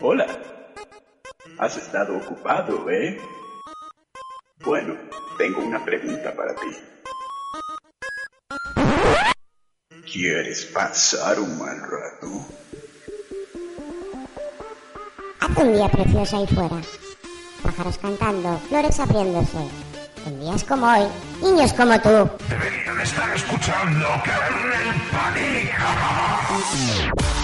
Hola. Has estado ocupado, ¿eh? Bueno, tengo una pregunta para ti. ¿Quieres pasar un mal rato? Hace un día precioso ahí fuera. Pájaros cantando, flores abriéndose. En días como hoy, niños como tú. Deberían estar escuchando Kernel Panic. Panic!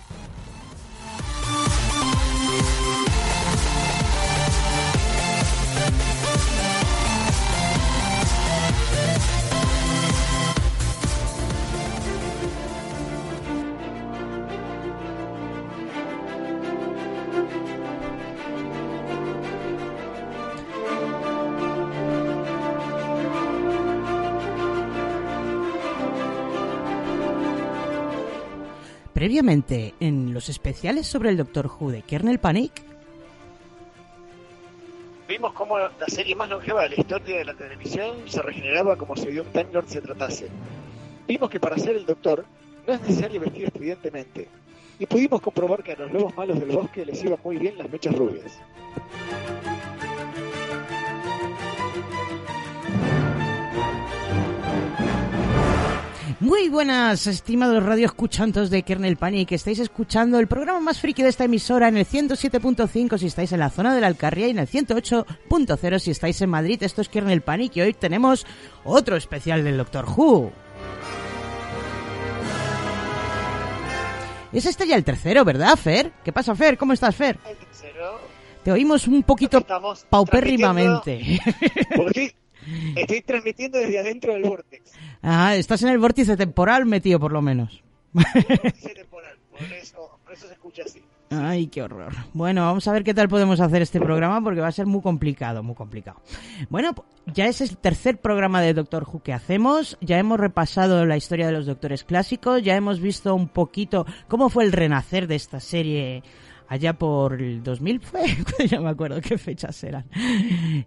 Previamente, en los especiales sobre el Doctor Who de Kernel Panic, vimos cómo la serie más longeva de la historia de la televisión se regeneraba como si de un Time se tratase. Vimos que para ser el Doctor no es necesario vestir estudiantemente. Y pudimos comprobar que a los lobos malos del bosque les iban muy bien las mechas rubias. Muy buenas, estimados radioescuchantes de Kernel Panic. Estáis escuchando el programa más friki de esta emisora en el 107.5 si estáis en la zona de la Alcarria y en el 108.0 si estáis en Madrid. Esto es Kernel Panic y hoy tenemos otro especial del Doctor Who. Es este ya el tercero, ¿verdad, Fer? ¿Qué pasa, Fer? ¿Cómo estás, Fer? El tercero. Te oímos un poquito paupérrimamente. Porque estoy transmitiendo desde adentro del Vortex. Ah, estás en el vórtice temporal metido, por lo menos. Vórtice temporal, por eso, por eso se escucha así. Ay, qué horror. Bueno, vamos a ver qué tal podemos hacer este programa porque va a ser muy complicado, muy complicado. Bueno, ya es el tercer programa de Doctor Who que hacemos. Ya hemos repasado la historia de los doctores clásicos, ya hemos visto un poquito cómo fue el renacer de esta serie allá por el 2000 fue, ya me acuerdo qué fechas eran.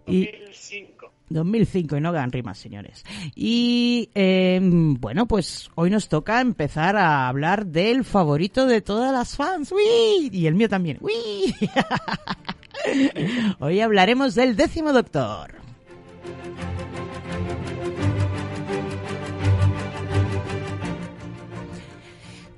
2005. 2005 y no hagan rimas, señores. Y eh, bueno, pues hoy nos toca empezar a hablar del favorito de todas las fans. ¡Uy! Y el mío también. ¡Uy! hoy hablaremos del décimo doctor.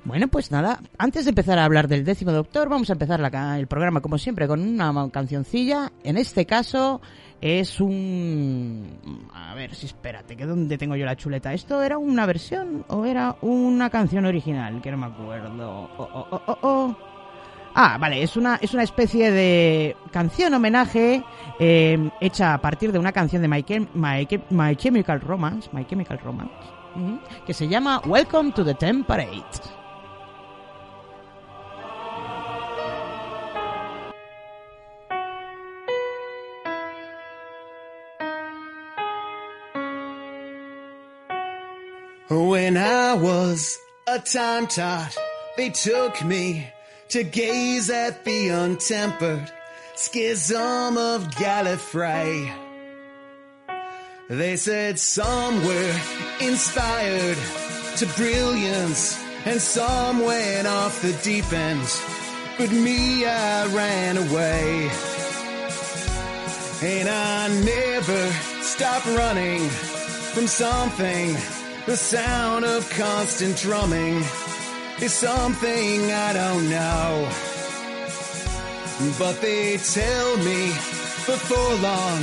Bueno, pues nada, antes de empezar a hablar del décimo doctor, vamos a empezar el programa como siempre con una cancioncilla. En este caso es un... A ver, si espérate, que dónde tengo yo la chuleta. ¿Esto era una versión o era una canción original? Que no me acuerdo. Oh, oh, oh, oh, oh. Ah, vale, es una, es una especie de canción homenaje eh, hecha a partir de una canción de My, Chem My, My Chemical Romance, My Chemical Romance, que se llama Welcome to the Temperate. When I was a time tot, they took me to gaze at the untempered schism of Gallifrey. They said some were inspired to brilliance and some went off the deep end. But me, I ran away. And I never stopped running from something the sound of constant drumming is something I don't know. But they tell me before long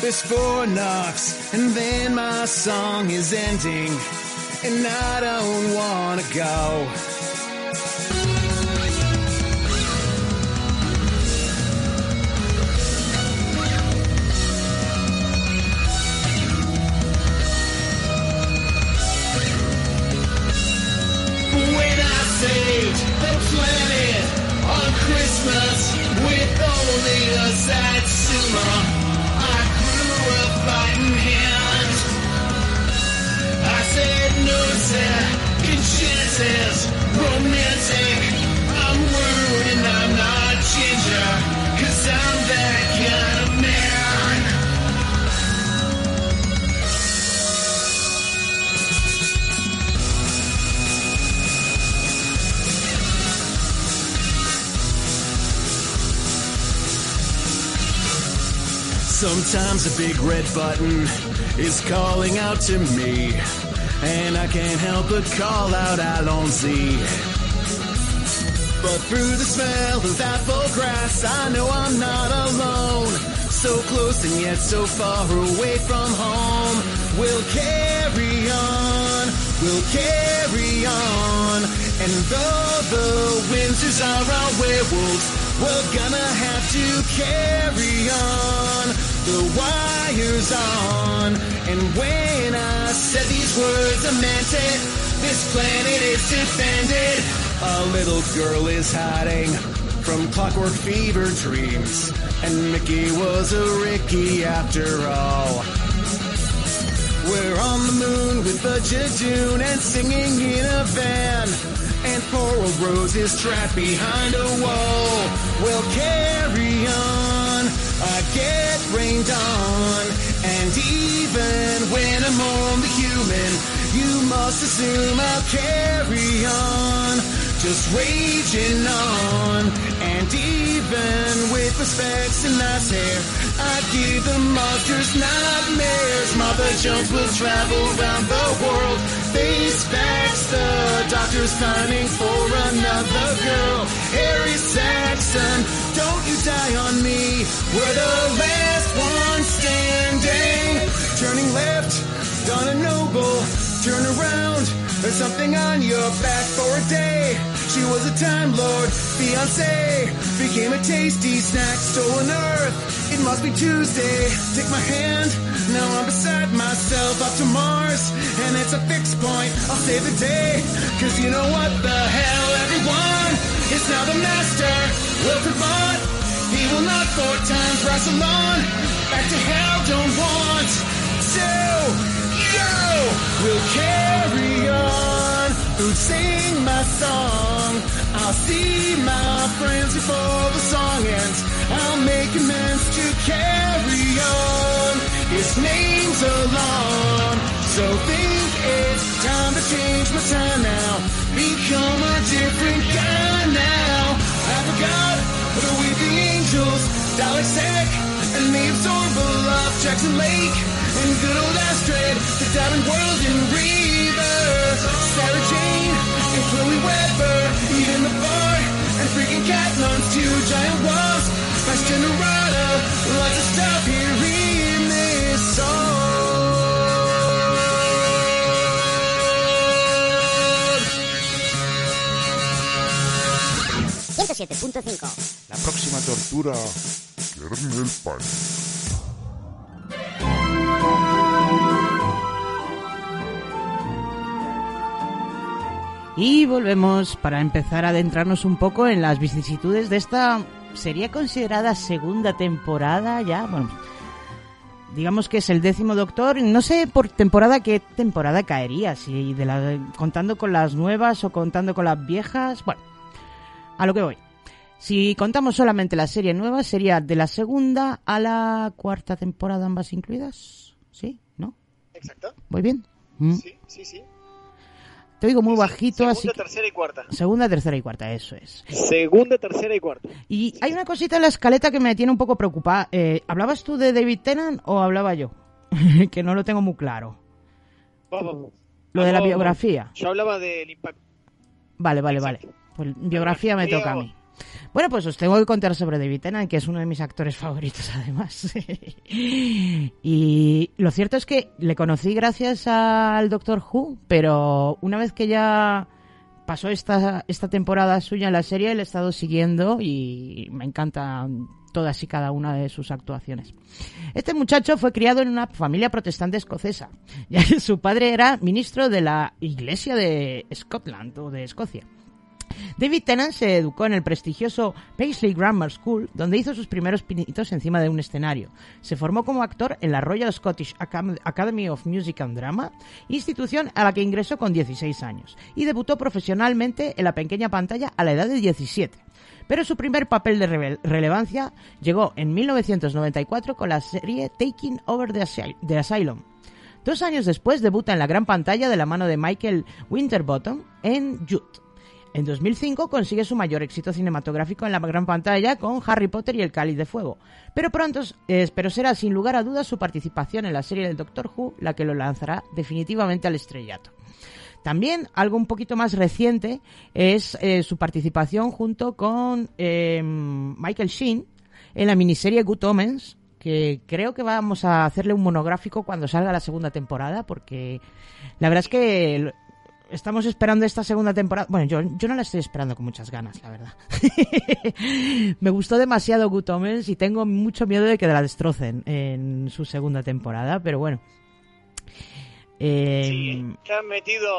there's four knocks and then my song is ending and I don't wanna go. Christmas with only a sad sumo. I grew up fighting hands. I said no, sir, chances, romantic. I'm worried I'm not ginger, cause I'm that kind Sometimes a big red button is calling out to me, and I can't help but call out Allons-y. But through the smell of apple grass, I know I'm not alone. So close and yet so far away from home. We'll carry on, we'll carry on. And though the winters are our werewolves, we're gonna have to carry on. The wire's on. And when I said these words, I meant it. This planet is defended. A little girl is hiding from clockwork fever dreams. And Mickey was a Ricky after all. We're on the moon with the jejune and singing in a van. And poor old Rose is trapped behind a wall. We'll carry on. I get rained on. And even when I'm only human, you must assume I'll carry on. Just raging on. And even with respects and nice hair, I'd give the monsters nightmares. Mother Jones will travel around the world. Face facts, the doctor's pining for another girl. Harry Saxon, don't you die on me. We're the last one standing. Turning left, Donna Noble, turn around. There's something on your back for a day. She was a Time Lord, fiance, became a tasty snack, stolen Earth. It must be Tuesday. Take my hand, now I'm beside myself up to Mars, and it's a fixed point. I'll save the day, cause you know what the hell, everyone is now the master. Wilfred Bond, he will not four times wrestle on. Back to hell, don't want to. Yo, we'll carry on. Who'd sing my song? I'll see my friends before the song ends. I'll make amends to carry on. His name's Alon. So think it's time to change my time now. Become a different guy now. I forgot the weeping angels, Dalek Sec, and the absorbable Jackson Lake. And good old Astrid, the Diamond World in Reaver, Sarah Jane, and Chloe Webber, even the bar, and freaking cat lunch, two giant walls, smashed Generata, lots of stuff here in this song. 107.5. La próxima tortura. Kernel Panic. Y volvemos para empezar a adentrarnos un poco en las vicisitudes de esta sería considerada segunda temporada ya, bueno, digamos que es el décimo Doctor, no sé por temporada qué temporada caería, si de la, contando con las nuevas o contando con las viejas, bueno, a lo que voy. Si contamos solamente la serie nueva, sería de la segunda a la cuarta temporada ambas incluidas, ¿sí? ¿No? Exacto. ¿Voy bien? Mm. Sí, sí, sí. Te oigo muy bajito, Segunda, así que... tercera y cuarta. Segunda, tercera y cuarta, eso es. Segunda, tercera y cuarta. Y hay una cosita en la escaleta que me tiene un poco preocupada. Eh, ¿Hablabas tú de David Tennant o hablaba yo? que no lo tengo muy claro. Vamos. Lo de la Vamos. biografía. Yo hablaba del impacto. Vale, vale, vale. Pues biografía me toca a mí. Bueno, pues os tengo que contar sobre David Tennant, que es uno de mis actores favoritos, además. y lo cierto es que le conocí gracias al Doctor Who, pero una vez que ya pasó esta, esta temporada suya en la serie, le he estado siguiendo y me encanta todas y cada una de sus actuaciones. Este muchacho fue criado en una familia protestante escocesa, ya su padre era ministro de la Iglesia de Scotland o de Escocia. David Tennant se educó en el prestigioso Paisley Grammar School, donde hizo sus primeros pinitos encima de un escenario. Se formó como actor en la Royal Scottish Academy of Music and Drama, institución a la que ingresó con 16 años, y debutó profesionalmente en la pequeña pantalla a la edad de 17. Pero su primer papel de rele- relevancia llegó en 1994 con la serie Taking Over the Asylum, Dos años después debuta en la gran pantalla de la mano de Michael Winterbottom en Jude. En 2005 consigue su mayor éxito cinematográfico en la gran pantalla con Harry Potter y el Cáliz de Fuego. Pero pronto, eh, pero será sin lugar a dudas su participación en la serie del Doctor Who la que lo lanzará definitivamente al estrellato. También algo un poquito más reciente es eh, su participación junto con eh, Michael Sheen en la miniserie Good Omens, que creo que vamos a hacerle un monográfico cuando salga la segunda temporada, porque la verdad es que estamos esperando esta segunda temporada. Bueno, yo, yo no la estoy esperando con muchas ganas, la verdad. Me gustó demasiado Good Omens y tengo mucho miedo de que la destrocen en su segunda temporada, pero bueno. Eh, Sí, está metido,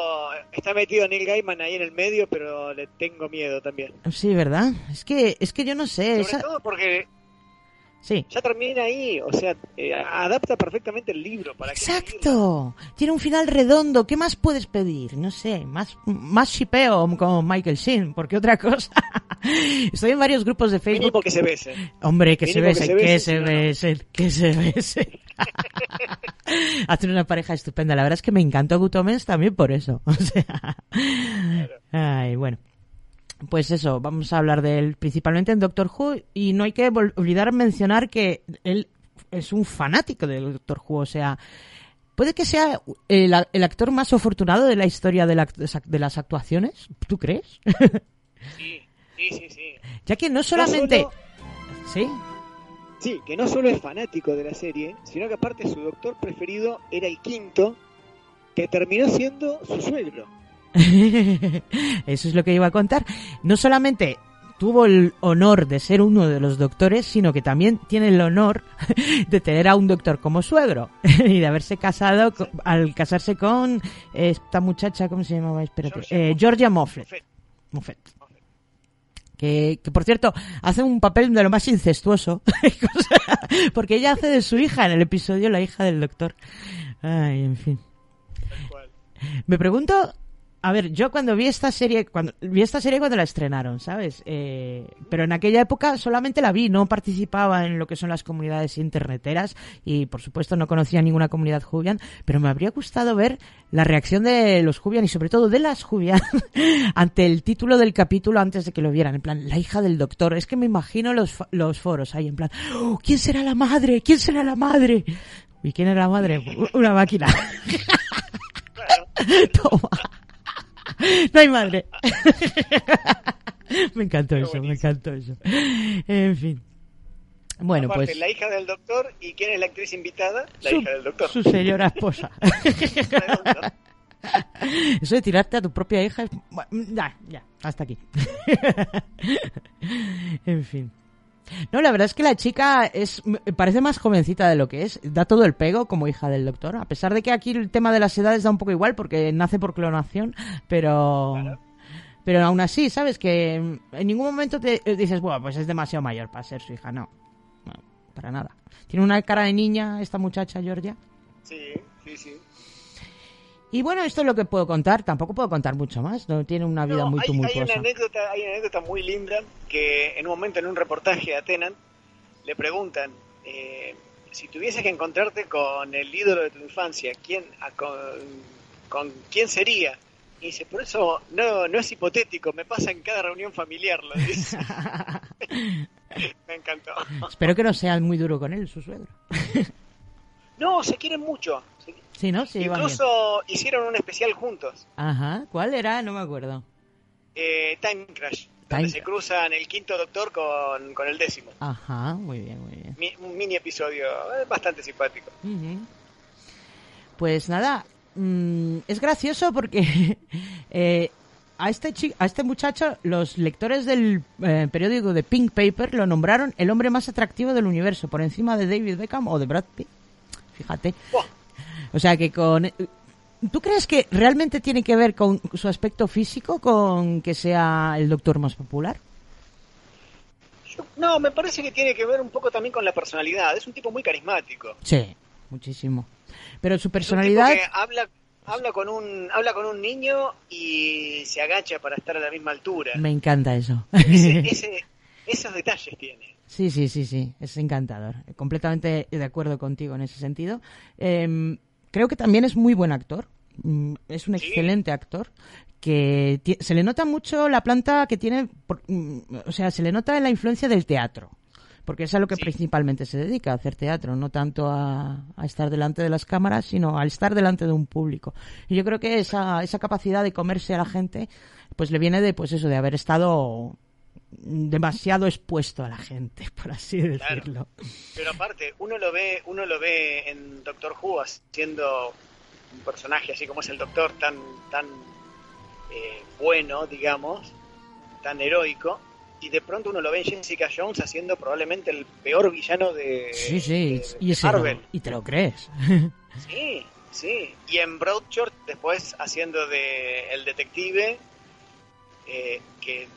está metido Neil Gaiman ahí en el medio, pero le tengo miedo también. sí, ¿verdad? Es que, es que yo no sé. Sobre esa- todo porque Sí. ya termina ahí, o sea, eh, adapta perfectamente el libro para que Exacto. Tiene un final redondo. ¿Qué más puedes pedir? No sé, más más shipeo con Michael Sheen, porque otra cosa. Estoy en varios grupos de Facebook. mínimo que se besen. Hombre, que se mínimo besen, se que se besen, que se besen. Hacen una pareja estupenda. La verdad es que me encantó Good Omens también por eso. O sea, ay, bueno. Pues eso, vamos a hablar de él principalmente en Doctor Who y no hay que olvidar mencionar que él es un fanático de Doctor Who, o sea, puede que sea el, a- el actor más afortunado de la historia de, la- de las actuaciones, ¿tú crees? Sí, sí, sí, sí. ya que no solamente... solo- ¿Sí? Sí, que no solo es fanático de la serie, sino que aparte su doctor preferido era el quinto, que terminó siendo su suegro. Eso es lo que iba a contar. No solamente tuvo el honor de ser uno de los doctores, sino que también tiene el honor de tener a un doctor como suegro y de haberse casado al casarse con esta muchacha, ¿cómo se llamaba? Espérate, Georgia eh, Georgia. Moffat. Que, que, por cierto, hace un papel de lo más incestuoso, porque ella hace de su hija en el episodio La hija del doctor. Ay, en fin. Me pregunto, a ver, yo cuando vi esta serie, cuando vi esta serie cuando la estrenaron, ¿sabes? Eh, pero en aquella época solamente la vi, no participaba en lo que son las comunidades interneteras y por supuesto no conocía ninguna comunidad Jubian, pero me habría gustado ver la reacción de los Jubian y sobre todo de las Jubian ante el título del capítulo antes de que lo vieran, en plan, la hija del doctor. Es que me imagino los, los foros ahí, en plan, "Oh, ¿quién será la madre? ¿Quién será la madre? ¿Y quién era la madre? Una máquina. Toma. No hay madre. me encantó eso, me encantó eso. En fin. Bueno, Aparte, pues la hija del doctor, ¿y quién es la actriz invitada? La su, hija del doctor. su señora esposa. Eso de tirarte a tu propia hija es... ya, hasta aquí. en fin. No, la verdad es que la chica es parece más jovencita de lo que es. Da todo el pego como hija del doctor. A pesar de que aquí el tema de las edades da un poco igual porque nace por clonación, pero... Pero aún así, ¿sabes? Que en ningún momento te eh, dices, bueno, pues es demasiado mayor para ser su hija. No, no, para nada. Tiene una cara de niña esta muchacha, Georgia. Sí, sí, sí. Y bueno, esto es lo que puedo contar. Tampoco puedo contar mucho más. No tiene una vida No, muy hay, hay, una tumultuosa. anécdota, hay una anécdota muy linda que en un momento en un reportaje a Tennant le preguntan eh, si tuvieses que encontrarte con el ídolo de tu infancia, ¿quién, a- con, con quién sería? Y dice, por eso no, no es hipotético, me pasa en cada reunión familiar, lo dice. me encantó. Espero que no sea muy duro con él, su suegro. No, se quieren mucho. Se- Sí, ¿no? Sí. Incluso hicieron un especial juntos, Ajá. ¿Cuál era? No me acuerdo. eh, Time Crash, Time donde se cruzan el quinto doctor con, con el décimo. Ajá, muy bien, muy bien. Mi- un mini episodio eh, bastante simpático. Pues nada, mm, es gracioso porque eh, a este chi- a este muchacho los lectores del eh, periódico de Pink Paper lo nombraron el hombre más atractivo del universo por encima de David Beckham o de Brad Pitt. Fíjate. Buah. O sea que con ¿Tú crees que realmente tiene que ver con su aspecto físico con que sea el doctor más popular? No, me parece que tiene que ver un poco también con la personalidad. Es un tipo muy carismático. Sí, muchísimo. Pero su Es un tipo personalidad que habla, habla con un, habla con un niño y se agacha para estar a la misma altura. me encanta eso. Ese- ese- esos detalles tiene. Sí, sí, sí, sí, es encantador. Completamente de acuerdo contigo en ese sentido. Eh, creo que también es muy buen actor. Mm, Es un excelente actor que se le nota mucho la planta que tiene, por- mm, o sea, se le nota la influencia del teatro. Porque es a lo que principalmente se dedica, a hacer teatro, no tanto a, a estar delante de las cámaras, sino al estar delante de un público. Y yo creo que esa, esa capacidad de comerse a la gente, pues le viene de, pues eso, de haber estado demasiado expuesto a la gente, por así Claro. decirlo. Pero aparte, uno lo ve, uno lo ve en Doctor Who siendo un personaje así como es el Doctor, tan, tan eh, bueno, digamos, tan heroico, y de pronto uno lo ve en Jessica Jones haciendo probablemente el peor villano de, Sí, sí, de- y, de ese- Marvel. y te lo crees. Sí, sí. Y en Broadchurch después haciendo de el detective, eh, que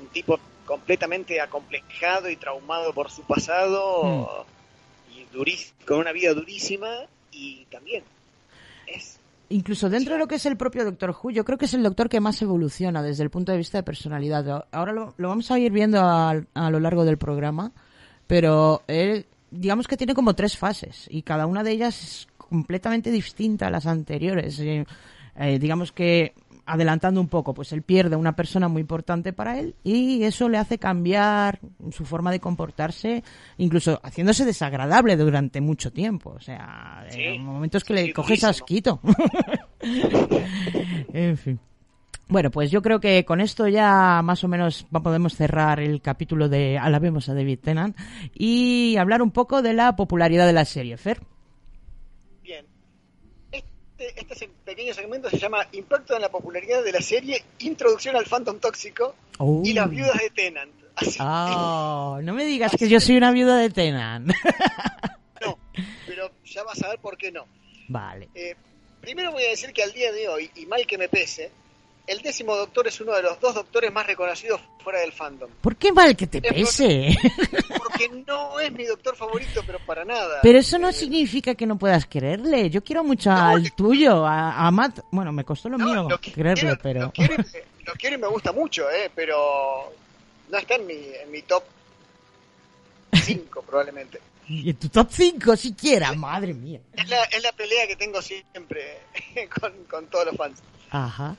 un tipo completamente acomplejado y traumado por su pasado y durísimo, con una vida durísima y también es Incluso dentro de lo que es el propio Doctor Who, yo creo que es el doctor que más evoluciona desde el punto de vista de personalidad. Ahora lo, lo vamos a ir viendo a, a lo largo del programa, pero él, digamos que tiene como tres fases y cada una de ellas es completamente distinta a las anteriores. Eh, eh, digamos que adelantando un poco, pues él pierde una persona muy importante para él y eso le hace cambiar su forma de comportarse, incluso haciéndose desagradable durante mucho tiempo. O sea, Sí. en momentos que le coges asquito. en fin. Bueno, pues yo creo que con esto ya más o menos podemos cerrar el capítulo de Alabemos a David Tennant y hablar un poco de la popularidad de la serie, Fer. Este, este pequeño segmento se llama Impacto en la popularidad de la serie, Introducción al Phantom Tóxico Oh. y las viudas de Tennant. Así Oh, no me digas que yo soy una viuda de Tennant. no, pero ya vas a ver por qué no. vale. Eh, primero voy a decir que al día de hoy, y mal que me pese, el décimo doctor es uno de los dos doctores más reconocidos fuera del fandom. ¿Por qué mal que te Es pese? Porque no es mi doctor favorito, pero para nada. Pero eso no Eh, significa que no puedas quererle. Yo quiero mucho No, al que- tuyo, a, a Matt. Bueno, me costó lo no, mío lo que quererle, quiero- pero... Lo quiero, y- lo quiero y me gusta mucho, eh, pero no está en mi, en mi top 5 probablemente. Y en tu top 5 siquiera, madre mía. Es la, es la pelea que tengo siempre con, con todos los fans. Ajá.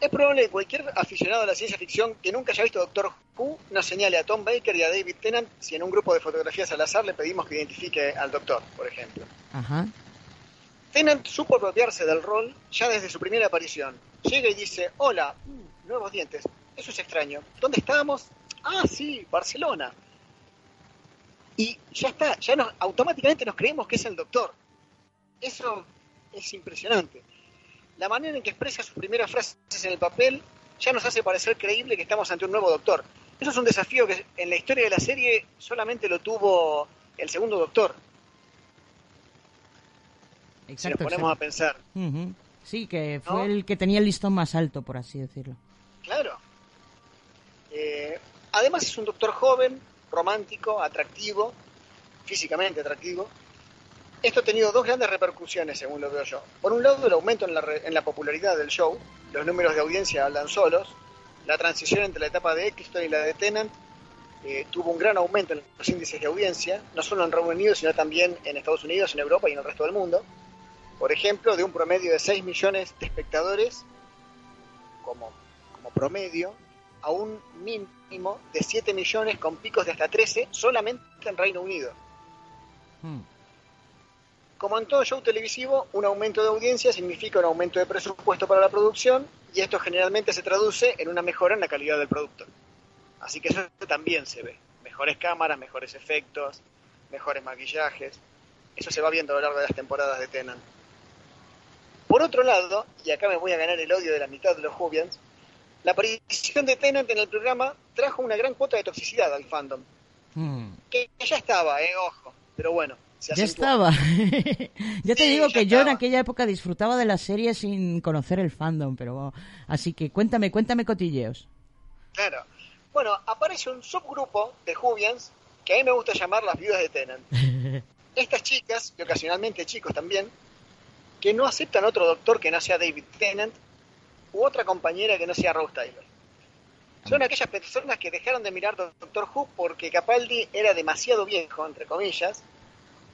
Es probable que cualquier aficionado a la ciencia ficción que nunca haya visto Doctor Who nos señale a Tom Baker y a David Tennant si en un grupo de fotografías al azar le pedimos que identifique al Doctor, por ejemplo. Ajá. Tennant supo apropiarse del rol ya desde su primera aparición. Llega y dice, hola, mm, nuevos dientes. Eso es extraño. ¿Dónde estábamos? Ah, sí, Barcelona. Y ya está, ya nos, automáticamente nos creemos que es el Doctor. Eso es impresionante. La manera en que expresa sus primeras frases en el papel ya nos hace parecer creíble que estamos ante un nuevo Doctor. Eso es un desafío que en la historia de la serie solamente lo tuvo el segundo Doctor. Si nos Exacto, ponemos a exacto. pensar. Sí, que fue ¿No? el que tenía el listón más alto, por así decirlo. Claro. Eh, además es un doctor joven, romántico, atractivo, físicamente atractivo. Esto ha tenido dos grandes repercusiones, según lo veo yo. Por un lado, el aumento en la, re- en la popularidad del show. Los números de audiencia hablan solos. La transición entre la etapa de Eccleston y la de Tennant eh, tuvo un gran aumento en los índices de audiencia, no solo en Reino Unido, sino también en Estados Unidos, en Europa y en el resto del mundo. Por ejemplo, de un promedio de 6 millones de espectadores, como, como promedio, a un mínimo de 7 millones con picos de hasta 13 solamente en Reino Unido. Mm. Como en todo show televisivo, un aumento de audiencia significa un aumento de presupuesto para la producción y esto generalmente se traduce en una mejora en la calidad del producto. Así que eso también se ve. Mejores cámaras, mejores efectos, mejores maquillajes. Eso se va viendo a lo largo de las temporadas de Tenan. Por otro lado, y acá me voy a ganar el odio de la mitad de los Jubians, la aparición de Tennant en el programa trajo una gran cuota de toxicidad al fandom. Mm. Que ya estaba, eh, ojo. Pero bueno, se Ya estaba. ya te Sí, digo que yo en aquella época disfrutaba de la serie sin conocer el fandom, pero así que cuéntame, cuéntame cotilleos. Claro. Bueno, aparece un subgrupo de Jubians que a mí me gusta llamar las viudas de Tennant. Estas chicas, y ocasionalmente chicos también, que no aceptan otro doctor que no sea David Tennant u otra compañera que no sea Rose Tyler. Son aquellas personas que dejaron de mirar Doctor Who porque Capaldi era demasiado viejo, entre comillas,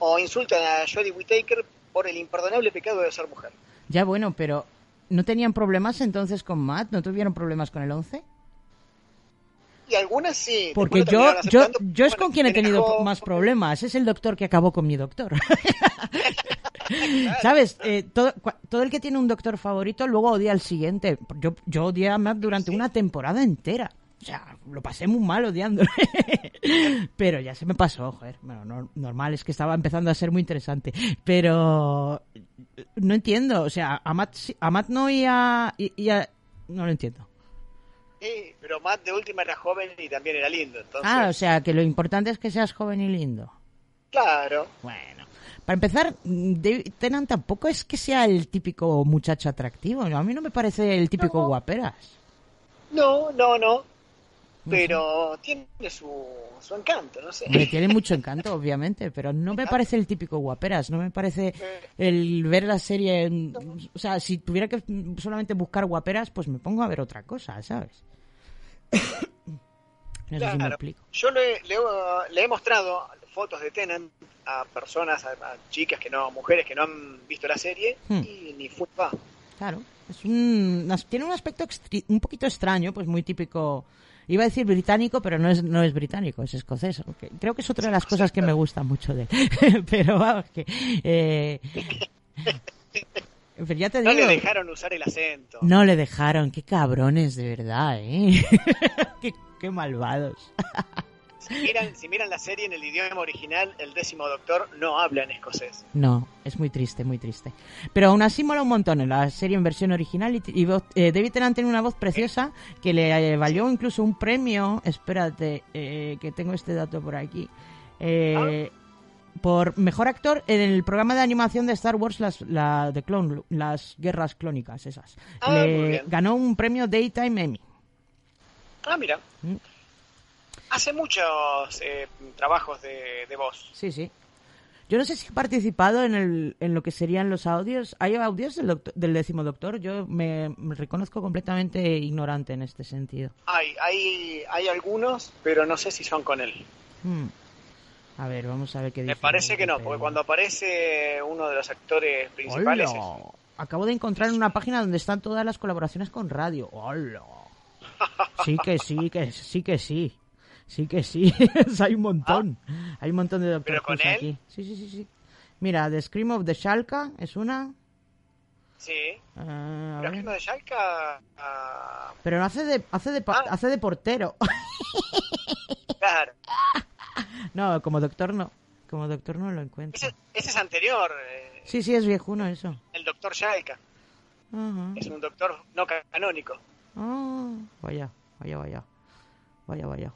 o insultan a Jodie Whittaker por el imperdonable pecado de ser mujer. Ya bueno, pero ¿No tenían problemas entonces con Matt? ¿No tuvieron problemas con el 11? Y algunas sí. Porque yo, yo, yo es bueno, con quien he tenido cajón, más problemas. Es el doctor que acabó con mi doctor. ¿Sabes? Eh, todo, todo el que tiene un doctor favorito luego odia al siguiente. Yo, yo odié a Matt durante una temporada entera. O sea, lo pasé muy mal odiándole. Pero ya se me pasó, joder. Bueno, no- normal, es que estaba empezando a ser muy interesante. Pero no entiendo. O sea, a Matt, a Matt no y a, y- y a- No lo entiendo. Sí, pero Matt de última era joven y también era lindo. Entonces, Ah, o sea, que lo importante es que seas joven y lindo. claro. Bueno, para empezar, David Tennant tampoco es que sea el típico muchacho atractivo. ¿no? A mí no me parece el típico No. guaperas. No, no, no. Pero tiene su, su encanto, no sé. Tiene mucho encanto, obviamente, pero no me parece el típico guaperas. No me parece el ver la serie. en- O sea, si tuviera que solamente buscar guaperas, pues me pongo a ver otra cosa, ¿sabes? No sé si me Claro. explico. Yo le, le, le he mostrado fotos de Tenant a personas, a, a chicas que no, mujeres que no han visto la serie Hmm. y ni fue. Claro, es un, tiene un aspecto un poquito extraño, pues muy típico. Iba a decir británico, pero no es, no es británico, es escocés. Creo que es otra de las cosas que me gusta mucho de él. pero vamos, que. Eh, pero ya te No le dejaron usar el acento. No le dejaron, qué cabrones, de verdad, ¿eh? qué, qué malvados. Si miran, si miran la serie en el idioma original, el décimo doctor no habla en escocés. No, es muy triste, muy triste. Pero aún así mola un montón en la serie en versión original y, y voz- eh, David Tennant tiene una voz preciosa que le eh, valió incluso un premio, espérate, eh, que tengo este dato por aquí, eh, por mejor actor en el programa de animación de Star Wars, las, la, de Clone, las guerras clónicas esas. Ah, Le ganó un premio Daytime Emmy. Ah, mira. Mm. Hace muchos eh, trabajos de, de voz. Sí, sí. Yo no sé si he participado en, el, en lo que serían los audios. ¿Hay audios del, doctor- del décimo doctor? Yo me, me reconozco completamente ignorante en este sentido. Hay, hay, hay algunos, pero no sé si son con él. Hmm. A ver, vamos a ver qué dice. Me parece que no, porque cuando aparece uno de los actores principales. es- ¡Hola! Acabo de encontrar una página donde están todas las colaboraciones con radio. ¡Hola! Sí que sí, que sí que sí. Sí que sí. Hay un montón. Hay un montón de Doctor ¿Pero con él? aquí. Sí, sí, sí, sí. Mira, The Scream of the Shalka es una. Sí. Ah, a Pero no de Shalka. ah, Pero no hace de, hace de, Ah. hace de portero. claro. no, como doctor no. Como doctor no lo encuentro. Ese, ese es anterior. eh, Sí, sí, es viejuno eso. el doctor Shalka. Ajá. Es un doctor no canónico. Ah, vaya, vaya, vaya. Vaya, vaya.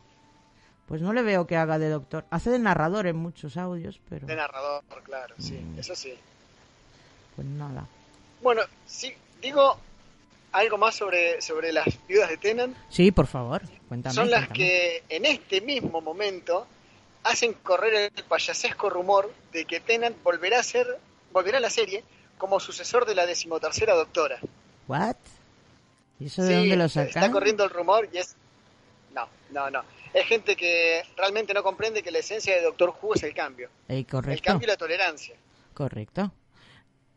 Pues no le veo que haga de doctor. Hace de narrador en muchos audios, pero De narrador, claro, sí, Mm. eso sí. pues nada. Bueno, sí, digo algo más sobre, sobre las viudas de Tenant. Sí, por favor, cuéntame. Son las cuéntame. que en este mismo momento hacen correr el payasesco rumor de que Tenant volverá a ser, volverá a la serie como sucesor de la decimotercera doctora. ¿What? ¿Y eso de Sí, dónde lo Está sacan? corriendo el rumor y es... No, no, no. Es gente que realmente no comprende que la esencia de Doctor Who es el cambio. Eh, El correcto, cambio y la tolerancia. correcto.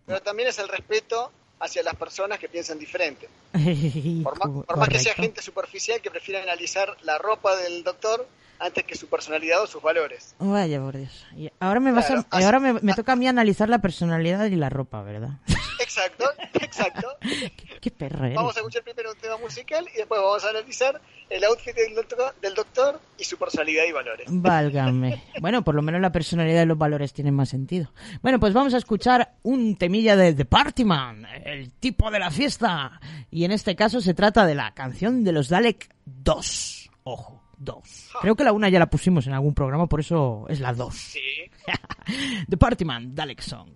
Pero también es el respeto hacia las personas que piensan diferente. Por más, por más que sea gente superficial que prefiere analizar la ropa del doctor antes que su personalidad o sus valores. Vaya, por Dios. Y ahora me, vas Claro, a, así- ahora me, me toca a mí analizar la personalidad y la ropa, ¿verdad? Exacto, exacto. qué, qué perro eres. Vamos a escuchar primero un tema musical y después vamos a analizar el outfit del doctor, del doctor y su personalidad y valores. Válgame. Bueno, por lo menos la personalidad y los valores tienen más sentido. Bueno, pues vamos a escuchar un temilla de The Partyman, el tipo de la fiesta. Y en este caso se trata de la canción de los Dalek 2. Ojo, 2. Creo que la una ya la pusimos en algún programa, por eso es la 2. Sí. The Partyman, Dalek Song.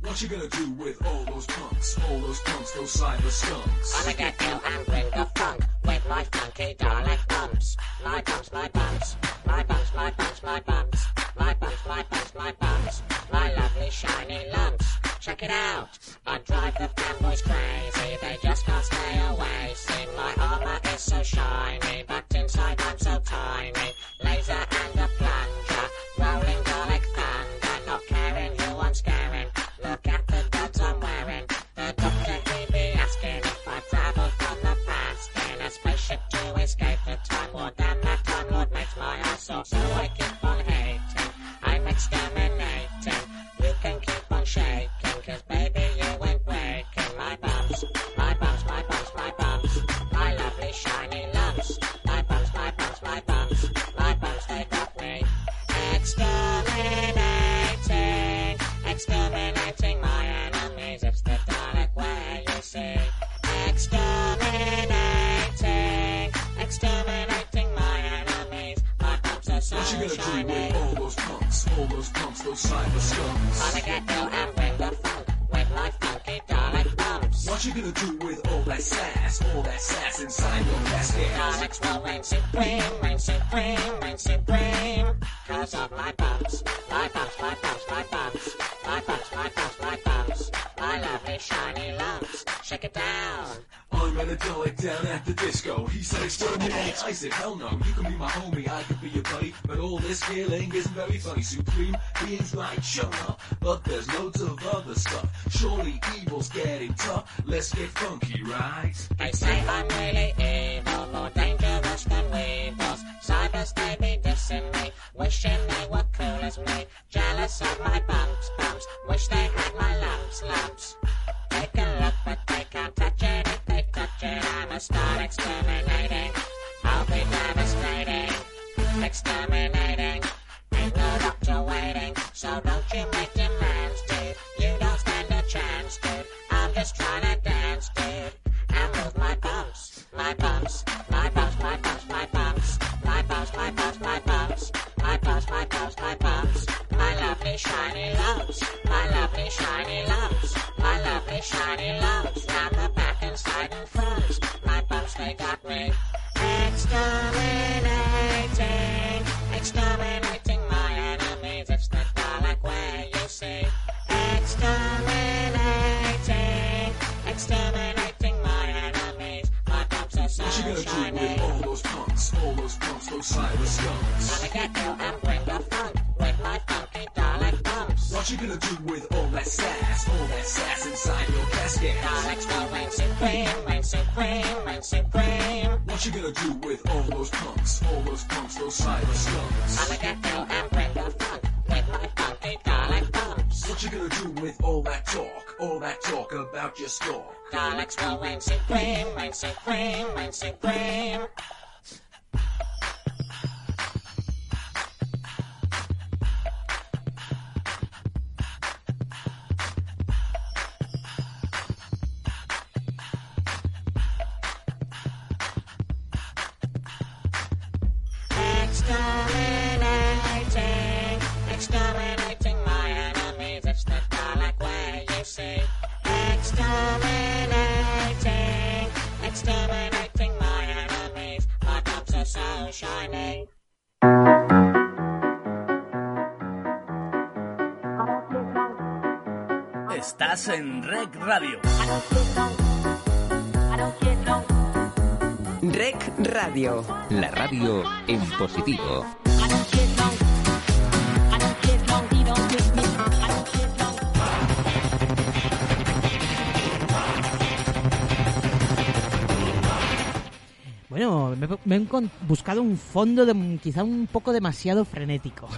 What you gonna do with all those punks, all those punks, those cyber skunks? The funk my funky Dalek bumps. My bumps, my bumps, my bumps, my bumps, my bumps, my bumps, my bumps, my bumps, my lovely shiny lumps. Check it out, I drive the fanboys crazy. they just can't stay away. See, my armor is so shiny, but inside I'm so tiny. Laser So. What you gonna with all those punks, all those punks, those cyber scums? Gonna get you and bring the funk with my funky Dalek bumps. What you gonna do with all that sass, all that sass inside your casket? Daleks will reign supreme, reign supreme, reign supreme. Cause of my bumps, my bumps, my bumps, my bumps, my bumps, my bumps, my bumps, my lovely shiny lumps. Shake it down. I Dalek down at the disco. He said exterminate. I said hell no. You can be my homie, I could be your buddy. But all this feeling isn't very funny. Supreme beings like show up. But there's loads of other stuff. Surely evil's getting tough. Let's get funky, right? They say I'm really evil, more dangerous than weevils. Cybers, they be dissing me, wishing they were cool as me. Jealous of my bumps, bumps, wish they had my lumps, lumps. Take a look, but they can't touch it. Touch it, I'ma start exterminating. I'll be devastating, exterminating. Ain't no doctor waiting, so don't you make demands, dude. You don't stand a chance, dude. I'm just trying to dance, dude. And move my bumps, my bumps, my bumps, my bumps, my bumps, my bumps, my bumps, my bumps, my bumps, my bumps, my bumps, my lovely shiny lumps, my lovely shiny lumps, my lovely shiny lumps, exterminating, exterminating my enemies. It's the Dalek way, you see. Exterminating, exterminating my enemies. My bumps are so gonna do shiny. with all those punks, all those punks, those cyber scums? Gonna get you and bring What you gonna do with all that sass, all that sass inside your casket? Daleks will reign supreme, reign supreme, reign supreme. What you gonna do with all those punks, all those punks, those cyber scums? Gonna get you and the funk. What you gonna do with all that talk, all that talk about your stalk? Daleks will reign supreme, reign supreme, reign supreme. Exterminating, Estás en Rec Radio. Rec Radio. La radio en positivo. Bueno, me, me he buscado un fondo de, quizá un poco demasiado frenético.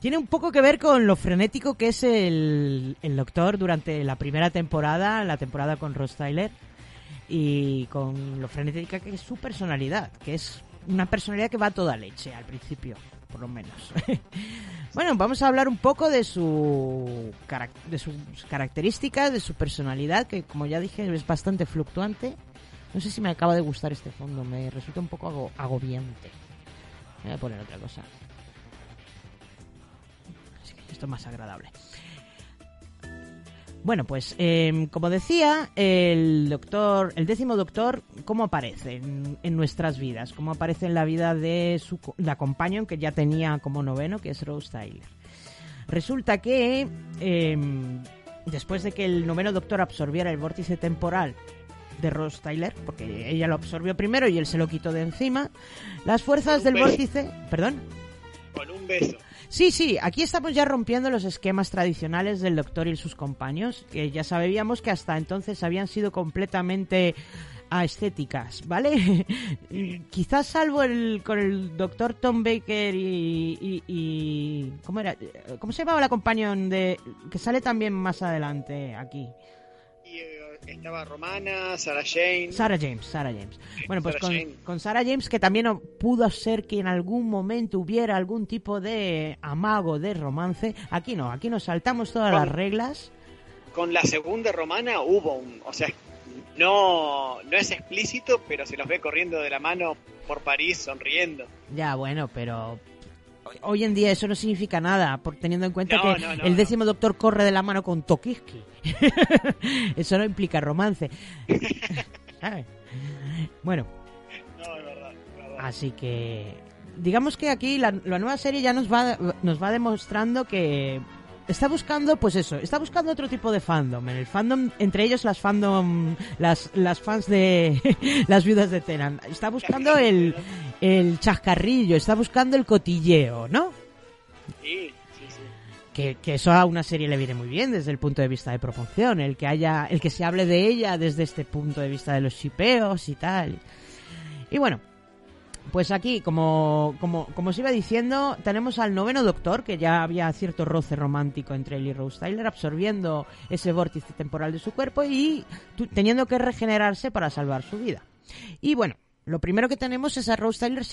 Tiene un poco que ver con lo frenético que es el, el Doctor durante la primera temporada, la temporada con Ross Tyler, y con lo frenética que es su personalidad, que es una personalidad que va a toda leche al principio, por lo menos. bueno, vamos a hablar un poco de su de sus características, de su personalidad, que como ya dije es bastante fluctuante. No sé si me acaba de gustar este fondo, me resulta un poco ago- agobiante. Voy a poner otra cosa. Esto es más agradable. Bueno, pues eh, como decía, el doctor, el décimo doctor, ¿cómo aparece en, en nuestras vidas? ¿Cómo aparece en la vida de su la companion que ya tenía como noveno, que es Rose Tyler? Resulta que eh, después de que el noveno doctor absorbiera el vórtice temporal de Ross Tyler, porque ella lo absorbió primero y él se lo quitó de encima, las fuerzas del vórtice... ¿Perdón? Con un beso. Sí, sí, aquí estamos ya rompiendo los esquemas tradicionales del doctor y sus compañeros, que ya sabíamos que hasta entonces habían sido completamente estéticas, ¿vale? Quizás salvo el con el doctor Tom Baker y, y- y- ¿cómo era? ¿Cómo se llamaba la compañón de que sale también más adelante aquí? Y eh, estaba Romana, Sarah Jane. Sarah James, Sarah James. Bueno, pues Sarah con, con Sarah James, que también pudo ser que en algún momento hubiera algún tipo de amago de romance. Aquí no, aquí nos saltamos todas Con- las reglas. Con la segunda Romana hubo un. O sea, no, no es explícito, pero se los ve corriendo de la mano por París sonriendo. Ya, bueno, pero hoy- en día eso no significa nada, por teniendo en cuenta No, que no, no, el décimo doctor corre de la mano con Tokiski. eso no implica romance. ¿Sabes? Bueno, No, es verdad. es verdad. Así que digamos que aquí la, la nueva serie ya nos va nos va demostrando que está buscando pues eso, está buscando otro tipo de fandom, en el fandom entre ellos las fandom las las fans de las viudas de Tenan. Está buscando el el chascarrillo, está buscando el cotilleo, ¿no? Sí, sí, sí. que, que eso a una serie le viene muy bien desde el punto de vista de promoción, el que haya, el que se hable de ella desde este punto de vista de los shipeos y tal. Y bueno, pues aquí, como, como, como os iba diciendo, tenemos al noveno doctor, que ya había cierto roce romántico entre él y Rose Tyler, absorbiendo ese vórtice temporal de su cuerpo y teniendo que regenerarse para salvar su vida. Y bueno, lo primero que tenemos es a Rose Tyler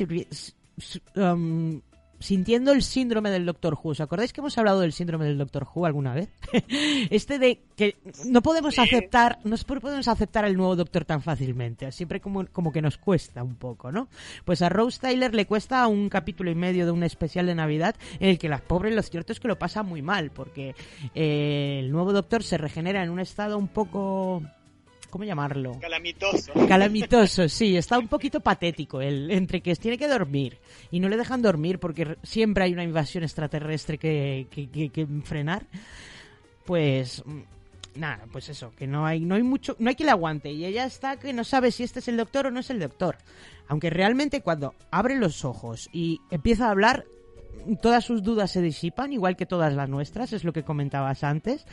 um, sintiendo el síndrome del Doctor Who. ¿Os acordáis que hemos hablado del síndrome del Doctor Who alguna vez? este de que no podemos aceptar, no podemos aceptar al nuevo Doctor tan fácilmente. Siempre como, como que nos cuesta un poco, ¿no? Pues a Rose Tyler le cuesta un capítulo y medio de un especial de Navidad en el que la pobre lo cierto es que lo pasa muy mal porque eh, el nuevo Doctor se regenera en un estado un poco... ¿Cómo llamarlo? Calamitoso. Calamitoso, sí, está un poquito patético él, entre que tiene que dormir y no le dejan dormir porque siempre hay una invasión extraterrestre que, que, que- que frenar. Pues mm, nada, pues eso, que no hay, no hay mucho, no hay quien le aguante y ella está que no sabe si este es el doctor o no es el doctor. Aunque realmente cuando abre los ojos y empieza a hablar, todas sus dudas se disipan, igual que todas las nuestras, es lo que comentabas antes.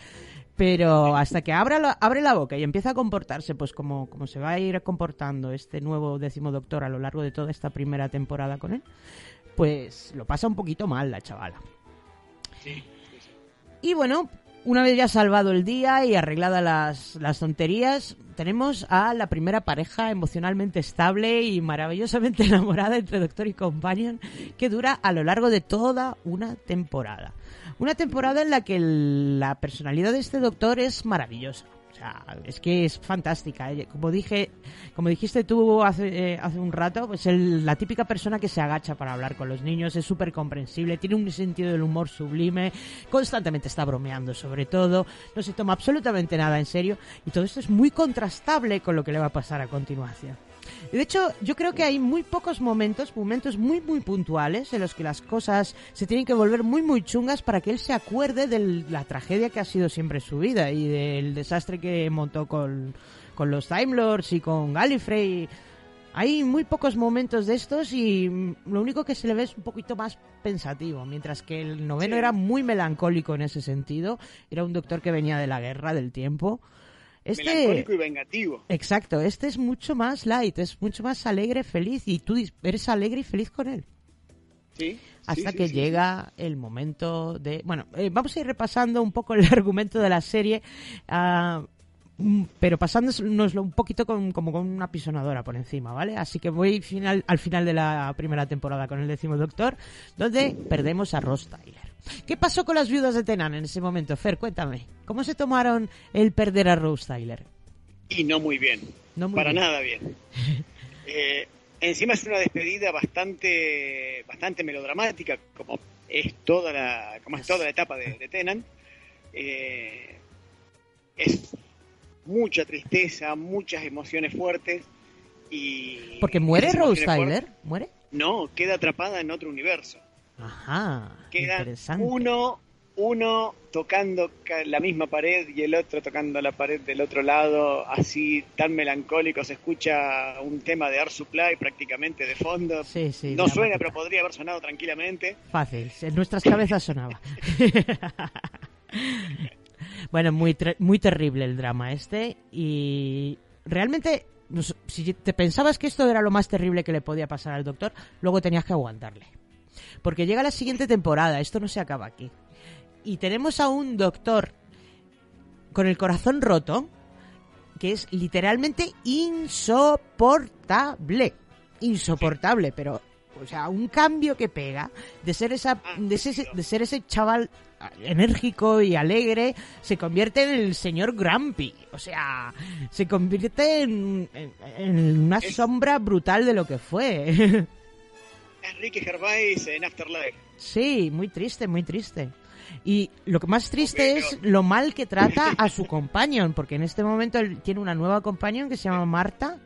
Pero hasta que abra la- abre la boca y empieza a comportarse, pues como, como se va a ir comportando este nuevo décimo doctor a lo largo de toda esta primera temporada con él, pues lo pasa un poquito mal la chavala. Y bueno, una vez ya salvado el día y arregladas las, las tonterías, tenemos a la primera pareja emocionalmente estable y maravillosamente enamorada entre Doctor y Companion que dura a lo largo de toda una temporada. Una temporada en la que la personalidad de este Doctor es maravillosa. O sea, es que es fantástica. Ella- Como dije, como dijiste tú hace, eh, hace un rato, pues el- la típica persona que se agacha para hablar con los niños es súper comprensible, tiene un sentido del humor sublime, constantemente está bromeando sobre todo, no se toma absolutamente nada en serio y todo esto es muy contrastable con lo que le va a pasar a continuación. De hecho, yo creo que hay muy pocos momentos, momentos muy muy puntuales en los que las cosas se tienen que volver muy muy chungas para que él se acuerde de la tragedia que ha sido siempre su vida y del desastre que montó con, con los Time Lords y con Gallifrey. Hay muy pocos momentos de estos y lo único que se le ve es un poquito más pensativo, mientras que el noveno Sí. era muy melancólico en ese sentido. Era un doctor que venía de la guerra, del tiempo. Este, Melancólico y vengativo. Exacto, este es mucho más light, es mucho más alegre, feliz y tú eres alegre y feliz con él. Sí. Hasta sí, que sí, llega el momento de... Bueno, eh, vamos a ir repasando un poco el argumento de la serie, mm, pero pasándonoslo un poquito con, como con una pisonadora por encima, ¿vale? Así que voy final, al final de la primera temporada con el décimo doctor, donde perdemos a Ross Tyler. ¿Qué pasó con las viudas de Tenan en ese momento? Fer, cuéntame. ¿Cómo se tomaron el perder a Rose Tyler? Y no muy bien. No muy Para bien. nada bien. Eh, encima es una despedida bastante bastante melodramática, como es toda la, como es toda la etapa de, de Tenan. Eh, es mucha tristeza, muchas emociones fuertes y... Porque muere Rose Tyler, fuertes- ¿muere? No, queda atrapada en otro universo. Ajá, interesante. uno, uno tocando ca- la misma pared y el otro tocando la pared del otro lado, así tan melancólico, se escucha un tema de Art Supply prácticamente de fondo. Sí, sí. no suena, pero podría haber sonado tranquilamente. Fácil, en nuestras cabezas sonaba. bueno, muy, muy terrible el drama este y realmente si te pensabas que esto era lo más terrible que le podía pasar al doctor, luego tenías que aguantarle. Porque llega la siguiente temporada, esto no se acaba aquí. Y tenemos a un doctor con el corazón roto que es literalmente insoportable. Insoportable, pero o sea, un cambio que pega de ser esa de, ese, de ser ese chaval enérgico y alegre se convierte en el señor Grumpy, o sea, se convierte en, en- en una sombra brutal de lo que fue. Es Ricky Gervais en Afterlife. Sí, muy triste, muy triste. Y lo que más triste es lo mal que trata a su companion, porque en este momento él tiene una nueva companion que se llama Marta,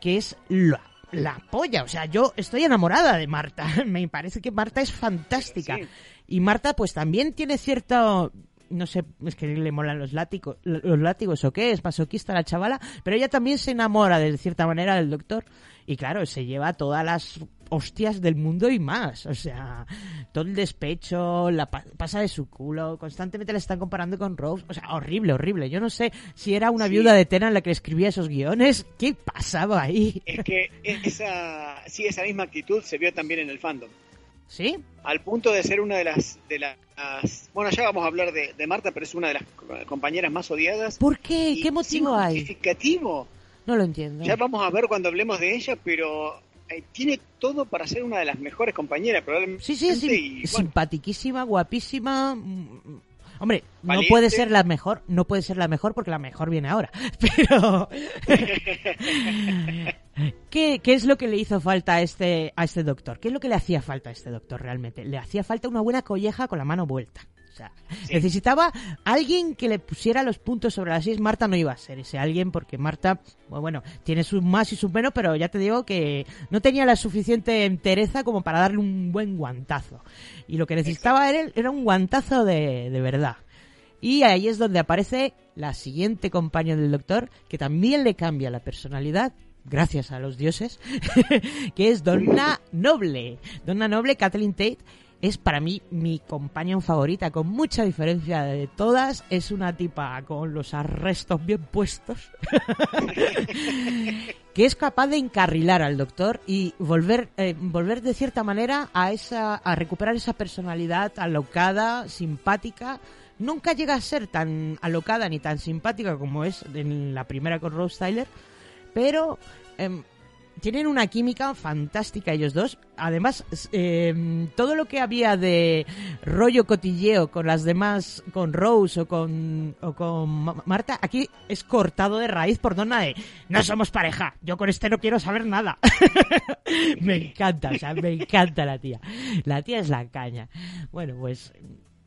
que es la, la polla. O sea, yo estoy enamorada de Marta. Me parece que Marta es fantástica. Y Marta, pues también tiene cierto. No sé, es que le molan los látigos, los látigos o qué, es masoquista la chavala, pero ella también se enamora de cierta manera del doctor y claro, se lleva todas las hostias del mundo y más, o sea, todo el despecho, la pa- pasa de su culo, constantemente la están comparando con Rose, o sea, horrible, horrible. Yo no sé si era una viuda de Tena la que le escribía esos guiones, ¿qué pasaba ahí? Es que esa, sí, esa misma actitud se vio también en el fandom. ¿Sí? Al punto de ser una de las, de las, bueno, ya vamos a hablar de, de Marta, pero es una de las co- compañeras más odiadas. ¿Por qué? ¿Qué motivo hay? justificativo. No lo entiendo. Ya vamos a ver cuando hablemos de ella, pero eh, tiene todo para ser una de las mejores compañeras, probablemente. Sí, sí, bueno, simpatiquísima, guapísima. Hombre, no puede ser la mejor, no puede ser la mejor porque la mejor viene ahora. Pero ¿Qué, qué es lo que le hizo falta a este a este doctor? ¿Qué es lo que le hacía falta a este doctor realmente? Le hacía falta una buena colleja con la mano vuelta. O sea, necesitaba alguien que le pusiera los puntos sobre las 6. Marta no iba a ser ese alguien porque Marta, bueno, bueno, tiene sus más y sus menos, pero ya te digo que no tenía la suficiente entereza como para darle un buen guantazo. Y lo que necesitaba él era un guantazo de, de verdad. Y ahí es donde aparece la siguiente compañera del doctor, que también le cambia la personalidad, gracias a los dioses, que es Donna Noble. Donna Noble, Kathleen Tate, es para mí mi companion favorita, con mucha diferencia de todas. Es una tipa con los arrestos bien puestos, que es capaz de encarrilar al doctor y volver, eh, volver de cierta manera a, esa, a recuperar esa personalidad alocada, simpática. Nunca llega a ser tan alocada ni tan simpática como es en la primera con Rose Tyler, pero em, tienen una química fantástica ellos dos. Además, em, todo lo que había de rollo cotilleo con las demás, con Rose o con, o con Ma- Marta, aquí es cortado de raíz por Donna de no somos pareja, yo con este no quiero saber nada. me encanta, o sea, me encanta la tía. La tía es la caña. Bueno, pues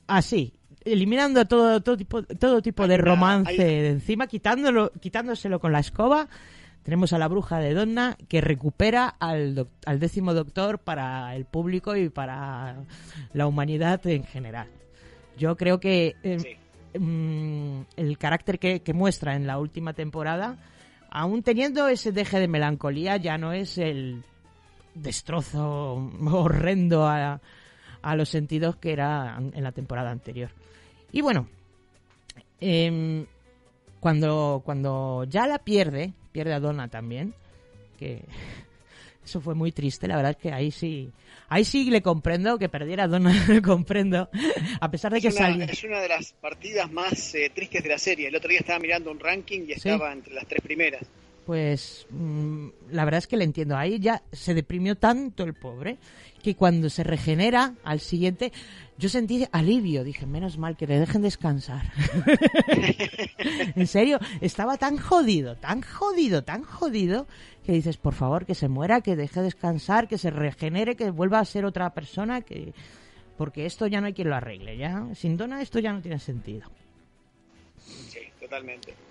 así, eliminando todo, todo tipo, todo tipo de romance hay- de encima, quitándolo, quitándoselo con la escoba. Tenemos a la bruja de Donna que recupera al, doc- al décimo doctor para el público y para la humanidad en general. Yo creo que eh, mm, el carácter que, que muestra en la última temporada, aún teniendo ese deje de melancolía, ya no es el destrozo horrendo a, a los sentidos que era en la temporada anterior. Y bueno, em, cuando, cuando ya la pierde, pierde a Donna también, que eso fue muy triste, la verdad es que ahí sí, ahí sí le comprendo, que perdiera a Donna, le comprendo, a pesar de que es, una, salía... es una de las partidas más eh, tristes de la serie. El otro día estaba mirando un ranking y estaba entre las tres primeras. Pues mm, la verdad es que le entiendo. Ahí ya se deprimió tanto el pobre que cuando se regenera al siguiente, yo sentí alivio. Dije, menos mal que le dejen descansar. en serio, estaba tan jodido, tan jodido, tan jodido que dices, por favor, que se muera, que deje descansar, que se regenere, que vuelva a ser otra persona, que porque esto ya no hay quien lo arregle. Ya sin Donna esto ya no tiene sentido. Sí, totalmente.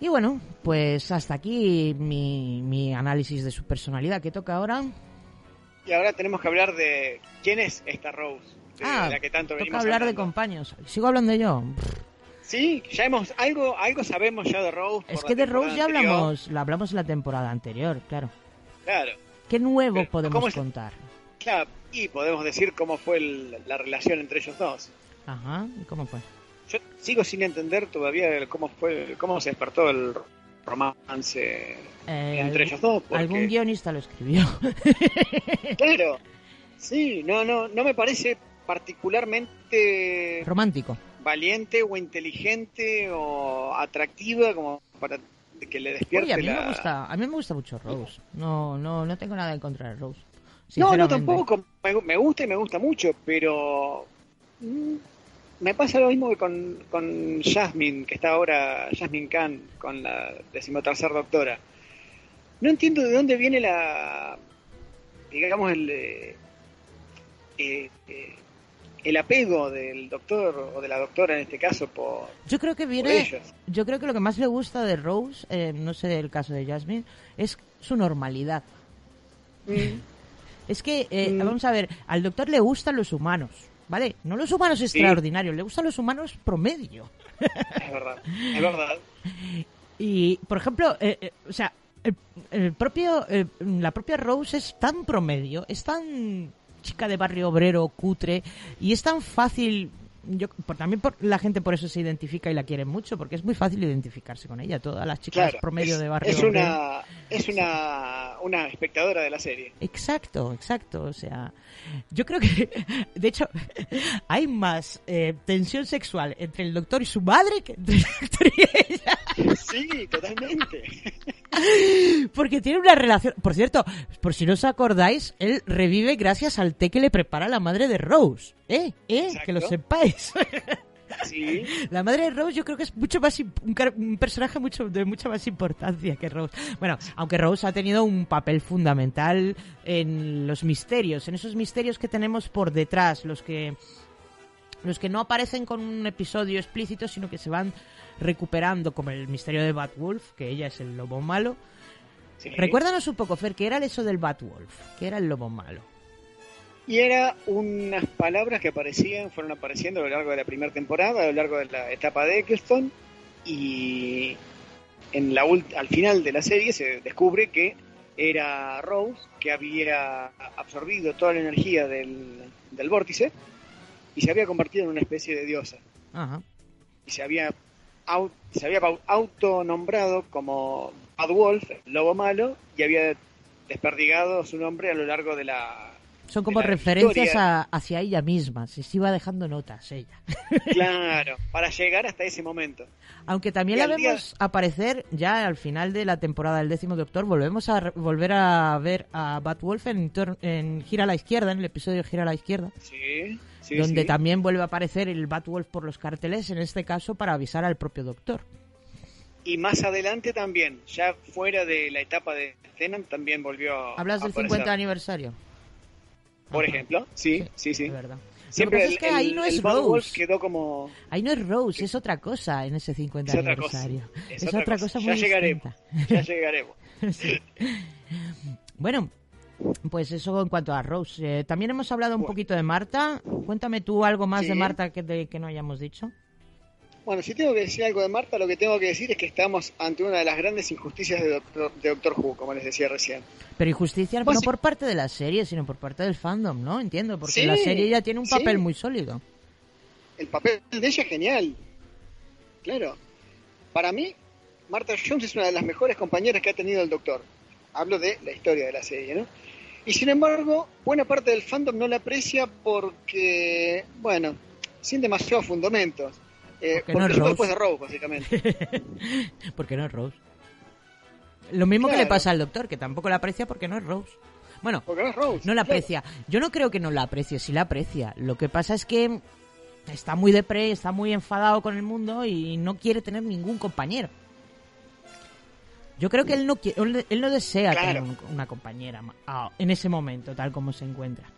Y bueno, pues hasta aquí mi, mi análisis de su personalidad. ¿Qué toca ahora? Y ahora tenemos que hablar de quién es esta Rose. de Ah, la que tanto toca venimos hablar de compañeros. ¿Sigo hablando yo? Sí, ya hemos algo algo sabemos ya de Rose. Es que de Rose ya anterior. hablamos, la hablamos en la temporada anterior, claro. Claro, ¿Qué nuevo Pero, podemos contar? claro, y podemos decir cómo fue el- la relación entre ellos dos. Ajá, ¿y cómo fue? Yo sigo sin entender todavía cómo fue, cómo se despertó el romance Eh, entre ellos dos. Porque, Algún guionista lo escribió. claro, sí, no, no, no me parece particularmente Romántico. valiente o inteligente o atractiva como para que le despierte a mí la... me gusta, a mí me gusta mucho Rose. No, no, no tengo nada en contra de Rose. No, no, tampoco. Me, me gusta y me gusta mucho, pero mm, me pasa lo mismo que con, con Jasmine, que está ahora, Jasmine Khan, con la decimotercer doctora. No entiendo de dónde viene la, digamos, el, eh, eh, el apego del doctor o de la doctora en este caso por, Yo creo que viene, ellos. yo creo que lo que más le gusta de Rose, eh, no sé el caso de Jasmine, es su normalidad. Mm. Es que, eh, Mm. vamos a ver, al doctor le gustan los humanos, ¿vale? No los humanos extraordinarios, le gustan los humanos promedio. Es verdad, es verdad. Y, por ejemplo, eh, eh, o sea, el, el propio, eh, la propia Rose es tan promedio, es tan chica de barrio obrero, cutre, y es tan fácil. Yo, por, también por, la gente por eso se identifica y la quiere mucho, porque es muy fácil identificarse con ella. Todas las chicas Claro, promedio es, de barrio es una, es una, una espectadora de la serie. Exacto, exacto. O sea, yo creo que, de hecho, hay más eh, tensión sexual entre el doctor y su madre que entre el doctor y ella. Sí, totalmente. Porque tiene una relación. Por cierto, por si no os acordáis, él revive gracias al té que le prepara la madre de Rose. ¿Eh? ¿Eh? Que lo sepáis. Sí. La madre de Rose yo creo que es mucho más un, un personaje mucho de mucha más importancia que Rose. Bueno, aunque Rose ha tenido un papel fundamental en los misterios, en esos misterios que tenemos por detrás, los que los que no aparecen con un episodio explícito, sino que se van recuperando, como el misterio de Batwolf, que ella es el lobo malo. Sí. Recuérdanos un poco, Fer, ¿qué era eso del Batwolf? ¿Qué era el lobo malo? Y era unas palabras que aparecían, fueron apareciendo a lo largo de la primera temporada, a lo largo de la etapa de Eccleston, y en la al final de la serie se descubre que era Rose que había absorbido toda la energía del, del vórtice y se había convertido en una especie de diosa. Ajá. Y se había, au- se había autonombrado como Bad Wolf, el lobo malo, y había desperdigado su nombre a lo largo de la, Son como referencias a- hacia ella misma, se iba dejando notas ella. Claro, para llegar hasta ese momento. Aunque también Y la al día- vemos aparecer ya al final de la temporada del décimo Doctor, volvemos a re- volver a ver a Batwolf en, en Gira a la Izquierda, en el episodio Gira a la Izquierda, Sí, sí, donde sí. también vuelve a aparecer el Batwolf por los carteles, en este caso para avisar al propio Doctor. Y más adelante también, ya fuera de la etapa de Tennant, también volvió a ¿Hablas del aparecer. 50 aniversario? Por ejemplo, sí, sí, sí. Es verdad. Siempre Lo que pasa es que ahí el- no es Rose. Quedó como... Ahí no es Rose, es otra cosa en ese 50 Es otra cosa, aniversario. es Es, otra otra cosa. cosa, Ya muy llegaremos, distinta. ya llegaremos. Sí. Bueno, pues eso en cuanto a Rose. Eh, también hemos hablado un poquito de Marta. Cuéntame tú algo más Sí. de Marta que, de- que no hayamos dicho. Bueno, si tengo que decir algo de Marta, lo que tengo que decir es que estamos ante una de las grandes injusticias de Doctor, de Doctor Who, como les decía recién. Pero injusticia Pues no sí. por parte de la serie, sino por parte del fandom, ¿no? Entiendo, porque Sí, la serie ya tiene un sí. papel muy sólido. El papel de ella es genial. Claro. Para mí, Martha Jones es una de las mejores compañeras que ha tenido el Doctor. Hablo de la historia de la serie, ¿no? Y sin embargo, buena parte del fandom no la aprecia porque, bueno, sin demasiados fundamentos. Eh, Porque porque no es Rose. después de Rose, básicamente. porque no es Rose. Lo mismo que le pasa al doctor, que tampoco la aprecia porque no es Rose. Bueno, Porque no es Rose. no la claro. aprecia. Yo no creo que no la aprecie, sí la aprecia. Lo que pasa es que está muy depre, está muy enfadado con el mundo y no quiere tener ningún compañero. Yo creo que él no quiere, él- no desea Claro. tener un- una compañera en ese momento, tal como se encuentra.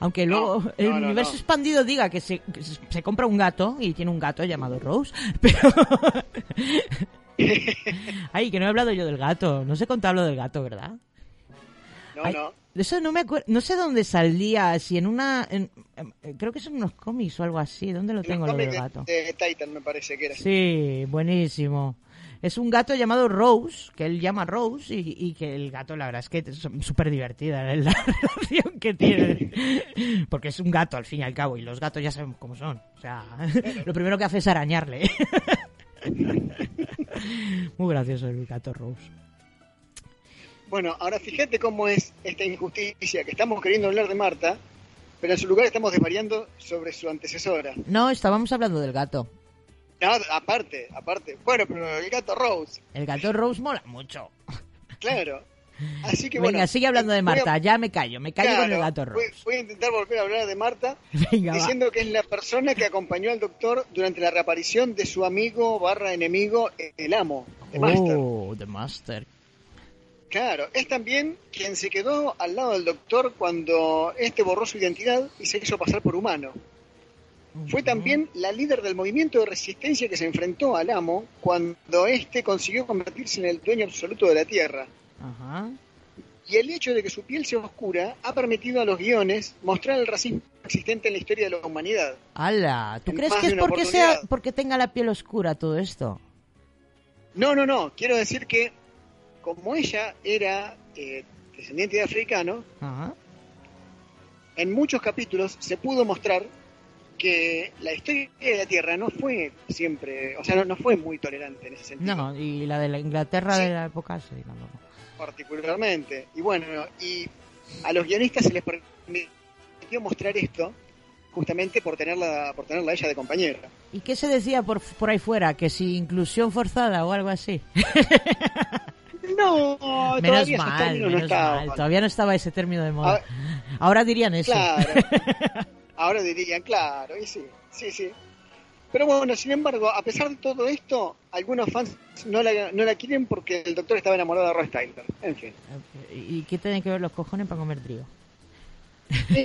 Aunque luego no, el no, universo expandido diga que se, que se- compra un gato y tiene un gato llamado Rose, pero... Ay, que no he hablado yo del gato. No sé contar lo del gato, ¿verdad? No, hay, no. Eso no me acuerdo, no sé dónde salía, si en una, en- em, eh, creo que son unos cómics o algo así. ¿Dónde lo tengo lo del de- gato? De, Titan me parece que era. Sí, buenísimo. Es un gato llamado Rose, que él llama Rose, y, y que el gato, la verdad es que es súper divertida ¿eh? la relación que tiene. Porque es un gato, al fin y al cabo, y los gatos ya sabemos cómo son. O sea, lo primero que hace es arañarle. Muy gracioso el gato Rose. Bueno, ahora fíjate cómo es esta injusticia, que estamos queriendo hablar de Marta, pero en su lugar estamos desvariando sobre su antecesora. No, estábamos hablando del gato. No, aparte, aparte. Bueno, pero el gato Rose, El gato Rose mola mucho. claro. Así que Venga, bueno. sigue hablando de voy a- Marta, ya me callo, me callo con el Claro, gato voy, Rose. voy a intentar volver a hablar de Marta, Venga, va. diciendo que es la persona que acompañó al doctor durante la reaparición de su amigo barra enemigo, el amo, el Master. Oh, The Master. Claro, es también quien se quedó al lado del doctor cuando este borró su identidad y se hizo pasar por humano. Fue también la líder del movimiento de resistencia que se enfrentó al amo cuando éste consiguió convertirse en el dueño absoluto de la Tierra. Ajá. Y el hecho de que su piel sea oscura ha permitido a los guiones mostrar el racismo existente en la historia de la humanidad. ¡Hala! ¿Tú En crees que es porque, sea, oportunidad. porque tenga la piel oscura todo esto? No, no, no. Quiero decir que como ella era eh, descendiente de africano, Ajá. en muchos capítulos se pudo mostrar que la historia de la Tierra no fue siempre, o sea, no, no fue muy tolerante en ese sentido, No, y la de la Inglaterra de la época, sí, tampoco. particularmente. Y bueno, y a los guionistas se les permitió mostrar esto justamente por tenerla, por tenerla ella de compañera. ¿Y qué se decía por, por ahí fuera? ¿Que si inclusión forzada o algo así? No, menos todavía mal, no mal. Todavía no estaba ese término de moda. Ah, Ahora dirían eso. Claro. Ahora dirían, claro, y sí, sí, sí. Pero bueno, sin embargo, a pesar de todo esto, algunos fans no la, no la quieren porque el doctor estaba enamorado de Ross Tyler. En fin. ¿Y qué tienen que ver los cojones para comer trigo?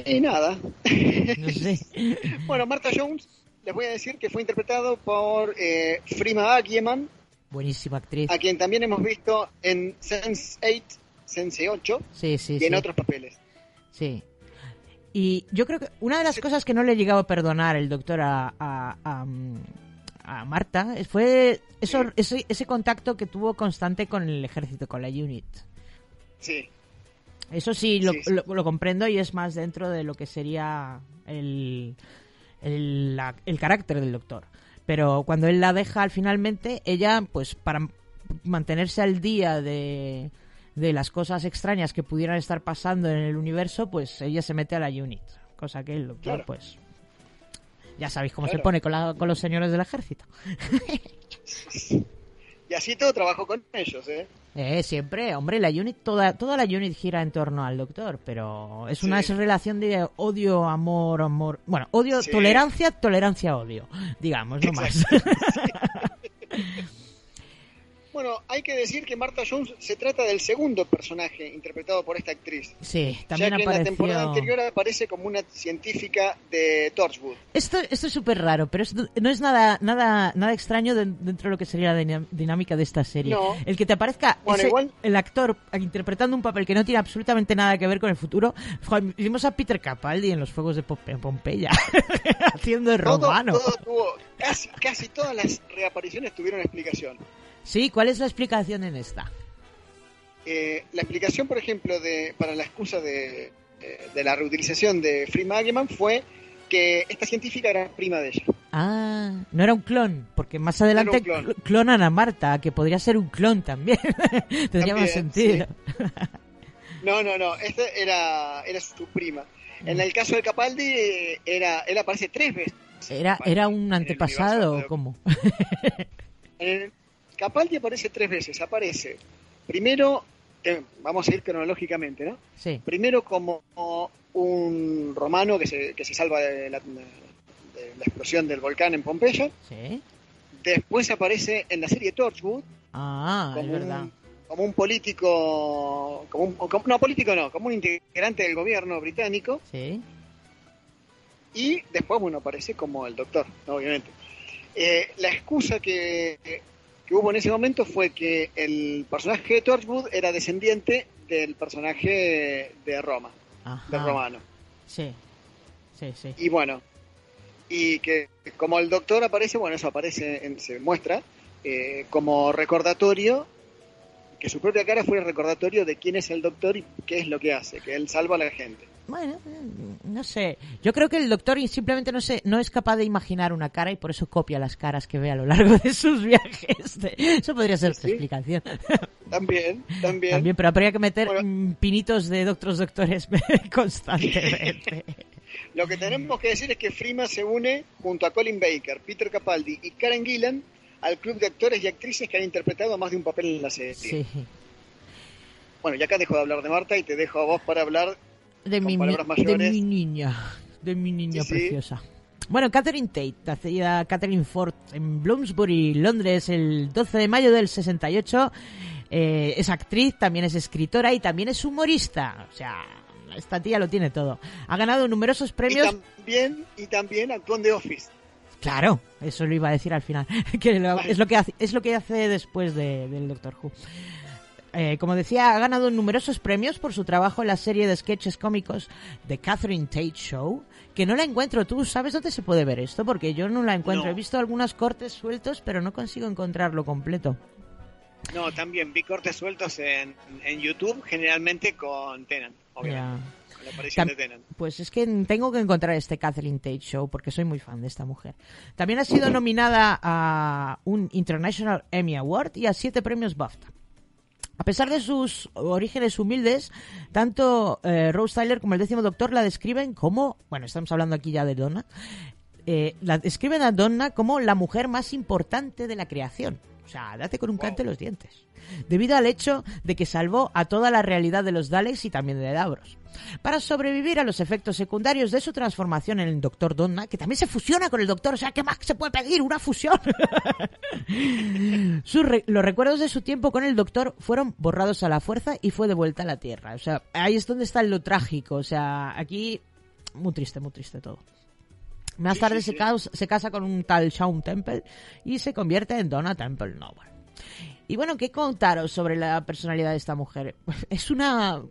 Y, nada. No sé. Bueno, Martha Jones, les voy a decir que fue interpretado por eh, Frima Agyeman, Buenísima actriz. a quien también hemos visto en Sense8, Sense 8 Sí, sí, y sí. en otros papeles. Sí. Y yo creo que una de las cosas que no le he llegado a perdonar el doctor a, a, a, a Marta fue eso, ese, ese contacto que tuvo constante con el ejército, con la unit. Sí. Eso sí lo, Sí, sí. lo- lo comprendo y es más dentro de lo que sería el, el, la- el carácter del doctor. Pero cuando él la deja al finalmente, ella, pues para mantenerse al día de, de las cosas extrañas que pudieran estar pasando en el universo, pues ella se mete a la unit. Cosa que el doctor, Claro. pues... Ya sabéis cómo se pone con, la- con los señores del ejército. Y así todo trabajo con ellos, ¿eh? Eh, siempre, hombre, la unit, toda, toda la unit gira en torno al doctor, pero es una Sí. relación de odio, amor, amor, bueno, odio, Sí. tolerancia, tolerancia, odio, digamos, no más. Bueno, hay que decir que Martha Jones se trata del segundo personaje interpretado por esta actriz. sí, también ya que en la temporada apareció... anterior aparece como una científica de Torchwood. Esto, esto es súper raro, pero es- no es nada, nada, nada extraño de- dentro de lo que sería la dinámica de esta serie. No. El que te aparezca Bueno, ese- igual- el actor interpretando un papel que no tiene absolutamente nada que ver con el futuro. Vimos a Peter Capaldi en los Fuegos de Pompe- Pompeya, haciendo de Todo, romano. todo tuvo, casi, casi todas las reapariciones tuvieron explicación. Sí, ¿cuál es la explicación en esta? Eh, la explicación, por ejemplo, de, para la excusa de, eh, de la reutilización de Free Mageman fue que esta científica era prima de ella. Ah, no era un clon, porque más adelante un clon. cl- clonan a Marta, que podría ser un clon también. Tendría más sentido. No, no, no, esta era, era su prima. En el caso de Capaldi, eh, era, él aparece tres veces. Era, era un antepasado, ¿o ¿cómo? En el- Capaldi aparece tres veces. Aparece primero, eh, vamos a ir cronológicamente, ¿no? Sí. Primero como un romano que se, que se salva de la, de la explosión del volcán en Pompeya. Sí. Después aparece en la serie Torchwood Ah, es como, verdad. un, como un político, como un, como- no político no, como un integrante del gobierno británico. Sí. Y después, bueno, aparece como el doctor, obviamente. Eh, la excusa que, que hubo en ese momento fue que el personaje de Torchwood era descendiente del personaje de Roma, Ajá. de Romano. Sí, sí, sí. Y bueno, y que como el doctor aparece, bueno, eso aparece, en- se muestra eh, como recordatorio, que su propia cara fue el recordatorio de quién es el doctor y qué es lo que hace, que él salva a la gente. Bueno, no sé. Yo creo que el doctor simplemente no, se, no es capaz de imaginar una cara y por eso copia las caras que ve a lo largo de sus viajes. Eso podría ser otra explicación. También, también. También, pero habría que meter mm, pinitos de doctores doctores constantemente. Lo que tenemos que decir es que Freeman se une junto a Colin Baker, Peter Capaldi y Karen Gillan al club de actores y actrices que han interpretado más de un papel en la serie. Sí. Bueno, ya acá dejo de hablar de Marta y te dejo a vos para hablar De mi, de niña. De mi niña Sí, sí. preciosa. Bueno, Catherine Tate, nacida Catherine Ford en Bloomsbury, Londres, el 12 de mayo del 68. Eh, es actriz, también es escritora y también es humorista. O sea, esta tía lo tiene todo. Ha ganado numerosos Y premios. también, y también actuó en The Office. Claro, eso lo iba a decir al final. que lo- es, lo que hace, es lo que hace después de- del Doctor Who. Eh, como decía, ha ganado numerosos premios por su trabajo en la serie de sketches cómicos The Catherine Tate Show, que no la encuentro. ¿Tú sabes dónde se puede ver esto? Porque yo no la encuentro. No. He visto algunos cortes sueltos, pero no consigo encontrarlo completo. No, también vi cortes sueltos en, en YouTube, generalmente con Tennant, obviamente. Con la aparición Tam- de Tennant. Pues es que tengo que encontrar este Catherine Tate Show porque soy muy fan de esta mujer. También ha sido nominada a un International Emmy Award y a siete premios BAFTA. A pesar de sus orígenes humildes, tanto eh, Rose Tyler como el décimo doctor la describen como, bueno, estamos hablando aquí ya de Donna, eh, la describen a Donna como la mujer más importante de la creación. O sea, date con un cante los dientes. Debido al hecho de que salvó a toda la realidad de los Daleks y también de Davros. Para sobrevivir a los efectos secundarios de su transformación en el Doctor Donna, que también se fusiona con el Doctor, o sea, ¿qué más se puede pedir? Una fusión. Re- los recuerdos de su tiempo con el Doctor fueron borrados a la fuerza y fue devuelta a la Tierra. O sea, ahí es donde está lo trágico. O sea, aquí muy triste, muy triste todo. Más Sí, tarde sí, se, caus- se casa con un tal Shaun Temple y se convierte en Donna Temple Noble. Y bueno, ¿qué contaros sobre la personalidad de esta mujer? Es una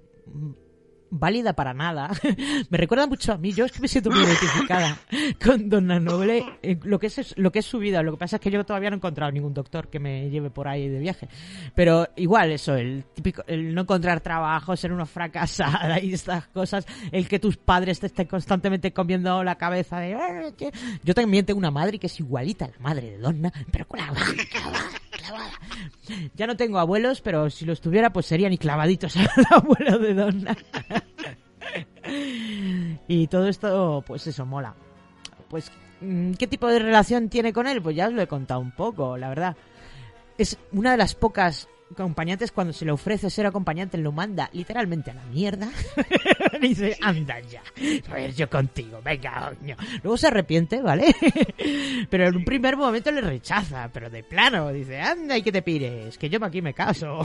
válida para nada. me recuerda mucho a mí. Yo es que me siento muy identificada con Donna Noble, eh, lo que es lo que es su vida. Lo que pasa es que yo todavía no he encontrado ningún doctor que me lleve por ahí de viaje. Pero igual eso, el típico, el no encontrar trabajo, ser una fracasada y estas cosas, el que tus padres te estén constantemente comiendo la cabeza de yo también tengo una madre que es igualita a la madre de Donna, pero con la Ya no tengo abuelos, pero si los tuviera, pues serían y clavaditos al abuelo de Donna. y todo esto, pues eso, mola. Pues, mm, ¿qué tipo de relación tiene con él? Pues ya os lo he contado un poco, la verdad. Es una de las pocas acompañantes cuando se le ofrece ser acompañante lo manda literalmente a la mierda. Y dice anda ya a ver yo contigo venga coño luego se arrepiente vale pero en un primer momento le rechaza pero de plano dice anda y que te pires que yo aquí me caso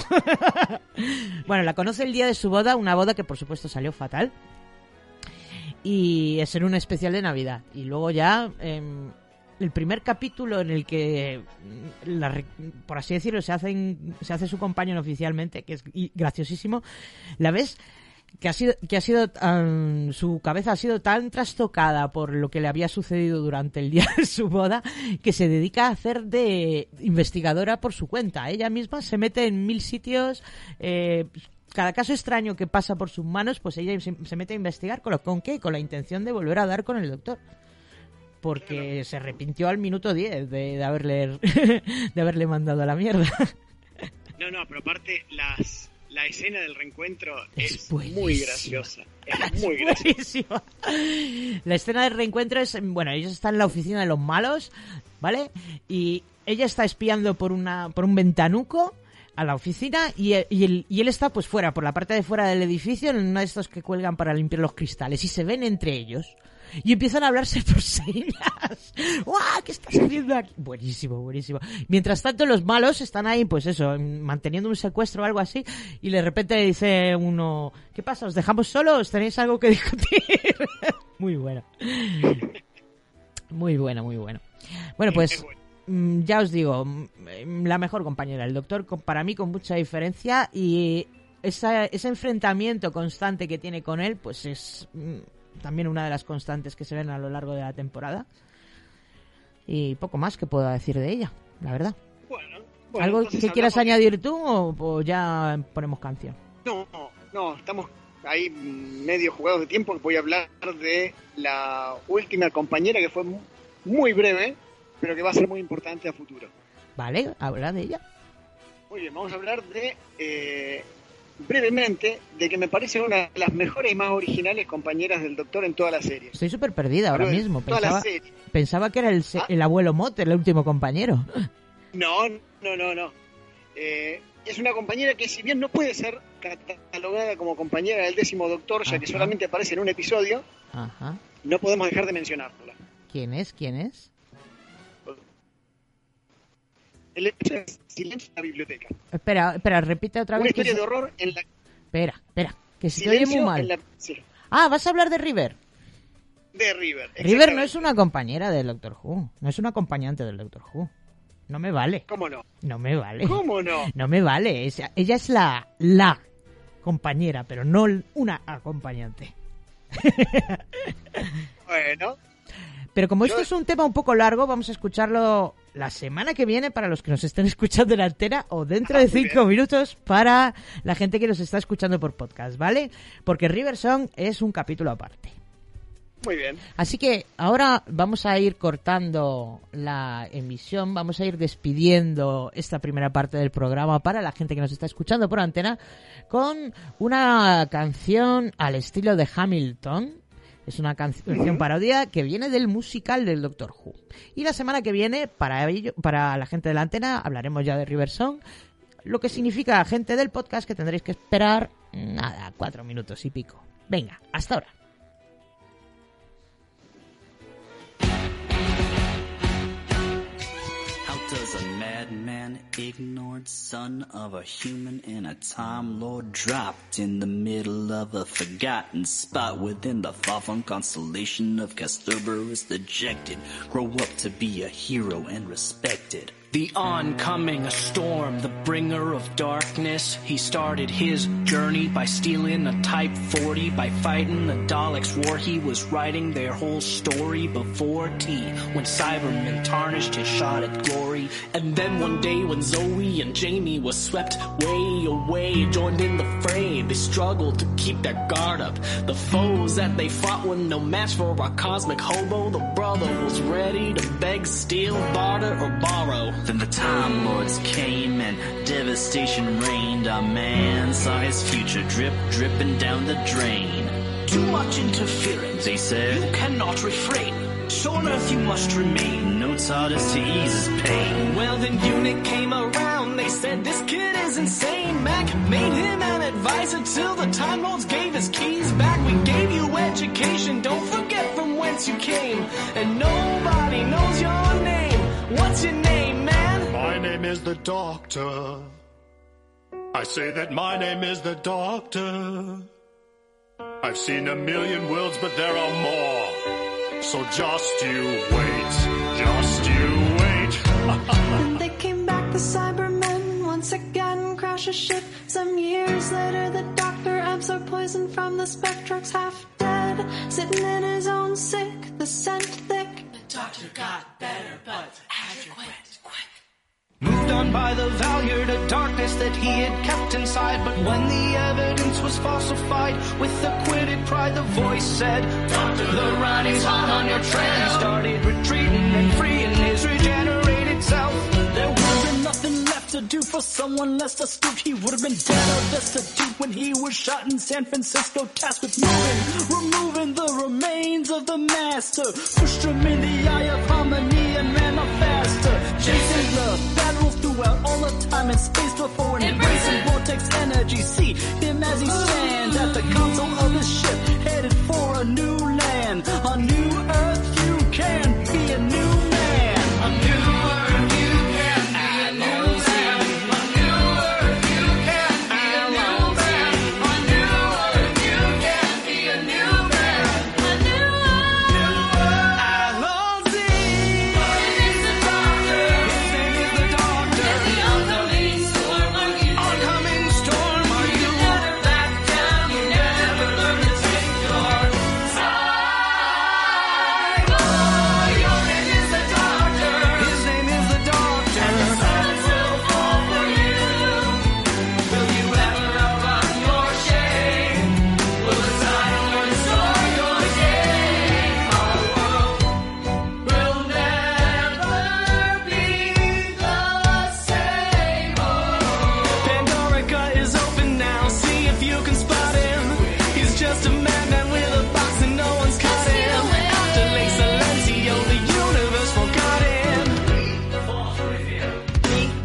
bueno la conoce el día de su boda una boda que por supuesto salió fatal. Y es en un especial de Navidad. Y luego ya em, el primer capítulo en el que, mm, la por así decirlo, se, hacen, se hace su compañero oficialmente, que es graciosísimo, la ves que ha sido que ha sido su cabeza ha sido tan trastocada por lo que le había sucedido durante el día de su boda que se dedica a hacer de investigadora por su cuenta. Ella misma se mete en mil sitios eh, cada caso extraño que pasa por sus manos pues ella se, se mete a investigar con lo con qué con la intención de volver a dar con el doctor porque se arrepintió al minuto 10 de, de haberle de haberle mandado a la mierda No, no, pero aparte las, la escena del reencuentro es, muy graciosa. Es muy graciosa. La escena de reencuentro es, bueno, ellos están en la oficina de los malos, ¿vale? Y ella está espiando por una por un ventanuco a la oficina y, él- y, él, y él está pues fuera, por la parte de fuera del edificio, en uno de estos que cuelgan para limpiar los cristales y se ven entre ellos. Y empiezan a hablarse por señas. ¡Guau! ¿Qué estás haciendo aquí? Buenísimo, buenísimo. Mientras tanto, los malos están ahí, pues eso, manteniendo un secuestro o algo así. Y de repente dice uno: ¿Qué pasa? ¿Os dejamos solos? ¿Tenéis algo que discutir? muy bueno. Muy bueno, muy bueno. Bueno, pues mm, ya os digo, mm, la mejor compañera, el doctor, para mí con mucha diferencia y esa- ese enfrentamiento constante que tiene con él, pues es mm, también una de las constantes que se ven a lo largo de la temporada. Y poco más que puedo decir de ella, la verdad. Bueno, bueno, ¿Algo que quieras añadir tú o, ya ponemos canción? No, no, no, estamos ahí medio jugados de tiempo. Voy a hablar de la última compañera que fue mu- muy breve, pero que va a ser muy importante a futuro. Vale, habla de ella. Muy bien, vamos a hablar de eh, brevemente de que me parece una de las mejores y más originales compañeras del Doctor en toda la serie. Estoy súper perdida ahora de mismo. toda la Pensaba, serie. pensaba que era el, Ah. el abuelo Motter, el último compañero. No, no, no, no. Eh, es una compañera que si bien no puede ser catalogada como compañera del décimo Doctor, ya que solamente aparece en un episodio, Ajá. no podemos dejar de mencionarla. ¿Quién es? ¿Quién es? El Silencio en la biblioteca. Espera, espera, repite otra vez. historia se- de horror en la Espera, espera, que se te oye Silencio muy mal. en la- sí, Ah, vas a hablar de River. de River. River no es una compañera del Doctor Who, no es una acompañante del Doctor Who. No me vale. ¿Cómo no? No me vale. ¿Cómo no? No me vale. es- ella es la, la compañera, pero no una acompañante. Bueno, Pero como Yo- esto es un tema un poco largo, vamos a escucharlo la semana que viene para los que nos estén escuchando en la antena o dentro de Ah, cinco minutos para la gente que nos está escuchando por podcast, ¿vale? Porque River Song es un capítulo aparte. muy bien. Así que ahora vamos a ir cortando la emisión, vamos a ir despidiendo esta primera parte del programa para la gente que nos está escuchando por antena con una canción al estilo de Hamilton. Es una can- canción parodia que viene del musical del Doctor Who. Y la semana que viene, para ello, para la gente de la antena, hablaremos ya de River Song, lo que significa gente del podcast que tendréis que esperar nada, cuatro minutos y pico. Venga, hasta ahora. Madman, ignored son of a human and a time lord dropped in the middle of a forgotten spot within the far-flung constellation of Castorberus dejected, grow up to be a hero and respected? The oncoming storm, the bringer of darkness. He started his journey by stealing a Type 40, by fighting the Daleks' war. He was writing their whole story before tea, when Cybermen tarnished his shot at glory. And then one day when Zoe and Jamie was swept way away, joined in the fray, they struggled to keep their guard up. The foes that they fought were no match for our cosmic hobo. The brother was ready to beg, steal, barter, or borrow. Then the Time Lords came and devastation reigned. Our man saw his future drip, dripping down the drain. Too much interference, They said, you cannot refrain. So on Earth you must remain. no TARDIS to ease his pain. Well, then Unit came around. They said this kid is insane. Mac made him an advisor till the Time Lords gave his keys back. We gave you education. Don't forget from whence you came. And nobody knows your name. What's your name? My name is the Doctor. I say that my name is the Doctor. I've seen a million worlds, but there are more. So just you wait. Just you wait. When they came back, the Cybermen once again crash a ship. Some years later, the Doctor absorbed poison from the Spectrux, half dead, sitting in his own sick, the scent thick. The Doctor got better, but adequate. Moved on by the value to darkness that he had kept inside. But when the evidence was falsified, with acquitted pride, the voice said, Doctor, the writing's hot on your trail. He started retreating and freeing his regenerated self. Do for someone less astute. He would have been dead or destitute when he was shot in San Francisco, tasked with moving, removing the remains of the master. Pushed him in the eye of harmony and ran off faster. Chasing the bad wolf throughout all of time and space before and embracing vortex energy. See him as he stands at the console of his ship, headed for a new land, a new earth. You can be a new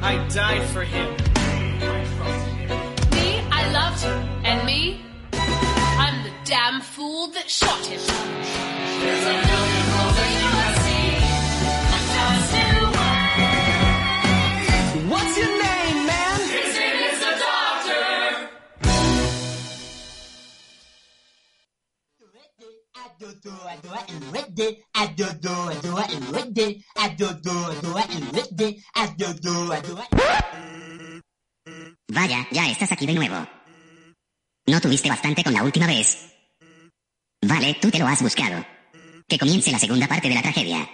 I died for him. Vaya, ya estás aquí de nuevo. ¿No tuviste bastante con la última vez? Vale, tú te lo has buscado. Que comience la segunda parte de la tragedia.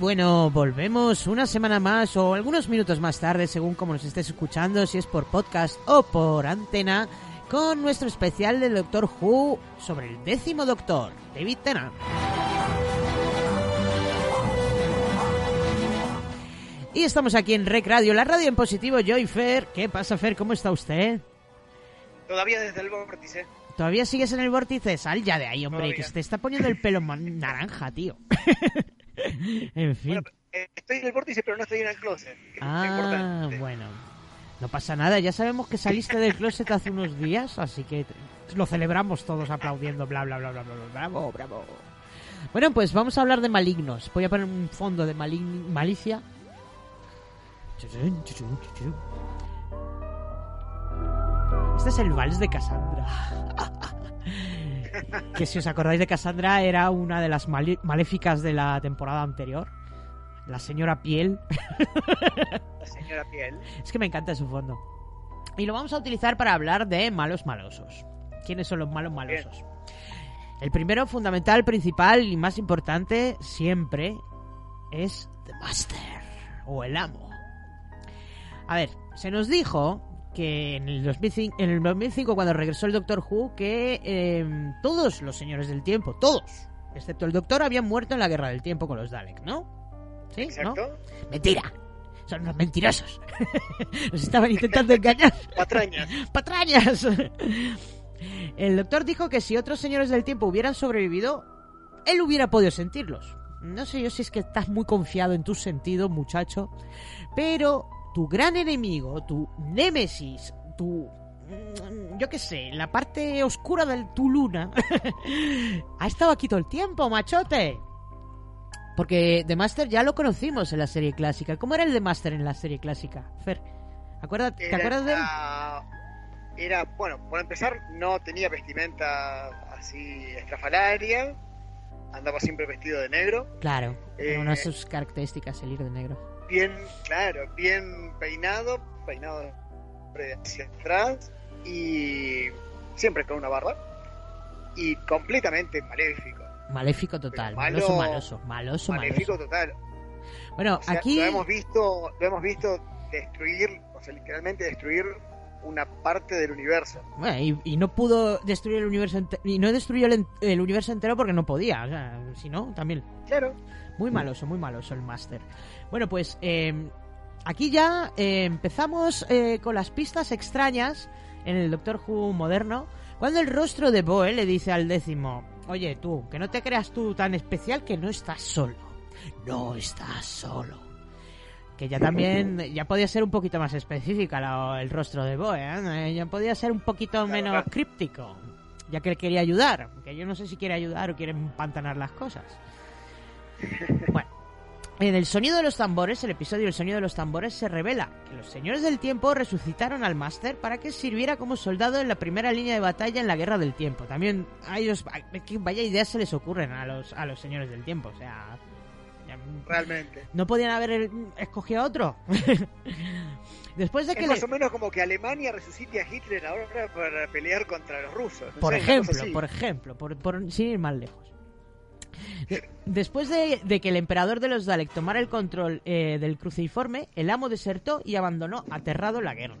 Bueno, volvemos una semana más o algunos minutos más tarde, según como nos estés escuchando, si es por podcast o por antena, con nuestro especial del Doctor Who sobre el décimo Doctor, David Tennant. Y estamos aquí en Rec Radio, la radio en positivo, Joy Fer. ¿Qué pasa, Fer? ¿Cómo está usted? Todavía desde el vórtice. ¿Todavía sigues en el vórtice? Sal ya de ahí, hombre, Todavía. que se te está poniendo el pelo naranja, tío. en fin. Eh, Estoy en el vórtice, pero no estoy en el closet. es Ah, bueno. No pasa nada, ya sabemos que saliste del closet hace unos días, así que lo celebramos todos aplaudiendo, bla, bla, bla, bla, bla, bla, bravo, bravo. Bueno, pues vamos a hablar de malignos. Voy a poner un fondo de malicia. Este es el vals de Cassandra. que si os acordáis de Cassandra era una de las maléficas de la temporada anterior. La señora Piel. La señora Piel. Es que me encanta su fondo. Y lo vamos a utilizar para hablar de malos malosos. ¿Quiénes son los malos malosos? El primero, fundamental, principal y más importante siempre es The Master o el amo. A ver, se nos dijo que en el 2005, en el 2005 cuando regresó el Doctor Who, que eh, todos los señores del tiempo, todos, excepto el Doctor, habían muerto en la Guerra del Tiempo con los Daleks, ¿no? ¿Sí? ¿No? Mentira. Son unos mentirosos. Nos estaban intentando engañar. Patrañas. ¡Patrañas! El doctor dijo que si otros señores del tiempo hubieran sobrevivido, él hubiera podido sentirlos. No sé yo si es que estás muy confiado en tus sentidos, muchacho, pero tu gran enemigo, tu némesis, tu... mm, yo qué sé, la parte oscura de tu luna, ha estado aquí todo el tiempo, machote. Porque The Master ya lo conocimos en la serie clásica. ¿Cómo era el The Master en la serie clásica? Fer, ¿acuerdas- ¿te acuerdas de él? Era, bueno, por empezar, no tenía vestimenta así estrafalaria. Andaba siempre vestido de negro. Claro, Eh, una de sus características el ir de negro. Bien, claro, bien peinado, peinado hacia atrás y siempre con una barba. Y completamente maléfico. Maléfico total, malo- maloso, maloso, maloso, maléfico maloso. total. Bueno, O sea, aquí lo hemos visto, lo hemos visto destruir, o sea, literalmente destruir una parte del universo. Bueno, y, y no pudo destruir el universo y no destruyó el, el universo entero porque no podía, o sea, si no, también. Claro. Muy maloso, muy maloso el Master. Bueno, pues eh, aquí ya eh, empezamos eh, con las pistas extrañas en el Doctor Who moderno, cuando el rostro de Boe le dice al décimo, oye tú, que no te creas tú tan especial que no estás solo. No estás solo. Que ya también, ya podía ser un poquito más específica la- el rostro de Boe, ¿eh? ya podía ser un poquito menos críptico, ya que él quería ayudar, que yo no sé si quiere ayudar o quiere empantanar las cosas. Bueno, en el sonido de los tambores, el episodio El sonido de los tambores, se revela que los señores del tiempo resucitaron al máster para que sirviera como soldado en la primera línea de batalla en la guerra del tiempo. También a ellos, vaya ideas se les ocurren a los, a los señores del tiempo, o sea... Realmente. ¿No podían haber escogido a otro? Después de que es le- más o menos como que Alemania resucite a Hitler ahora para pelear contra los rusos. no Por sé, ejemplo, por ejemplo, por, sin ir más lejos. De- después de, de que el emperador de los Dalek tomara el control eh, del cruciforme, el amo desertó y abandonó aterrado la guerra.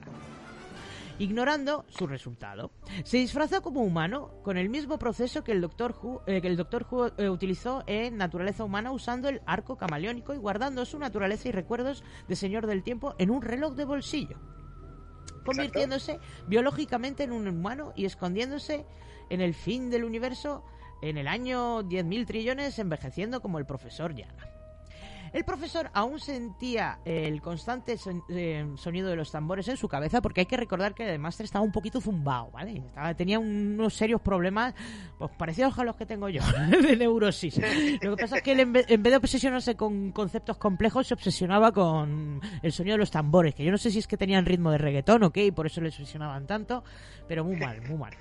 Ignorando su resultado. Se disfrazó como humano con el mismo proceso que el Doctor Who, eh, que el Doctor Who, eh, utilizó en Naturaleza Humana usando el arco camaleónico y guardando su naturaleza y recuerdos de Señor del Tiempo en un reloj de bolsillo convirtiéndose biológicamente en un humano y escondiéndose en el fin del universo en el año 10.000 trillones envejeciendo como el profesor Yana. El profesor aún sentía el constante eh, sonido de los tambores en su cabeza porque hay que recordar que el máster estaba un poquito zumbado, ¿vale? Tenía unos serios problemas pues parecidos a los que tengo yo, de neurosis. Lo que pasa es que él en vez, en vez de obsesionarse con conceptos complejos se obsesionaba con el sonido de los tambores, que yo no sé si es que tenían ritmo de reggaetón o qué y por eso le obsesionaban tanto, pero muy mal, muy mal.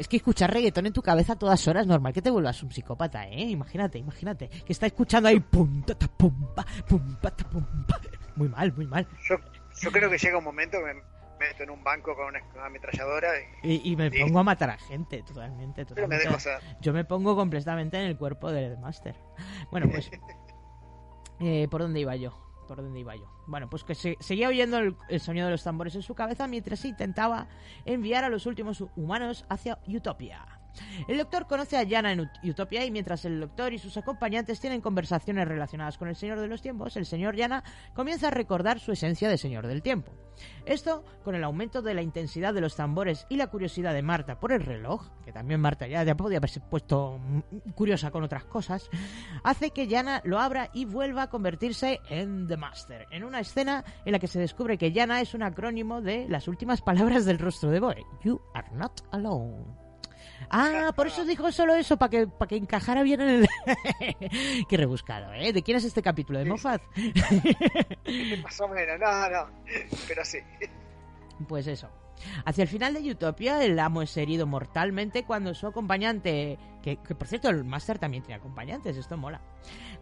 Es que escuchar reggaetón en tu cabeza a todas horas normal que te vuelvas un psicópata, ¿eh? Imagínate, imagínate. Que está escuchando ahí pum, ta, ta, pum, pa, pum, pa, ta, pum, pa. Muy mal, muy mal. Yo, yo creo que llega un momento que me meto en un banco con una, una ametralladora y Y, y me pongo a matar a gente, totalmente, me totalmente. Yo me pongo completamente en el cuerpo del Master. Bueno, pues... eh, ¿Por dónde iba yo? ¿Por dónde iba yo? Bueno, pues que se- seguía oyendo el, el sonido de los tambores en su cabeza mientras intentaba enviar a los últimos humanos hacia Utopia. El doctor conoce a Yana en Ut- Utopia y mientras el doctor y sus acompañantes tienen conversaciones relacionadas con el Señor de los Tiempos, el señor Yana comienza a recordar su esencia de Señor del Tiempo. Esto, con el aumento de la intensidad de los tambores y la curiosidad de Marta por el reloj, que también Marta ya, podía haberse puesto mm, curiosa con otras cosas, hace que Yana lo abra y vuelva a convertirse en The Master, en una escena en la que se descubre que Yana es un acrónimo de las últimas palabras del rostro de Boe, You are not alone. Ah, por eso dijo solo eso, para que, para que encajara bien en el... Qué rebuscado, ¿eh? ¿De quién es este capítulo? ¿De Moffat? más o menos, no, no, pero sí. Pues eso. Hacia el final de Utopia, el amo es herido mortalmente cuando su acompañante, que, por cierto el Master también tiene acompañantes, esto mola.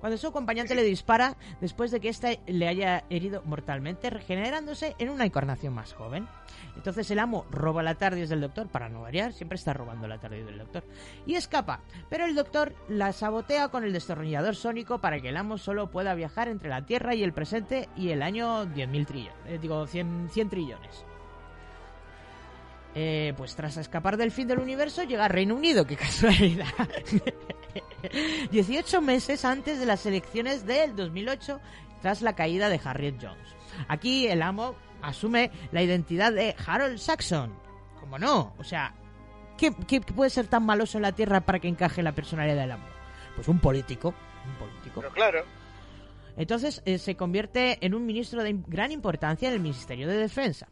Cuando su acompañante le dispara después de que éste le haya herido mortalmente, regenerándose en una encarnación más joven. Entonces el amo roba la TARDIS del doctor, para no variar, siempre está robando la TARDIS del doctor, y escapa. Pero el doctor la sabotea con el destornillador sónico para que el amo solo pueda viajar entre la Tierra y el presente y el año 10.000 trillones, eh, digo 100, 100 trillones. Eh, pues tras escapar del fin del universo llega a Reino Unido, qué casualidad. 18 meses antes de las elecciones del 2008, tras la caída de Harriet Jones. Aquí el amo asume la identidad de Harold Saxon. ¿Cómo no? O sea, ¿qué, puede ser tan maloso en la Tierra para que encaje en la personalidad del amo? Pues un político, un político. Pero claro, Entonces eh, se convierte en un ministro de gran importancia en el Ministerio de Defensa.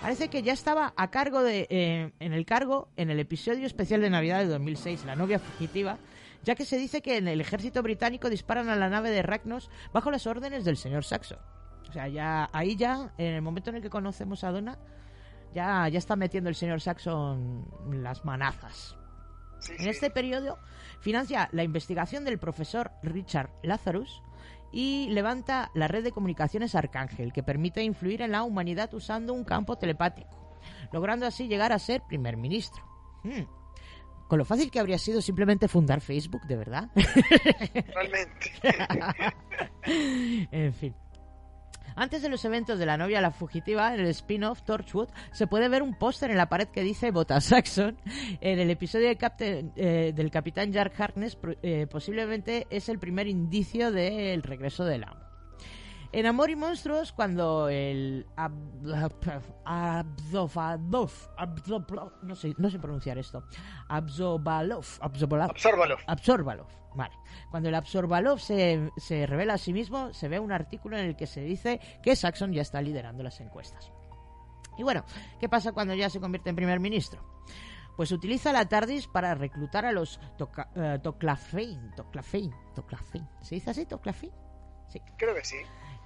Parece que ya estaba a cargo de, eh, en el cargo en el episodio especial de Navidad de 2006, La novia fugitiva, ya que se dice que en el ejército británico disparan a la nave de Ragnos bajo las órdenes del señor Saxon. O sea, ya ahí ya, en el momento en el que conocemos a Donna, ya, ya está metiendo el señor Saxon las manazas. En este periodo financia la investigación del profesor Richard Lazarus y levanta la red de comunicaciones Arcángel, que permite influir en la humanidad usando un campo telepático, logrando así llegar a ser primer ministro. Hmm. Con lo fácil que habría sido simplemente fundar Facebook, de verdad. realmente. en fin. Antes de los eventos de la novia la fugitiva, en el spin-off Torchwood, se puede ver un póster en la pared que dice Bota Saxon. En el episodio Captain- eh, del Capitán Jack Harkness, eh, posiblemente es el primer indicio del regreso del amo. En Amor y Monstruos, cuando el Ab- Abzobalov, Abzobalov, no sé, no sé pronunciar esto, Abzobalov, Abzobalov, Absorbalov. Absorbalov, vale. Cuando el Absorbalov se, se revela a sí mismo, se ve un artículo en el que se dice que Saxon ya está liderando las encuestas. Y bueno, ¿qué pasa cuando ya se convierte en primer ministro? Pues utiliza la TARDIS para reclutar a los toca, eh, Toclafein, Toclafein, Toclafein. ¿Se dice así, Toclafein? Sí. Creo que sí.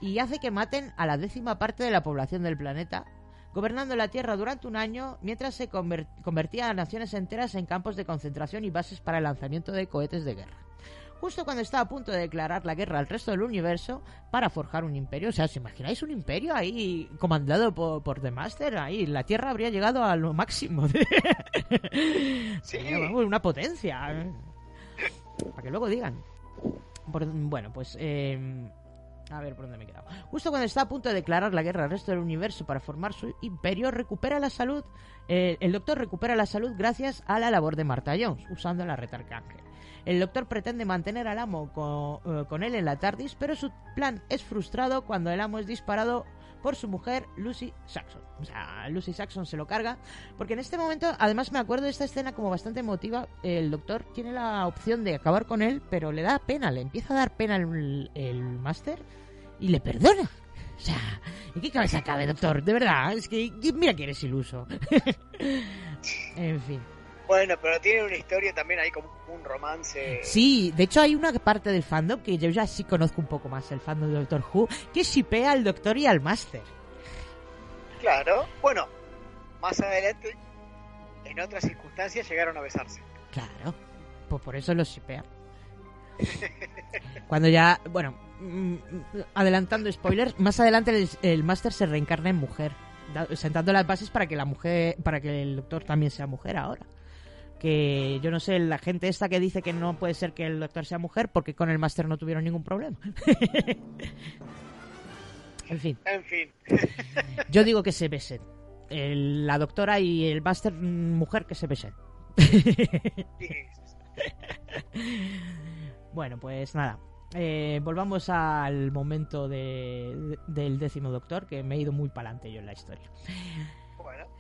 Y hace que maten a la décima parte de la población del planeta, gobernando la Tierra durante un año mientras se conver- convertía a naciones enteras en campos de concentración y bases para el lanzamiento de cohetes de guerra. Justo cuando está a punto de declarar la guerra al resto del universo para forjar un imperio. O sea, ¿os imagináis un imperio ahí comandado por, por The Master? Ahí la Tierra habría llegado a lo máximo. Vamos, una potencia. Para que luego digan. Por- bueno, pues eh, A ver por dónde me he quedado. Justo cuando está a punto de declarar la guerra al resto del universo para formar su imperio, recupera la salud. eh, el doctor recupera la salud gracias a la labor de Marta Jones, usando la red Arcángel. El doctor pretende mantener al amo eh, con, él en la TARDIS, pero su plan es frustrado cuando el amo es disparado por su mujer Lucy Saxon. O sea, Lucy Saxon se lo carga, porque en este momento, además me acuerdo de esta escena como bastante emotiva, el doctor tiene la opción de acabar con él, pero le da pena, le empieza a dar pena el, el máster y le perdona. O sea, ¿en qué cabeza cabe, doctor? De verdad, es que mira que eres iluso. en fin. Bueno, pero tiene una historia también ahí como un romance. Sí, de hecho hay una parte del fandom que yo ya sí conozco un poco más, el fandom de Doctor Who, que shipea al doctor y al máster. Claro. Bueno, más adelante, en otras circunstancias, llegaron a besarse. Claro, pues por eso los shipea. Cuando ya, bueno, adelantando spoilers, más adelante el, el máster se reencarna en mujer, da- sentando las bases para que la mujer, para que el doctor también sea mujer ahora. Que yo no sé, la gente esta que dice que no puede ser que el doctor sea mujer porque con el máster no tuvieron ningún problema. en fin, En fin. yo digo que se besen. El- la doctora y el máster mm, mujer que se besen. Bueno, pues nada. Eh, volvamos al momento de- del décimo doctor, que me he ido muy para adelante yo en la historia.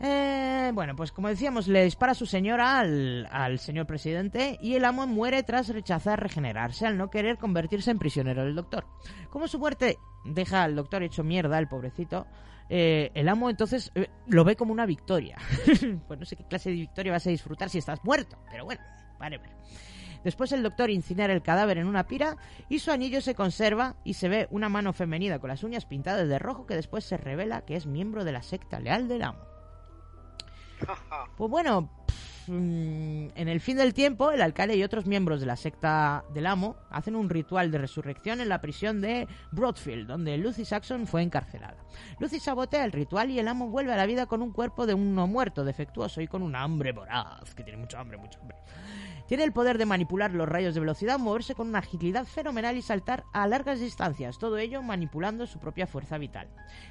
Eh, bueno, pues como decíamos, le dispara a su señora al, al señor presidente y el amo muere tras rechazar regenerarse al no querer convertirse en prisionero del doctor. Como su muerte deja al doctor hecho mierda, el pobrecito, eh, el amo entonces eh, lo ve como una victoria. pues no sé qué clase de victoria vas a disfrutar si estás muerto, pero bueno, vale, vale. Después el doctor incinera el cadáver en una pira y su anillo se conserva y se ve una mano femenina con las uñas pintadas de rojo que después se revela que es miembro de la secta leal del amo. Pues bueno, pff, mm, en el fin del tiempo, el alcalde y otros miembros de la secta del amo hacen un ritual de resurrección en la prisión de Broadfield, donde Lucy Saxon fue encarcelada. Lucy sabotea el ritual y el amo vuelve a la vida con un cuerpo de un no muerto, defectuoso y con un hambre voraz, que tiene mucho hambre, mucho hambre. Tiene el poder de manipular los rayos de velocidad, moverse con una agilidad fenomenal y saltar a largas distancias, todo ello manipulando su propia fuerza vital.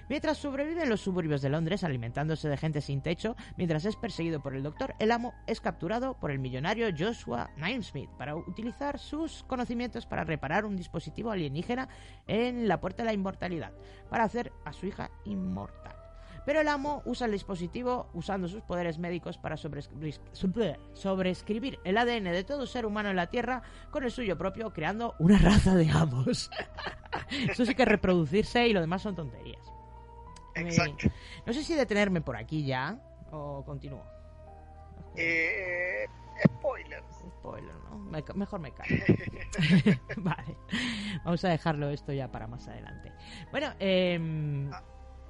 Mientras sobrevive en los suburbios de Londres alimentándose de gente sin techo, mientras es perseguido por el doctor, el amo es capturado por el millonario Joshua Nailsmith para utilizar sus conocimientos para reparar un dispositivo alienígena en la puerta de la inmortalidad, para hacer a su hija inmortal. Pero el amo usa el dispositivo usando sus poderes médicos para sobrescri- sobre- sobreescribir el ADN de todo ser humano en la Tierra con el suyo propio, creando una raza de amos. Eso sí que es reproducirse y lo demás son tonterías. Exacto. no sé si detenerme por aquí ya o continúo. Eh, spoilers. Spoiler, ¿no? Me- mejor me callo. vale. Vamos a dejarlo esto ya para más adelante. Bueno, eh,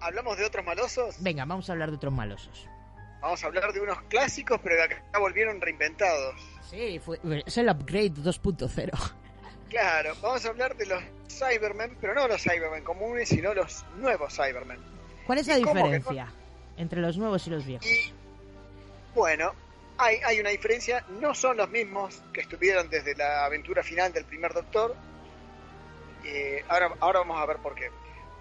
¿Hablamos de otros malosos? venga, vamos a hablar de otros malosos. Vamos a hablar de unos clásicos, pero que acá volvieron reinventados. Sí, fue, es el upgrade 2.0. Claro, vamos a hablar de los Cybermen, pero no los Cybermen comunes, sino los nuevos Cybermen. ¿Cuál es la diferencia entre los nuevos y los viejos? Bueno, hay, hay una diferencia, no son los mismos que estuvieron desde la aventura final del primer Doctor. Eh, ahora, ahora vamos a ver por qué.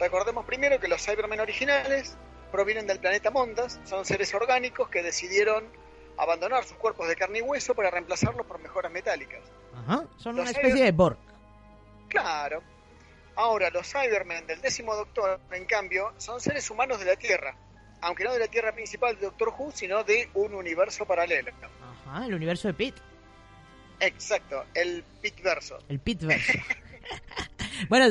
Recordemos primero que los Cybermen originales provienen del planeta Mondas, son seres orgánicos que decidieron abandonar sus cuerpos de carne y hueso para reemplazarlos por mejoras metálicas. Ajá, son Los una especie de Borg. Claro. Ahora, los Cybermen del décimo Doctor, en cambio, son seres humanos de la Tierra. Aunque no de la Tierra principal de Doctor Who, sino de un universo paralelo. Ajá, el universo de Pit. Exacto, el Pitverso. El Pitverso. bueno,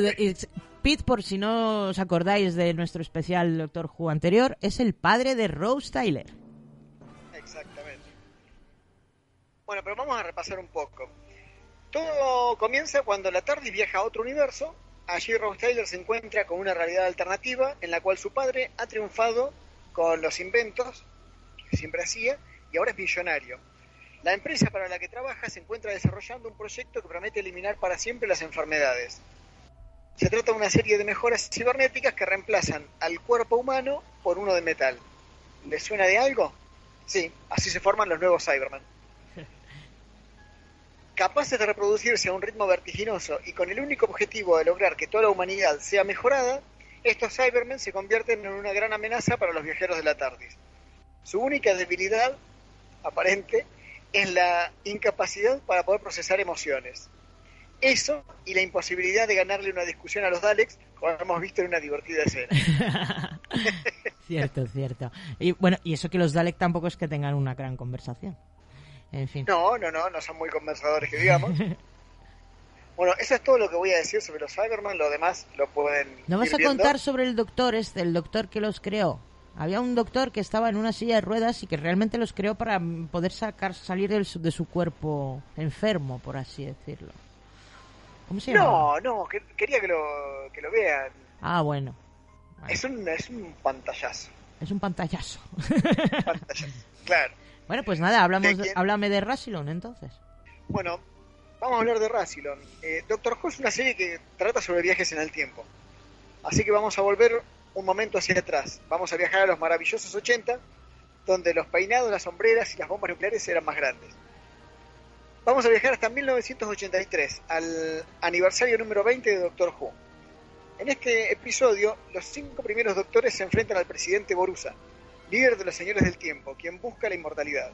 Pete, por si no os acordáis de nuestro especial Doctor Who anterior, es el padre de Rose Tyler. Exactamente. Bueno, pero vamos a repasar un poco. Todo comienza cuando la TARDIS viaja a otro universo. Allí Rose Taylor se encuentra con una realidad alternativa en la cual su padre ha triunfado con los inventos que siempre hacía y ahora es millonario. La empresa para la que trabaja se encuentra desarrollando un proyecto que promete eliminar para siempre las enfermedades. Se trata de una serie de mejoras cibernéticas que reemplazan al cuerpo humano por uno de metal. ¿Les suena de algo? Sí, así se forman los nuevos Cybermen. capaces de reproducirse a un ritmo vertiginoso y con el único objetivo de lograr que toda la humanidad sea mejorada, estos Cybermen se convierten en una gran amenaza para los viajeros de la TARDIS. Su única debilidad aparente es la incapacidad para poder procesar emociones. Eso y la imposibilidad de ganarle una discusión a los Daleks, como hemos visto en una divertida escena. Cierto, cierto. Y bueno, y eso que los Dalek tampoco es que tengan una gran conversación. En fin. No, no, no, no son muy conversadores que digamos. Bueno, eso es todo lo que voy a decir sobre los Cybermen, lo demás lo pueden ¿No vas ir a viendo. contar sobre el doctor este, el doctor que los creó? Había un doctor que estaba en una silla de ruedas y que realmente los creó para poder sacar salir del su- de su cuerpo enfermo, por así decirlo. ¿Cómo se llama? No, no, que- quería que lo, que lo vean. Ah, bueno. Es un, es un pantallazo. Es un pantallazo. Claro. Bueno, pues nada, hablamos ¿De háblame de Rassilon entonces. Bueno, vamos a hablar de Rassilon. Eh, Doctor Who es una serie que trata sobre viajes en el tiempo. Así que vamos a volver un momento hacia atrás. Vamos a viajar a los maravillosos 80, donde los peinados, las sombreras y las bombas nucleares eran más grandes. Vamos a viajar hasta 1983, al aniversario número 20 de Doctor Who. En este episodio, los cinco primeros doctores se enfrentan al presidente Borusa, líder de los señores del tiempo, quien busca la inmortalidad.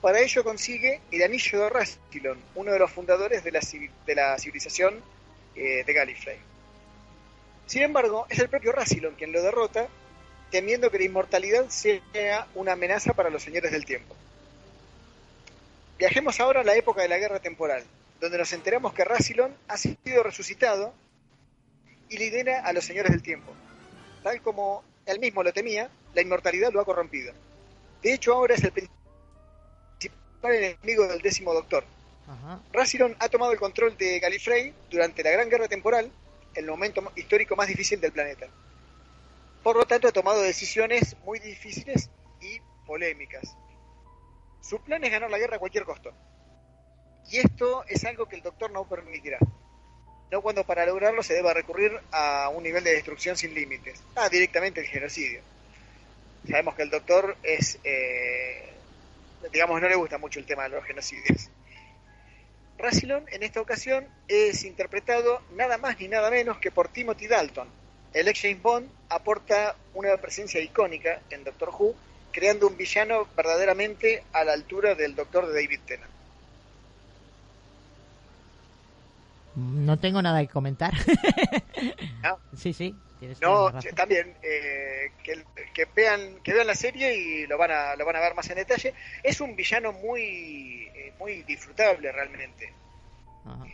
Para ello consigue el anillo de Rassilon, uno de los fundadores de la, civi- de la civilización eh, de Gallifrey. Sin embargo, es el propio Rassilon quien lo derrota, temiendo que la inmortalidad sea una amenaza para los señores del tiempo. Viajemos ahora a la época de la guerra temporal, donde nos enteramos que Rassilon ha sido resucitado y lidera a los señores del tiempo. Tal como él mismo lo temía, la inmortalidad lo ha corrompido. De hecho, ahora es el principal enemigo del décimo doctor. Rassilon ha tomado el control de Gallifrey durante la Gran Guerra Temporal, el momento histórico más difícil del planeta. Por lo tanto, ha tomado decisiones muy difíciles y polémicas. Su plan es ganar la guerra a cualquier costo. Y esto es algo que el Doctor no permitirá. No cuando para lograrlo se deba recurrir a un nivel de destrucción sin límites. Ah, directamente el genocidio. Sabemos que el Doctor es, eh, digamos, no le gusta mucho el tema de los genocidios. Rassilon en esta ocasión es interpretado nada más ni nada menos que por Timothy Dalton. El ex James Bond aporta una presencia icónica en Doctor Who, creando un villano verdaderamente a la altura del Doctor de David Tennant. No tengo nada que comentar. ¿no? sí, sí. No, también eh, que, que vean que vean la serie y lo van a lo van a ver más en detalle. Es un villano muy eh, muy disfrutable realmente. Ajá.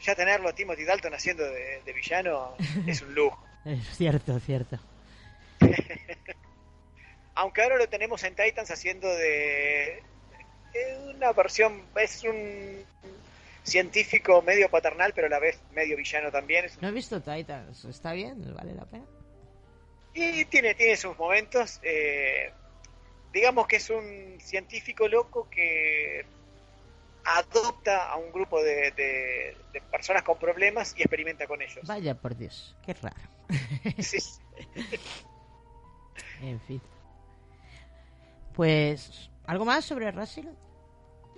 Ya tenerlo a Timothy Dalton haciendo de, de villano es un lujo. Es cierto, cierto. Aunque ahora lo tenemos en Titans haciendo de, de una versión es un científico medio paternal, pero a la vez medio villano también. No he visto Titans. ¿Está bien? ¿Vale la pena? Y tiene, tiene sus momentos. eh, digamos que es un científico loco que adopta a un grupo de, de- de personas con problemas y experimenta con ellos. Vaya por Dios, qué raro. Sí. En fin. Pues, ¿algo más sobre Russell?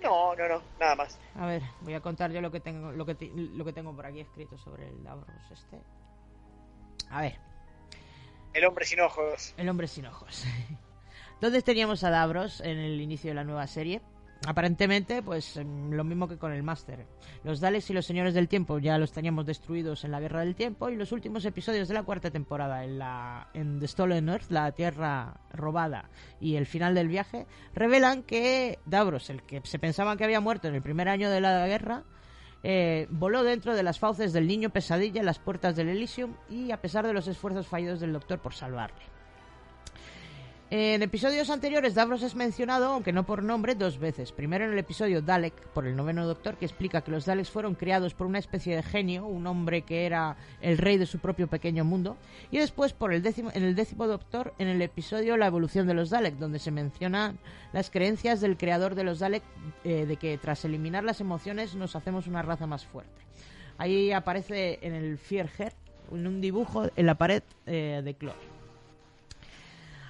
No, no, no, nada más. A ver, voy a contar yo lo que tengo, lo que, lo que tengo por aquí escrito sobre el Davros este. A ver, El hombre sin ojos. el hombre sin ojos. ¿Dónde teníamos a Davros en el inicio de la nueva serie? Aparentemente, pues em, lo mismo que con el Máster. Los Daleks y los Señores del Tiempo ya los teníamos destruidos en la Guerra del Tiempo y los últimos episodios de la cuarta temporada en, la, en The Stolen Earth, la Tierra robada y el final del viaje, revelan que Davros, el que se pensaba que había muerto en el primer año de la guerra, eh, voló dentro de las fauces del niño pesadilla en las puertas del Elysium y a pesar de los esfuerzos fallidos del Doctor por salvarle. En episodios anteriores, Davros es mencionado, aunque no por nombre, dos veces. Primero en el episodio Dalek, por el noveno doctor, que explica que los Daleks fueron creados por una especie de genio, un hombre que era el rey de su propio pequeño mundo. Y después por el décimo, en el décimo doctor, en el episodio La evolución de los Daleks, donde se mencionan las creencias del creador de los Daleks eh, de que tras eliminar las emociones nos hacemos una raza más fuerte. Ahí aparece en el Fierher, en un dibujo en la pared eh, de Clore.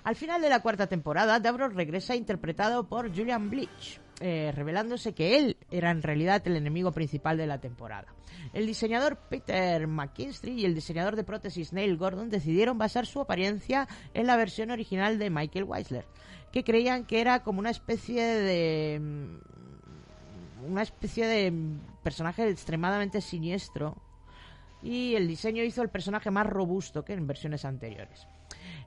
Al final de la cuarta temporada, Davros regresa interpretado por Julian Bleach. eh, revelándose que él era en realidad el enemigo principal de la temporada. El diseñador Peter McKinstry y el diseñador de prótesis Neil Gordon decidieron basar su apariencia en la versión original de Michael Weisler, que creían que era como una especie de mm, una especie de personaje extremadamente siniestro y el diseño hizo el personaje más robusto que en versiones anteriores.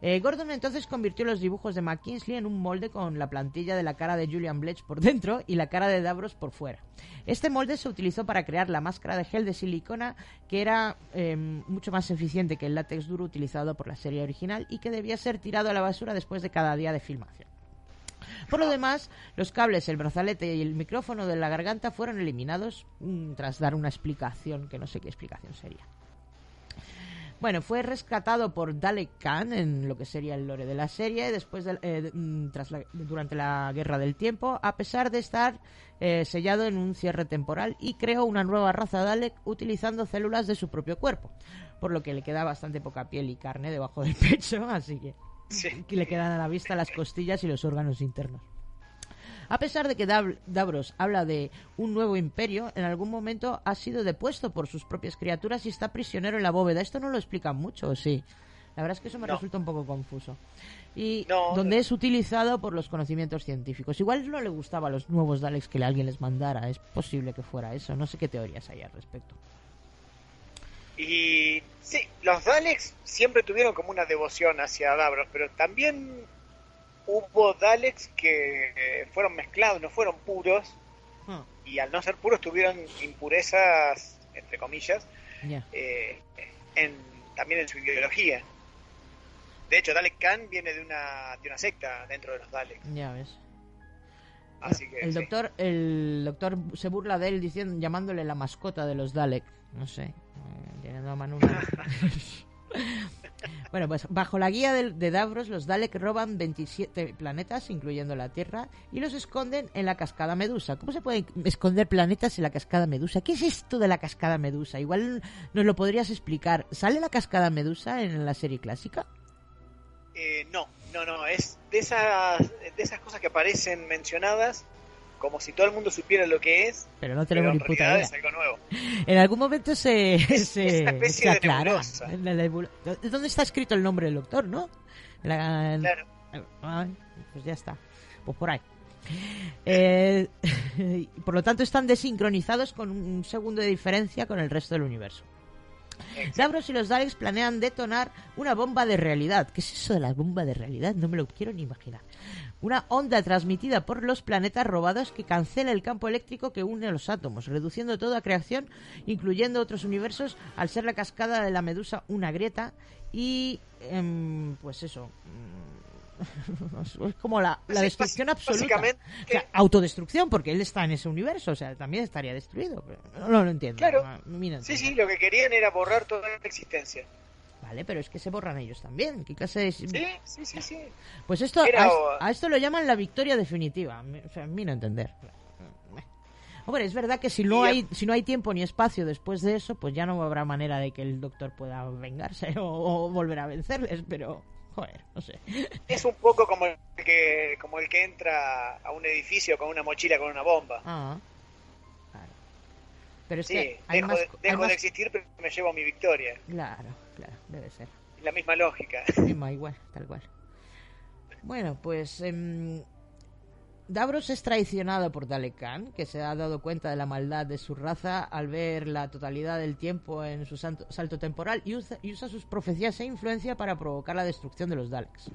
Eh, Gordon entonces convirtió los dibujos de McKinsley en un molde con la plantilla de la cara de Julian Bletch por dentro y la cara de Davros por fuera. Este molde se utilizó para crear la máscara de gel de silicona que era eh, mucho más eficiente que el látex duro utilizado por la serie original y que debía ser tirado a la basura después de cada día de filmación. Por lo demás, los cables, el brazalete y el micrófono de la garganta fueron eliminados mm, tras dar una explicación que no sé qué explicación sería. Bueno, fue rescatado por Dalek Khan en lo que sería el lore de la serie después de, eh, de- mm, tras la- durante la Guerra del Tiempo, a pesar de estar eh, sellado en un cierre temporal y creó una nueva raza Dalek utilizando células de su propio cuerpo, por lo que le queda bastante poca piel y carne debajo del pecho, así que, que le quedan a la vista las costillas y los órganos internos. A pesar de que Dav- Davros habla de un nuevo imperio, en algún momento ha sido depuesto por sus propias criaturas y está prisionero en la bóveda. Esto no lo explican mucho, ¿o sí? La verdad es que eso me No. resulta un poco confuso. Y No, donde es utilizado por los conocimientos científicos. Igual no le gustaba a los nuevos Daleks que alguien les mandara. Es posible que fuera eso. No sé qué teorías hay al respecto. Y sí, los Daleks siempre tuvieron como una devoción hacia Davros, pero también hubo Daleks que eh, fueron mezclados, no fueron puros, Ah. y al no ser puros tuvieron impurezas, entre comillas, eh, en, también en su ideología. De hecho, Dalek Khan viene de una, de una secta dentro de los Daleks. Ya ves. Así que El sí. doctor, el doctor se burla de él diciendo, llamándole la mascota de los Dalek. No sé. eh, mano una- bueno, pues bajo la guía de, Davros, los Dalek roban 27 planetas, incluyendo la Tierra, y los esconden en la cascada Medusa. ¿Cómo se pueden esconder planetas en la cascada Medusa? ¿Qué es esto de la cascada Medusa? Igual nos lo podrías explicar. ¿Sale la cascada Medusa en la serie clásica? Eh, no, no, no, es de esas, de esas cosas que aparecen mencionadas como si todo el mundo supiera lo que es, Pero no pero tenemos en ni puta idea. es algo nuevo. En algún momento se, se, una especie se de nebulosa. ¿Dónde está escrito el nombre del doctor, no? La- Claro. Ay, pues ya está. Pues por ahí. Eh, por lo tanto, están desincronizados con un segundo de diferencia con el resto del universo. Davros y los Daleks planean detonar una bomba de realidad. ¿Qué es eso de la bomba de realidad? No me lo quiero ni imaginar. Una onda transmitida por los planetas robados que cancela el campo eléctrico que une los átomos, reduciendo toda creación, incluyendo otros universos, al ser la cascada de la medusa una grieta y... em, pues eso... mm, es como la, la Sí, destrucción absoluta. básicamente- O sea, autodestrucción, porque él está en ese universo, o sea, también estaría destruido. Pero no, no lo entiendo. Claro. no, mira, Sí, sí, lo que querían era borrar toda la existencia. Vale, pero es que se borran ellos también. ¿Qué clase de... Sí, sí, sí, sí. Pues esto, a, es- a esto lo llaman la victoria definitiva. O sea, a mí no entender. Hombre, es verdad que si no hay si no hay tiempo ni espacio después de eso, pues ya no habrá manera de que el doctor pueda vengarse o, o volver a vencerles, pero joder, no sé. Es un poco como el que como el que entra a un edificio con una mochila con una bomba. Ah. Claro. Pero es sí, que dejo, más, de, hay dejo más- de existir, pero me llevo mi victoria. Claro, claro, debe ser. La misma lógica. Misma, igual, tal cual. Bueno, pues em, Davros es traicionado por Dalek Khan, que se ha dado cuenta de la maldad de su raza al ver la totalidad del tiempo en su santo- salto temporal y usa, y usa sus profecías e influencia para provocar la destrucción de los Daleks.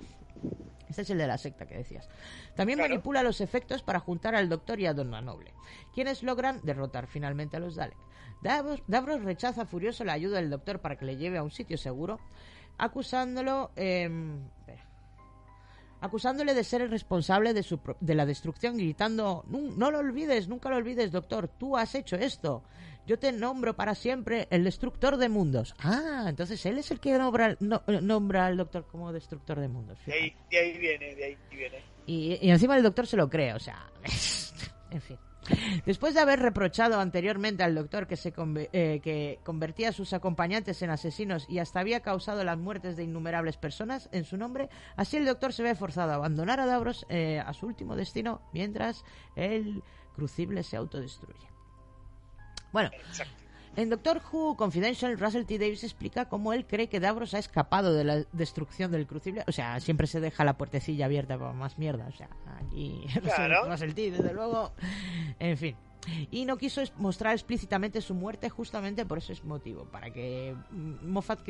Este es el de la secta que decías. También Claro. manipula los efectos para juntar al Doctor y a Donna Noble, quienes logran derrotar finalmente a los Dalek. Davros, Davros rechaza furioso la ayuda del Doctor para que le lleve a un sitio seguro, acusándolo... espera. acusándole de ser el responsable de, su, de la destrucción, gritando, "Nu- no lo olvides, nunca lo olvides, doctor, tú has hecho esto. Yo te nombro para siempre el destructor de mundos. Ah, entonces él es el que nombra, no- nombra al doctor como destructor de mundos. De ahí, de ahí viene, de ahí viene. Y, y encima el doctor se lo cree, o sea, en fin. Después de haber reprochado anteriormente al doctor que, se conve- eh, que convertía a sus acompañantes en asesinos y hasta había causado las muertes de innumerables personas en su nombre, así el doctor se ve forzado a abandonar a Davros eh, a su último destino mientras el crucible se autodestruye. Bueno, en Doctor Who Confidential, Russell T. Davis explica cómo él cree que Davros ha escapado de la destrucción del crucible. O sea, siempre se deja la puertecilla abierta para más mierda. O sea, aquí Claro. Russell T, desde luego. En fin. Y no quiso mostrar explícitamente su muerte justamente por ese motivo, para que mm, Moffat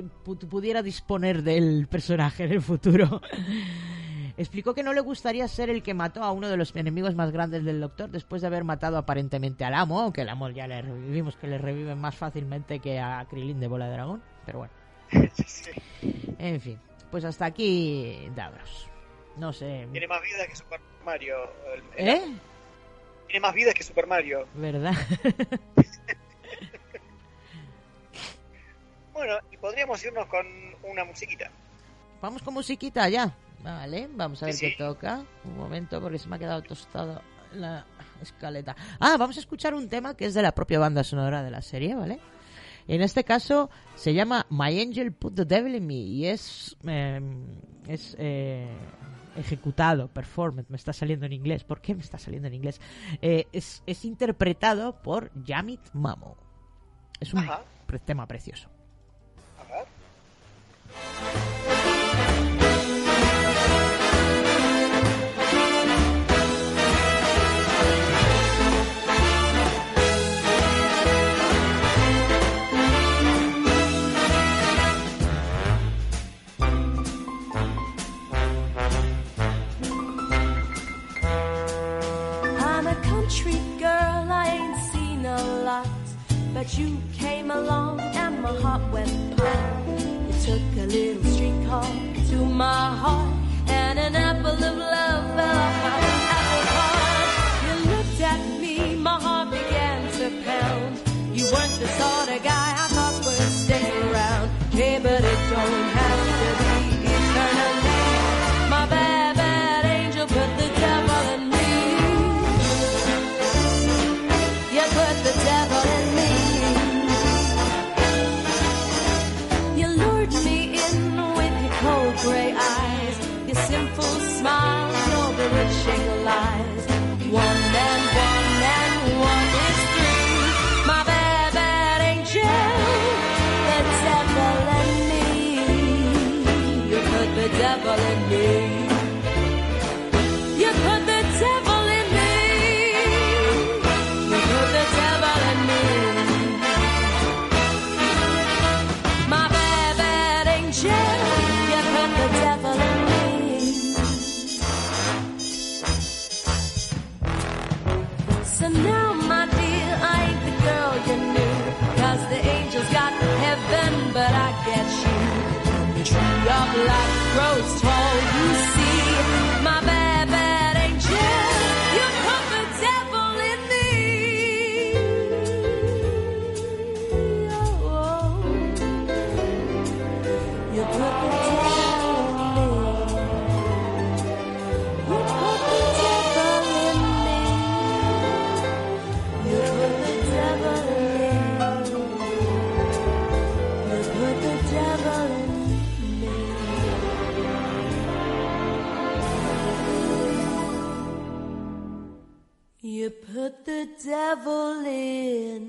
pudiera disponer del personaje en el futuro. Explicó que no le gustaría ser el que mató a uno de los enemigos más grandes del Doctor después de haber matado aparentemente al amo, aunque el amo ya le revivimos que le reviven más fácilmente que a Krilin de Bola de Dragón, pero bueno. En fin, pues hasta aquí Davros. No sé. Tiene más vida que Super Mario. el- ¿Eh? Tiene más vida que Super Mario. ¿Verdad? Bueno, y podríamos irnos con una musiquita. Vamos con musiquita ya. Vale, vamos a ver Sí, qué toca. Un momento, porque se me ha quedado tostado la escaleta. Ah, vamos a escuchar un tema que es de la propia banda sonora de la serie, ¿vale? En este caso se llama My Angel Put the Devil in Me y es, eh, es eh, ejecutado, performed, me está saliendo en inglés. ¿Por qué me está saliendo en inglés? Eh, es, es interpretado por Yamit Mamo. Es un Ajá. tema precioso. A But you came along and my heart went pop. You took a little streetcar to my heart, and an apple of love fell off my apple cart. You looked at me, my heart began to pound. You weren't the sort of guy black grows tall. You devil in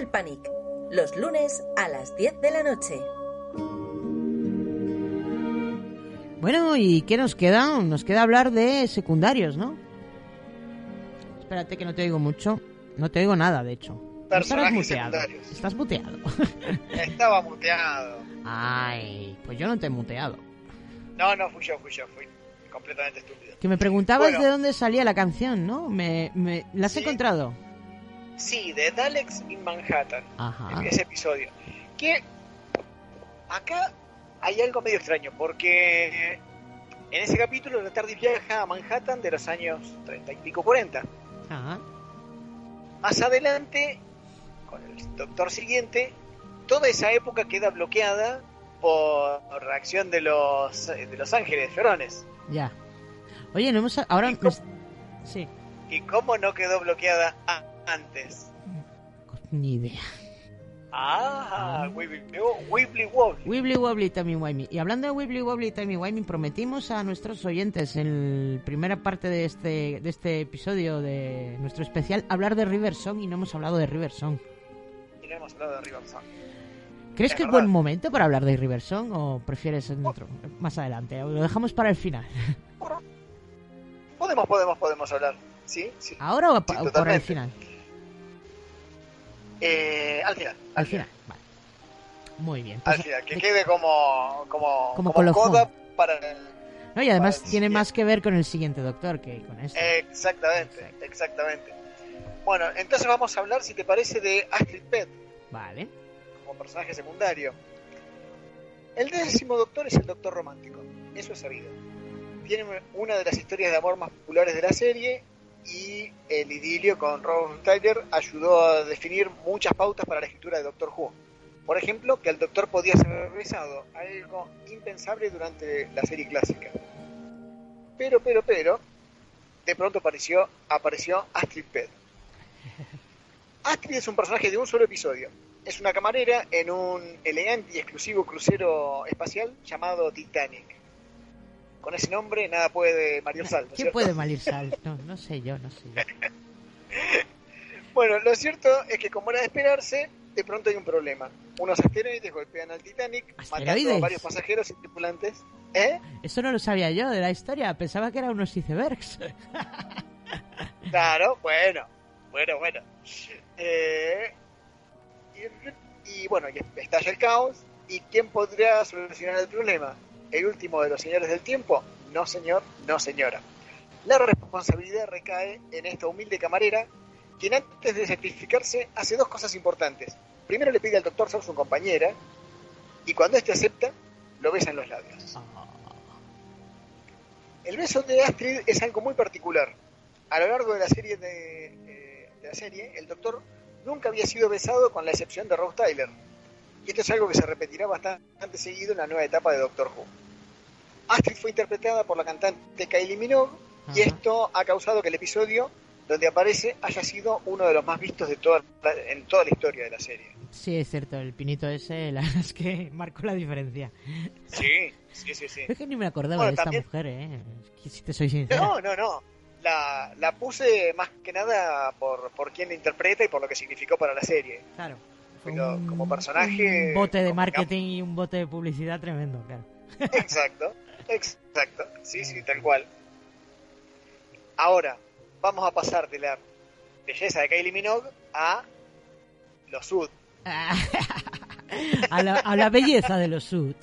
Kernel Panic, los lunes a las 10 de la noche. Bueno, ¿y qué nos queda? Nos queda hablar de secundarios, ¿no? Espérate que no te oigo mucho. No te oigo nada, de hecho. Personajes muteado. secundarios. Estás muteado. Estaba muteado. Ay, pues yo no te he muteado. No, no, fui yo, fui yo, fui completamente estúpido. Que me preguntabas Bueno. de dónde salía la canción, ¿no? Me, me, ¿La has Sí. encontrado? Sí, de Daleks in Manhattan. Ajá. ese episodio. Que acá hay algo medio extraño, porque en ese capítulo la TARDIS viaja a Manhattan de los años 30 y pico 40. Ajá. Más adelante, con el doctor siguiente, toda esa época queda bloqueada por reacción de los, de los ángeles ferones. Ya. Oye, no hemos... Ahora... Sí. ¿Y cómo no quedó bloqueada a- antes? Ni idea. Ah, Wibbly Wibbly Wobbly. Wibbly Wobbly Timey Wimey. Y hablando de Wibbly Wobbly Timey Wimey, prometimos a nuestros oyentes en la primera parte de este, de este episodio de nuestro especial hablar de River Song y no hemos hablado de River Song. Y no hemos hablado de River Song. ¿Crees Es que es buen momento para hablar de River Song o prefieres en otro, más adelante? ¿O lo dejamos para el final? Podemos, podemos, podemos hablar. ¿Sí? sí. ¿Ahora o, Sí, o por el final? Eh, al final. Al final, vale. Muy bien. Al pues- final, que quede como, como, Como coda para el... no, y además tiene siguiente. más que ver con el siguiente doctor que con este. Exactamente, exactamente. Bueno, entonces vamos a hablar, si te parece, de Astrid Pett Vale. como personaje secundario. El décimo doctor es el doctor romántico, eso es sabido. Tiene una de las historias de amor más populares de la serie y el idilio con Rose Tyler ayudó a definir muchas pautas para la escritura de Doctor Who. Por ejemplo, que el doctor podía ser besado, algo impensable durante la serie clásica. Pero, pero, pero, de pronto apareció, apareció Astrid Pett. Astrid es un personaje de un solo episodio. Es una camarera en un elegante y exclusivo crucero espacial llamado Titanic. Con ese nombre nada puede Mario Sal, ¿no es ¿Quién cierto? puede malir sal? No, no sé yo, no sé yo. Bueno, lo cierto es que como era de esperarse, de pronto hay un problema. Unos asteroides golpean al Titanic, matando a varios pasajeros y tripulantes. ¿Eh? Eso no lo sabía yo de la historia. Pensaba que eran unos icebergs. Claro, bueno, bueno, bueno. Eh, y, y bueno, y estalla el caos. ¿Y quién podría solucionar el problema? ¿El último de los señores del tiempo? No, señor, no, señora. La responsabilidad recae en esta humilde camarera, quien antes de sacrificarse hace dos cosas importantes. Primero le pide al doctor ser su compañera, y cuando éste acepta, lo besa en los labios. El beso de Astrid es algo muy particular. A lo largo de la serie de, eh, de la serie, el Doctor nunca había sido besado con la excepción de Rose Tyler. Y esto es algo que se repetirá bastante seguido en la nueva etapa de Doctor Who. Astrid fue interpretada por la cantante Kylie Minogue y esto ha causado que el episodio donde aparece haya sido uno de los más vistos de toda la- en toda la historia de la serie. Sí, es cierto, el pinito ese, la verdad es que marcó la diferencia. Sí, sí, sí, sí. Es que ni me acordaba Bueno, de esta mujer, ¿eh? Es que si te soy sincero. No, no, no. La, la puse más que nada por, por quién la interpreta y por lo que significó para la serie. Claro. Pero como personaje. Un bote de marketing y un bote de publicidad tremendo, claro. Exacto, exacto. Sí, sí, tal cual. Ahora, vamos a pasar de la belleza de Kylie Minogue a los Sud. A la, a la belleza de los sud.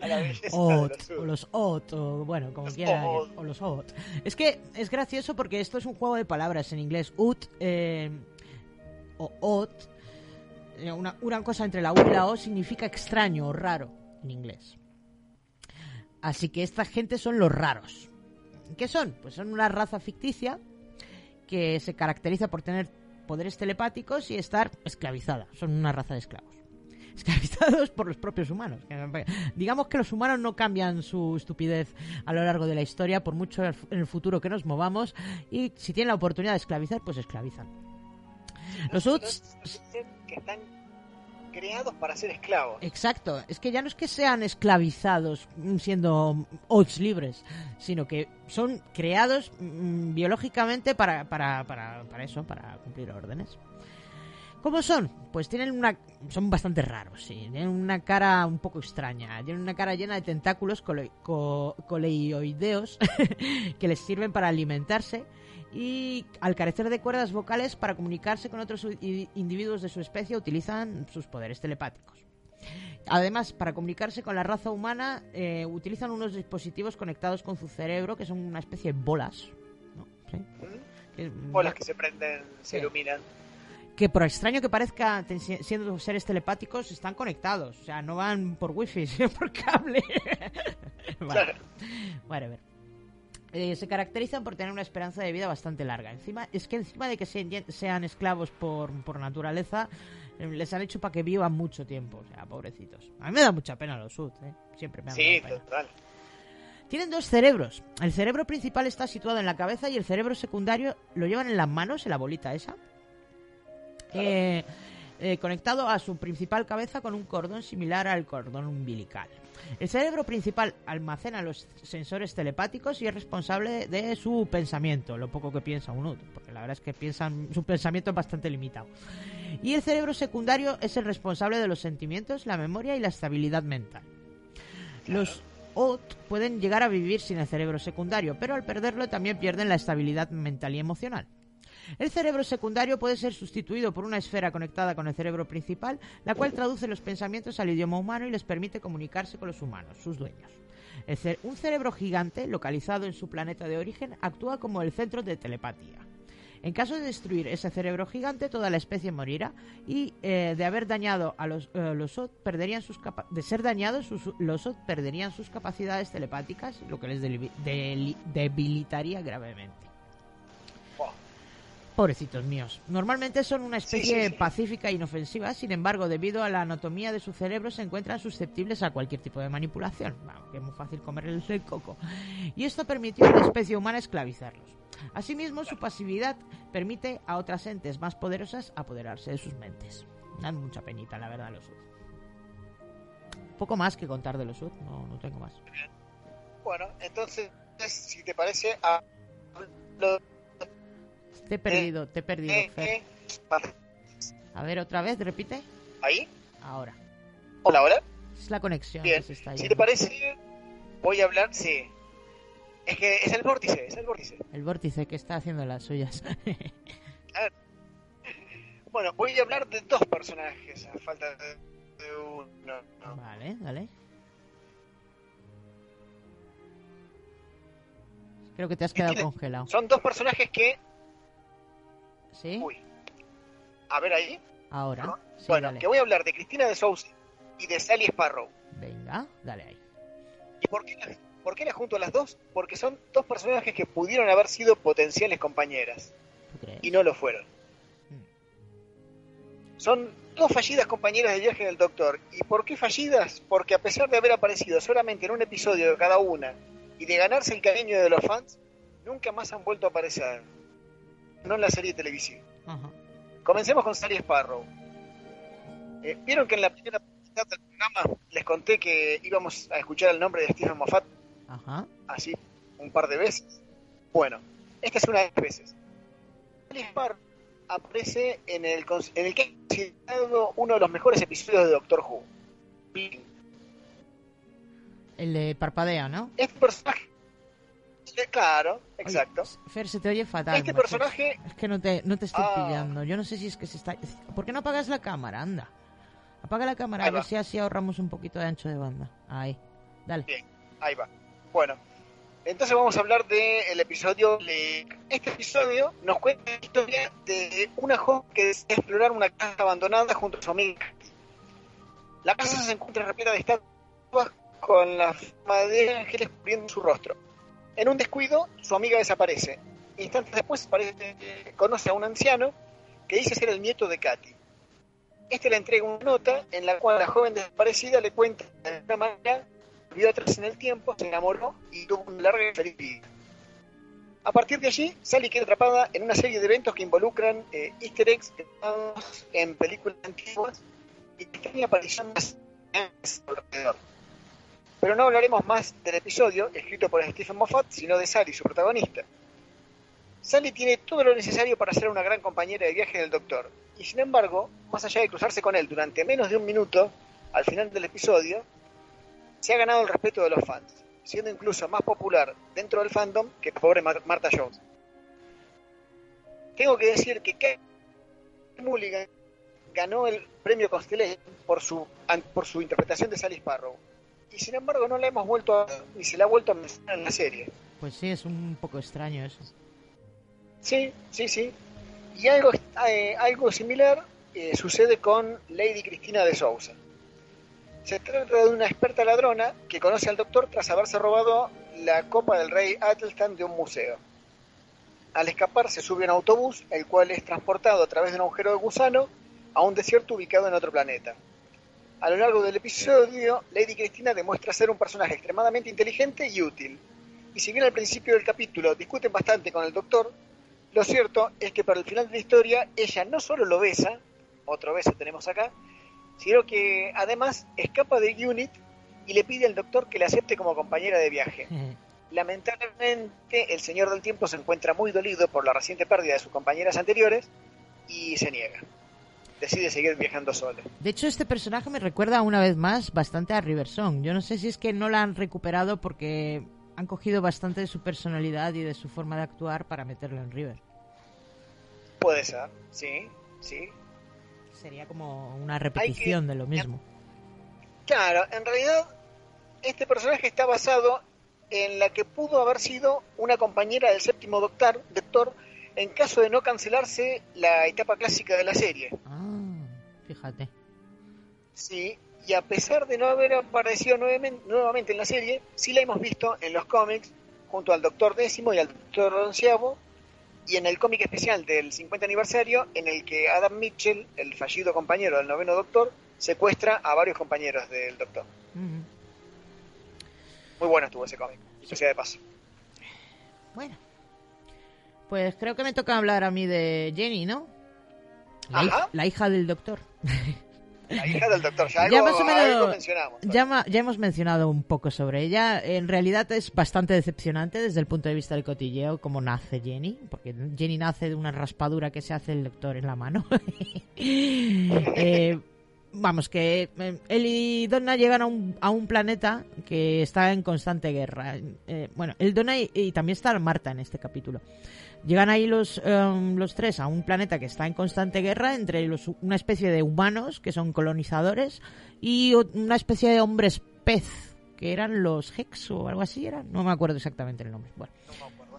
A la belleza de Ot, los Sud. o los ot, o bueno, como Los quiera. O los ot. Es que es gracioso porque esto es un juego de palabras en inglés. Ut eh, o ot, una, una cosa entre la U y la O significa extraño o raro en inglés. Así que esta gente son los raros. ¿Qué son? Pues son una raza ficticia que se caracteriza por tener poderes telepáticos y estar esclavizada. Son una raza de esclavos. Esclavizados por los propios humanos. Digamos que los humanos no cambian su estupidez a lo largo de la historia, por mucho en el futuro que nos movamos, y si tienen la oportunidad de esclavizar, pues esclavizan. Los Uts Que están creados para ser esclavos. Exacto, es que ya no es que sean esclavizados mm, siendo Oats libres, sino que son creados mm, biológicamente para, para, para, para eso, para cumplir órdenes. ¿Cómo son? Pues tienen una... son bastante raros, sí. Tienen una cara un poco extraña. Tienen una cara llena de tentáculos cole- co- que les sirven para alimentarse y al carecer de cuerdas vocales para comunicarse con otros individuos de su especie utilizan sus poderes telepáticos. Además, para comunicarse con la raza humana eh, utilizan unos dispositivos conectados con su cerebro que son una especie de bolas. ¿no? Sí. Que- Bolas que se prenden, se Sí. iluminan. que por extraño que parezca, siendo seres telepáticos, están conectados. O sea, no van por wifi, sino por cable. vale. Whatever. Eh, se caracterizan por tener una esperanza de vida bastante larga. Encima, es que encima de que se- sean esclavos por, por naturaleza, eh, les han hecho para que vivan mucho tiempo. O sea, pobrecitos. A mí me da mucha pena los Sud, ¿eh? Siempre me ha Sí, pena. total. Tienen dos cerebros. El cerebro principal está situado en la cabeza y el cerebro secundario lo llevan en las manos, en la bolita esa. Eh, eh, conectado a su principal cabeza con un cordón similar al cordón umbilical. El cerebro principal almacena los sensores telepáticos y es responsable de su pensamiento, lo poco que piensa uno, porque la verdad es que piensan, su pensamiento es bastante limitado. Y el cerebro secundario es el responsable de los sentimientos, la memoria y la estabilidad mental. Los OT pueden llegar a vivir sin el cerebro secundario, pero al perderlo también pierden la estabilidad mental y emocional. El cerebro secundario puede ser sustituido por una esfera conectada con el cerebro principal, la cual traduce los pensamientos al idioma humano y les permite comunicarse con los humanos, sus dueños. Un cerebro gigante, localizado en su planeta de origen, actúa como el centro de telepatía. En caso de destruir ese cerebro gigante, toda la especie morirá y eh, de haber dañado a los, eh, los perderían sus de ser dañados, los OT perderían sus capacidades telepáticas, lo que les debilitaría gravemente. Pobrecitos míos. Normalmente son una especie pacífica e inofensiva, sin embargo, debido a la anatomía de su cerebro, se encuentran susceptibles a cualquier tipo de manipulación. Vamos, que es muy fácil comerles el coco. Y esto permitió a la especie humana esclavizarlos. Asimismo, su pasividad permite a otras entes más poderosas apoderarse de sus mentes. Dan mucha penita, la verdad, los Sud. Poco más que contar de los Sud, no, no tengo más. Bueno, entonces, si te parece, hablo Te he perdido, te he perdido, de- Fer. A ver, otra vez, repite. ¿Ahí? Ahora. Hola, hola. Es la conexión Bien, que se está si te parece, voy a hablar, sí. Es que es el vórtice, es el vórtice. El vórtice que está haciendo las suyas. A ver. Bueno, voy a hablar de dos personajes, a falta de, de uno. vale, dale. Creo que te has quedado congelado. Son dos personajes que... ¿Sí? Uy. A ver ahí. Ahora. Sí, bueno, dale. que voy a hablar de Cristina de Sousa y de Sally Sparrow. Venga, dale ahí. ¿Y por qué, las, por qué las junto a las dos? Porque son dos personajes que pudieron haber sido potenciales compañeras. ¿Tú crees? Y no lo fueron. Son dos fallidas compañeras de viaje del Doctor. ¿Y por qué fallidas? Porque a pesar de haber aparecido solamente en un episodio de cada una y de ganarse el cariño de los fans, nunca más han vuelto a aparecer. No en la serie televisiva. Ajá. Comencemos con Sally Sparrow. Eh, Vieron que en la primera mitad del programa les conté que íbamos a escuchar el nombre de Stephen Moffat Ajá. así un par de veces. Bueno, esta es una de las veces. Sally Sparrow aparece en el, en el que ha considerado uno de los mejores episodios de Doctor Who. El de parpadea, ¿no? Este personaje, claro, exacto. Fer, se te oye fatal. Este macho. personaje- Es que no te, no te estoy Ah. pillando. Yo no sé si es que se está... ¿Por qué no apagas la cámara? Anda. Apaga la cámara, a ver si así ahorramos un poquito de ancho de banda. Ahí. Dale. Bien, ahí va. Bueno, entonces vamos a hablar del episodio. Le- Este episodio nos cuenta la historia de una joven que desea explorar una casa abandonada junto a su amiga. La casa se encuentra repleta de estatuas con la forma de ángeles cubriendo su rostro. En un descuido, su amiga desaparece. Instantes después aparece, conoce a un anciano que dice ser el nieto de Katy. Este le entrega una nota en la cual la joven desaparecida le cuenta de alguna manera vio atrás en el tiempo, se enamoró y tuvo una larga y feliz vida. A partir de allí, Sally queda atrapada en una serie de eventos que involucran eh, easter eggs en películas antiguas y pequeña aparición de alrededor. Pero no hablaremos más del episodio escrito por Stephen Moffat, sino de Sally, su protagonista. Sally tiene todo lo necesario para ser una gran compañera de viaje del Doctor, y sin embargo, más allá de cruzarse con él durante menos de un minuto, al final del episodio, se ha ganado el respeto de los fans, siendo incluso más popular dentro del fandom que pobre Mar- Martha Jones. tengo que decir que Kate Mulligan ganó el premio Constellation por su, por su interpretación de Sally Sparrow. Y sin embargo no la hemos vuelto a, ni se la ha vuelto a mencionar en la serie. Pues sí, es un poco extraño eso. Sí, sí, sí. Y algo, eh, algo similar eh, sucede con Lady Cristina de Sousa. Se trata de una experta ladrona que conoce al doctor tras haberse robado la copa del rey Atelstan de un museo. Al escapar se sube a un autobús, el cual es transportado a través de un agujero de gusano a un desierto ubicado en otro planeta. A lo largo del episodio, Lady Cristina demuestra ser un personaje extremadamente inteligente y útil. Y si bien al principio del capítulo discuten bastante con el doctor, lo cierto es que para el final de la historia ella no solo lo besa, otro beso tenemos acá, sino que además escapa de Unit y le pide al doctor que la acepte como compañera de viaje. Lamentablemente, el Señor del Tiempo se encuentra muy dolido por la reciente pérdida de sus compañeras anteriores y se niega. Decide seguir viajando solo. De hecho, este personaje me recuerda una vez más bastante a River Song. Yo no sé si es que no la han recuperado porque han cogido bastante de su personalidad y de su forma de actuar para meterlo en River. Puede ser, sí, sí. Sería como una repetición de lo mismo. Claro, en realidad este personaje está basado en la que pudo haber sido una compañera del séptimo doctor, doctor en caso de no cancelarse la etapa clásica de la serie. Ah, fíjate. Sí, y a pesar de no haber aparecido nuevamente, en la serie, sí la hemos visto en los cómics junto al Doctor Décimo y al Doctor Onceavo y en el cómic especial del 50 aniversario en el que Adam Mitchell, el fallido compañero del noveno Doctor, secuestra a varios compañeros del Doctor. Muy bueno estuvo ese cómic, dicho sea de paso. Bueno. Pues creo que me toca hablar a mí de Jenny, ¿no? La, hij- la hija del doctor. La hija del Doctor, ya, algo, más o menos- mencionamos. Ya hemos mencionado un poco sobre ella. En realidad es bastante decepcionante desde el punto de vista del cotilleo cómo nace Jenny, porque Jenny nace de una raspadura que se hace el doctor en la mano. Eh, vamos, que eh, él y Donna llegan a un, a un planeta que está en constante guerra. Eh, bueno, el Donna y, y también está Marta en este capítulo. Llegan ahí los, em, los tres a un planeta que está en constante guerra entre los, una especie de humanos, que son colonizadores, y una especie de hombres pez, que eran los Hex o algo así, eran no me acuerdo exactamente el nombre. Bueno,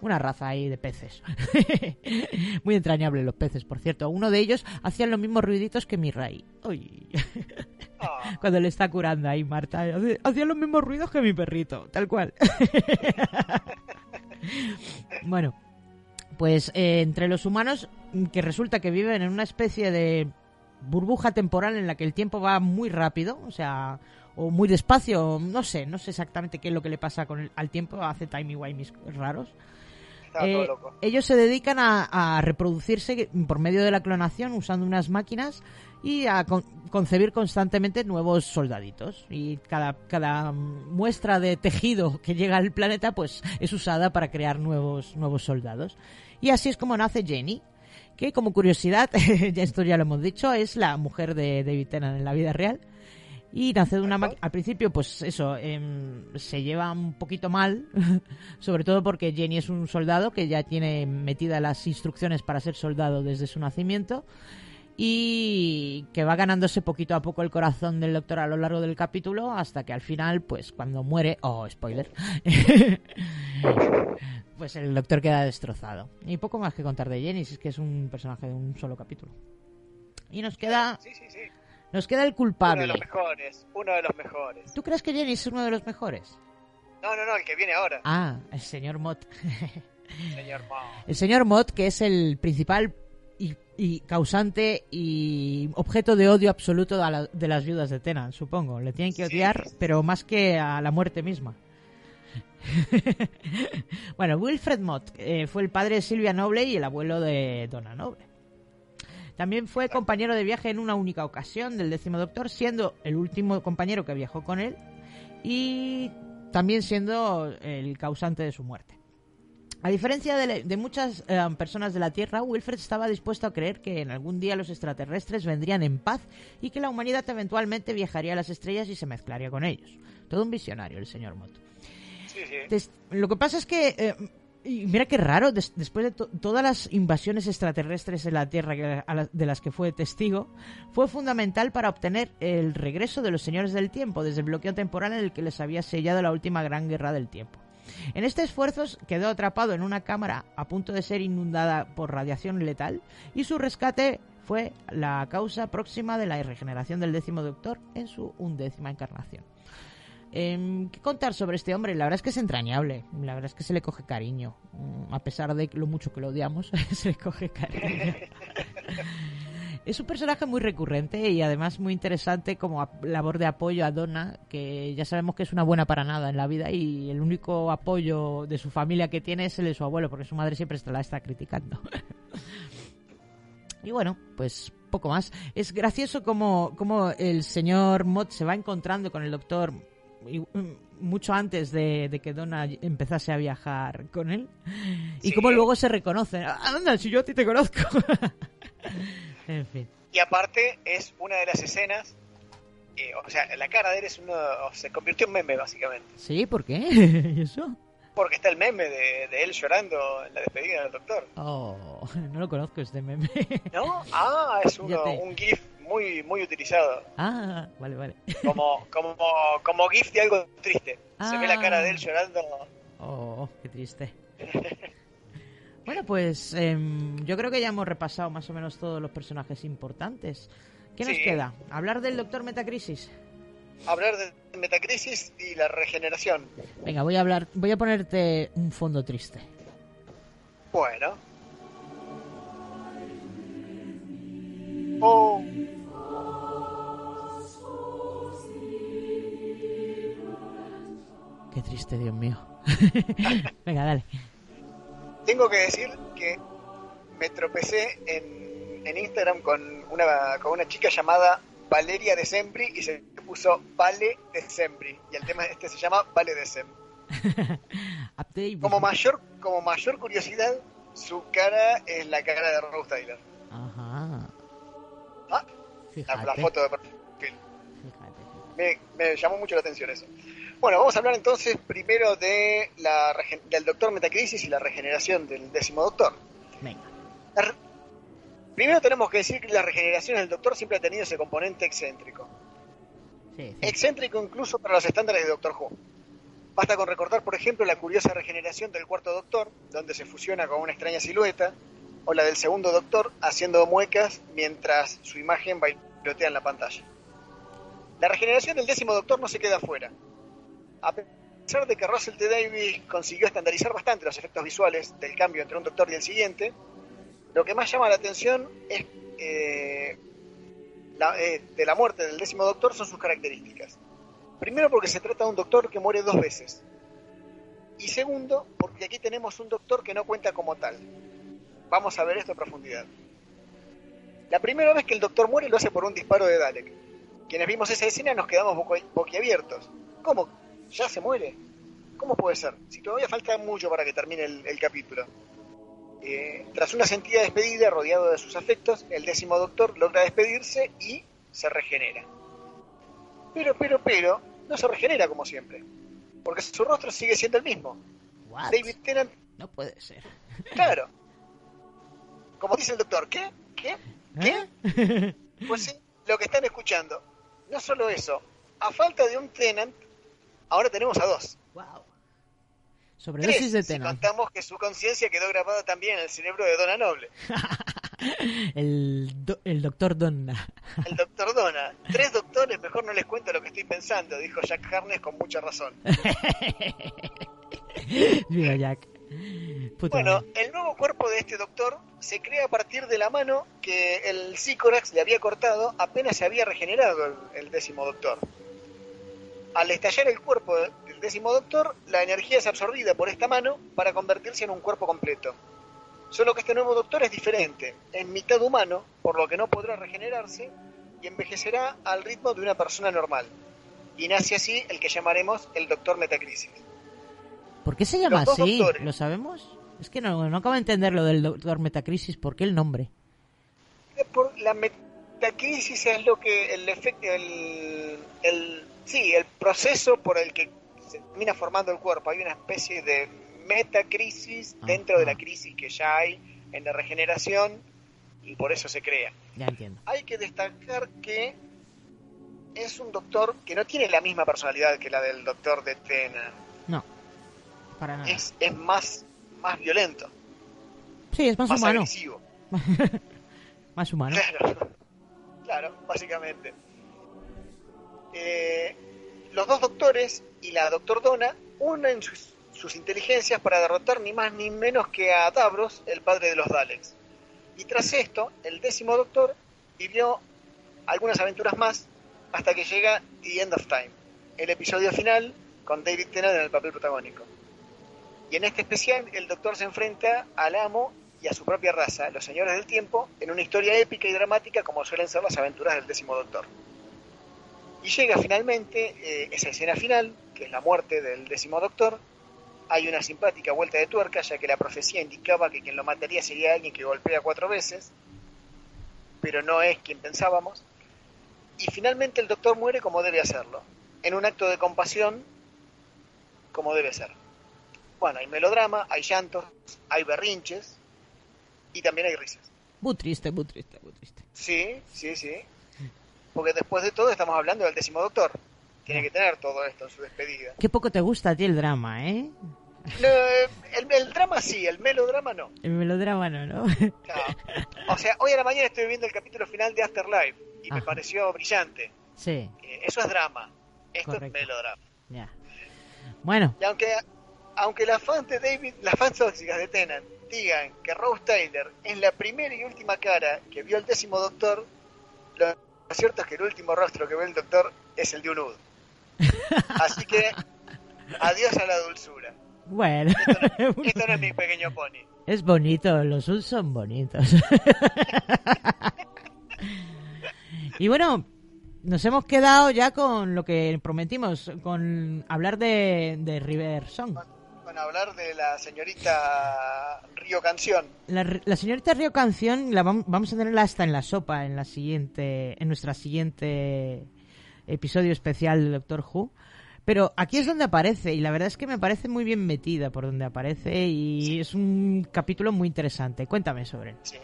una raza ahí de peces. Muy entrañable los peces, por cierto. Uno de ellos hacían los mismos ruiditos que mi Ray. Uy. Cuando le está curando ahí Marta. Hacían los mismos ruidos que mi perrito, tal cual. bueno, pues eh, entre los humanos, mm, que resulta que viven en una especie de burbuja temporal en la que el tiempo va muy rápido, o sea, o muy despacio, no sé, no sé exactamente qué es lo que le pasa con el- al tiempo, hace timey-wimey raros. Eh, ellos se dedican a, a reproducirse por medio de la clonación usando unas máquinas y a con- concebir constantemente nuevos soldaditos. Y cada, cada muestra de tejido que llega al planeta pues es usada para crear nuevos, nuevos soldados. Y así es como nace Jenny, que como curiosidad, ya esto ya lo hemos dicho, es la mujer de David Tennant en la vida real. Y nace de una. Al principio, pues eso, em, se lleva un poquito mal, sobre todo porque Jenny es un soldado que ya tiene metidas las instrucciones para ser soldado desde su nacimiento y que va ganándose poquito a poco el corazón del doctor a lo largo del capítulo hasta que al final, pues cuando muere, oh, spoiler, pues el doctor queda destrozado. Y poco más que contar de Jenny, si es que es un personaje de un solo capítulo. Y nos queda, Sí, sí, sí. nos queda el Uno culpable. de los mejores, uno de los mejores. ¿Tú crees que Jenny es uno de los mejores? No, no, no, el que viene ahora. Ah, el señor Mott. Señor Mao. El señor Mott, que es el principal y, y causante y objeto de odio absoluto de, la- de las viudas de Tennant, supongo. Le tienen que odiar, pero más que a la muerte misma. bueno, Wilfred Mott eh, fue el padre de Silvia Noble y el abuelo de Donna Noble. También fue compañero de viaje en una única ocasión del décimo doctor, siendo el último compañero que viajó con él y también siendo el causante de su muerte. A diferencia de, muchas eh, personas de la Tierra, Wilfred estaba dispuesto a creer que en algún día los extraterrestres vendrían en paz y que la humanidad eventualmente viajaría a las estrellas y se mezclaría con ellos. Todo un visionario, el señor Mott. Lo que pasa es que eh, Y mira qué raro, des- después de to- todas las invasiones extraterrestres en la Tierra la- de las que fue testigo, fue fundamental para obtener el regreso de los señores del tiempo desde el bloqueo temporal en el que les había sellado la última gran guerra del tiempo. En este esfuerzo quedó atrapado en una cámara a punto de ser inundada por radiación letal y su rescate fue la causa próxima de la regeneración del décimo doctor en su undécima encarnación. Em, ¿Qué contar sobre este hombre? La verdad es que es entrañable. La verdad es que se le coge cariño. Mm, A pesar de lo mucho que lo odiamos, se le coge cariño. es un personaje muy recurrente y además muy interesante como labor de apoyo a Donna, que ya sabemos que es una buena para nada en la vida y el único apoyo de su familia que tiene es el de su abuelo, porque su madre siempre la está criticando. Y bueno, pues poco más. Es gracioso como, como el señor Mott se va encontrando con el doctor mucho antes de, de que Donna empezase a viajar con él. Y Sí. como luego se reconocen. "Ah, Anda, si yo a ti te conozco. en fin. Y aparte es una de las escenas, eh, o sea, la cara de él es uno, se convirtió en meme básicamente, ¿Sí? ¿Por qué? ¿Y eso? porque está el meme de, de él llorando en la despedida del doctor, Oh, no lo conozco este meme. ¿no? Ah, es uno, un GIF muy muy utilizado, ah, vale, vale. como como como GIF de algo triste. Se ve la cara de él Ah. llorando. Oh, qué triste. Bueno, pues em, yo creo que ya hemos repasado más o menos todos los personajes importantes. ¿Qué nos queda? ¿Hablar del Doctor Metacrisis? Hablar de metacrisis y la regeneración. Venga, voy a hablar, voy a ponerte un fondo triste. Bueno. Oh, Qué triste, Dios mío. Venga, dale. tengo que decir que me tropecé en, en Instagram con una, con una chica llamada Valeria de Sembri y se puso Vale de Sembri. Y el tema este se llama Vale de Sembri. Update. Como mayor, como mayor curiosidad, su cara es la cara de Rose Tyler. Ajá. Ah, la, foto de perfil. Fíjate. Me, me llamó mucho la atención eso. Bueno, vamos a hablar entonces primero de la, del Doctor Metacrisis y la regeneración del décimo Doctor. Venga. La re- Primero tenemos que decir que la regeneración del Doctor siempre ha tenido ese componente excéntrico. Sí, sí. Excéntrico incluso para los estándares de Doctor Who. Basta con recordar, por ejemplo, la curiosa regeneración del cuarto Doctor, donde se fusiona con una extraña silueta, o la del segundo Doctor haciendo muecas mientras su imagen bailotea en la pantalla. La regeneración del décimo Doctor no se queda fuera. A pesar de que Russell T. Davis consiguió estandarizar bastante los efectos visuales del cambio entre un Doctor y el siguiente, lo que más llama la atención es eh, la- eh, de la muerte del décimo Doctor son sus características. Primero porque se trata de un Doctor que muere dos veces. Y segundo, porque aquí tenemos un Doctor que no cuenta como tal. Vamos a ver esto en profundidad. La primera vez que el Doctor muere lo hace por un disparo de Dalek. Quienes vimos esa escena nos quedamos boquiabiertos. ¿Cómo? ¿Ya se muere? ¿Cómo puede ser? Si todavía falta mucho para que termine el, el capítulo. Eh, tras una sentida despedida, rodeado de sus afectos, el décimo doctor logra despedirse y se regenera. Pero, pero, pero, no se regenera como siempre. Porque su rostro sigue siendo el mismo. What? David Tennant, No puede ser. claro. Como dice el doctor, ¿qué? ¿Qué? ¿Eh? Pues sí, lo que están escuchando. No solo eso, a falta de un Tennant, ahora tenemos a dos. wow. Sobredosis Tres, de si Tennant. contamos que su conciencia quedó grabada también en el cerebro de Donna Noble. El, do- el Doctor Donna. El doctor Donna. Tres doctores, mejor no les cuento lo que estoy pensando, dijo Jack Harness con mucha razón. Mira, Jack. Puta Bueno, el nuevo cuerpo de este doctor se crea a partir de la mano que el Sycorax le había cortado apenas se había regenerado el, el décimo doctor. Al estallar el cuerpo del décimo doctor, la energía es absorbida por esta mano para convertirse en un cuerpo completo. Solo que este nuevo doctor es diferente, es mitad humano, por lo que no podrá regenerarse y envejecerá al ritmo de una persona normal. Y nace así el que llamaremos el doctor Metacrisis. ¿Por qué se llama así? doctores. ¿Lo sabemos? Es que no, no acabo de entender lo del Doctor Metacrisis. ¿Por qué el nombre? Por la metacrisis es lo que el efecto el, el sí el proceso por el que se termina formando el cuerpo hay una especie de metacrisis dentro de la crisis que ya hay en la regeneración y por eso se crea. Ya entiendo. Hay que destacar que es un doctor que no tiene la misma personalidad que la del doctor de Tennant. No, para nada. Es, es más, más violento, Sí, es más, más humano. agresivo. más humano. Claro, claro, básicamente. Eh, los dos doctores y la doctor Donna unen sus, sus inteligencias para derrotar ni más ni menos que a Davros, el padre de los Daleks. Y tras esto, el décimo doctor vivió algunas aventuras más hasta que llega The End of Time, el episodio final con David Tennant en el papel protagónico. Y en este especial, el doctor se enfrenta al amo y a su propia raza, los señores del tiempo, en una historia épica y dramática como suelen ser las aventuras del décimo doctor. Y llega finalmente eh, esa escena final, que es la muerte del décimo doctor. Hay una simpática vuelta de tuerca, ya que la profecía indicaba que quien lo mataría sería alguien que golpea cuatro veces, pero no es quien pensábamos. Y finalmente el doctor muere como debe hacerlo, en un acto de compasión como debe ser. Bueno, hay melodrama, hay llantos, hay berrinches y también hay risas. Muy triste, muy triste, muy triste. Sí, sí, sí. Porque después de todo estamos hablando del décimo doctor. Tiene que tener todo esto en su despedida. Qué poco te gusta a ti el drama, ¿eh? No, el, el drama sí, el melodrama no. El melodrama no, ¿no? O sea, hoy a la mañana estoy viendo el capítulo final de Afterlife y me Ajá. pareció brillante. sí, Eh, Eso es drama. Esto Correcto. es melodrama. ya. Bueno, Y aunque, aunque las fans de David, las fans tóxicas de Tennant digan que Rose Taylor es la primera y última cara que vio el décimo doctor, lo cierto es que el último rostro que ve el doctor es el de un Ud. Así que, adiós a la dulzura. bueno. Esto no es mi pequeño pony. Es bonito, los Uls son bonitos. y bueno, nos hemos quedado ya con lo que prometimos, con hablar de, de River Song. Con hablar de la señorita Río Canción. La, la señorita Río Canción la vam- vamos a tenerla hasta en la sopa en la siguiente, en nuestra siguiente episodio especial de Doctor Who. Pero aquí es donde aparece y la verdad es que me parece muy bien metida por donde aparece y es un capítulo muy interesante. Cuéntame sobre él. Sí,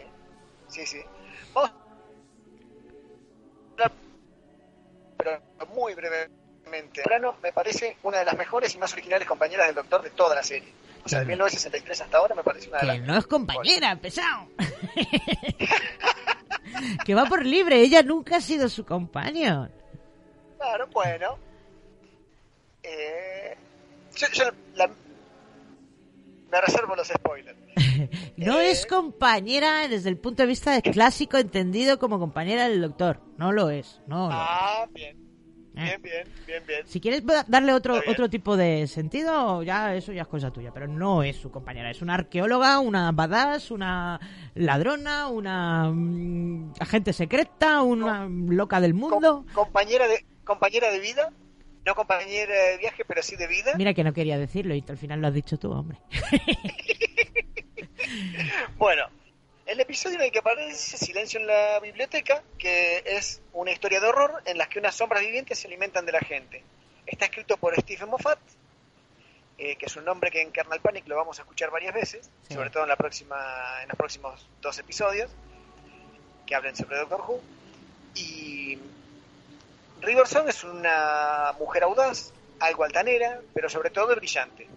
sí, sí. Vamos pero muy Brano me parece una de las mejores y más originales compañeras del Doctor de toda la serie. O sea, de 1963 hasta ahora me parece una de Que las no es compañera, pesado. que va por libre, ella nunca ha sido su compañero. Claro, bueno. Eh, yo, yo la- me reservo los spoilers. No es compañera desde el punto de vista de clásico entendido como compañera del doctor. No lo es, no. lo es. Ah, bien. Bien, bien, bien, bien. Si quieres da- darle otro otro tipo de sentido, ya eso ya es cosa tuya, pero no es su compañera, es una arqueóloga, una badass, una ladrona, una mm, agente secreta, una loca del mundo. Compañera de, compañera de vida, no compañera de viaje, pero sí de vida. Mira que no quería decirlo y al final lo has dicho tú, hombre. Bueno, el episodio en el que aparece Silencio en la biblioteca, que es una historia de horror en la que unas sombras vivientes se alimentan de la gente. Está escrito por Stephen Moffat, eh, que es un nombre que en Kernel Panic lo vamos a escuchar varias veces, Sí. sobre todo en la próxima, en los próximos dos episodios que hablen sobre Doctor Who. Y Riverson es una mujer audaz, algo altanera, pero sobre todo brillante.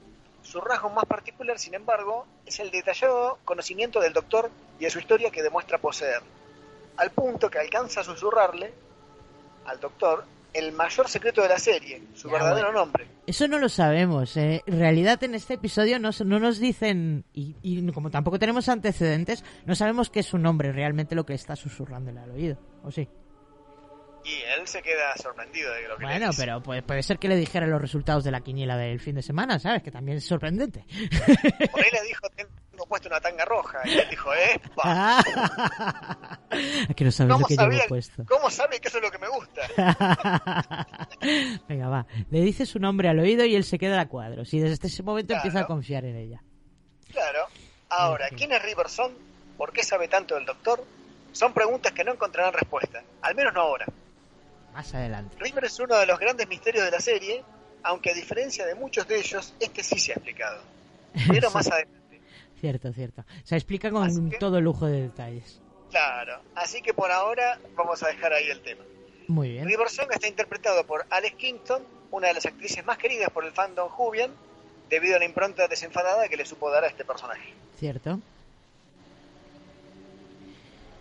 Su rasgo más particular, sin embargo, es el detallado conocimiento del doctor y de su historia que demuestra poseer, al punto que alcanza a susurrarle al doctor el mayor secreto de la serie, su Ya, verdadero bueno. nombre. Eso no lo sabemos. eh. En realidad en este episodio no nos dicen, y, y como tampoco tenemos antecedentes, no sabemos qué es su nombre, realmente lo que está susurrándole al oído. ¿O sí? Y él se queda sorprendido de lo que le Bueno, dice. pero puede, puede ser que le dijera los resultados de la quiniela del fin de semana, ¿sabes? Que también es sorprendente. Por ahí le dijo, tengo puesto una tanga roja, y él dijo, ¡epa! Que no sabes lo ¿Cómo, que llevo sabía- puesto. ¿Cómo sabe que eso es lo que me gusta? Venga, va. Le dice su nombre al oído y él se queda a cuadros. Y desde ese momento empieza a confiar en ella. Claro. Ahora, ¿quién es Riverson? ¿Por qué sabe tanto del doctor? Son preguntas que no encontrarán respuesta, al menos no ahora. Más adelante. River es uno de los grandes misterios de la serie, aunque a diferencia de muchos de ellos, este sí se ha explicado. Pero Sí. más adelante. Cierto, cierto. Se explica con todo lujo de detalles. Claro. Así que por ahora vamos a dejar ahí el tema. Muy bien. River Song está interpretado por Alex Kingston, una de las actrices más queridas por el fandom Jubian, debido a la impronta desenfadada que le supo dar a este personaje. Cierto.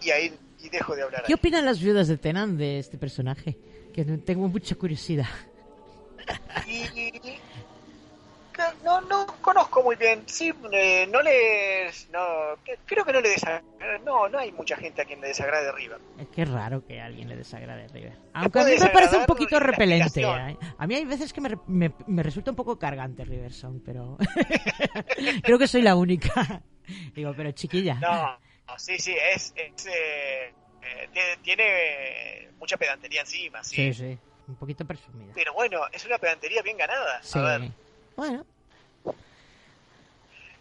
Y ahí y dejo de hablar. ¿Qué ahí. opinan las viudas de Tenan de este personaje? Que tengo mucha curiosidad. Y, que no, no conozco muy bien. Sí, eh, no les. No, que- creo que no le desagrada. No, no hay mucha gente a quien le desagrade River. Es que es raro que a alguien le desagrade River. Aunque a mí me parece un poquito repelente. ¿eh? A mí hay veces que me, me- me resulta un poco cargante River Song, pero creo que soy la única. Digo, pero chiquilla. No, sí, sí, es. es, eh, eh, tiene, tiene mucha pedantería encima, sí. Sí, sí. Un poquito presumida. Pero bueno, es una pedantería bien ganada. Sí. A ver, Bueno,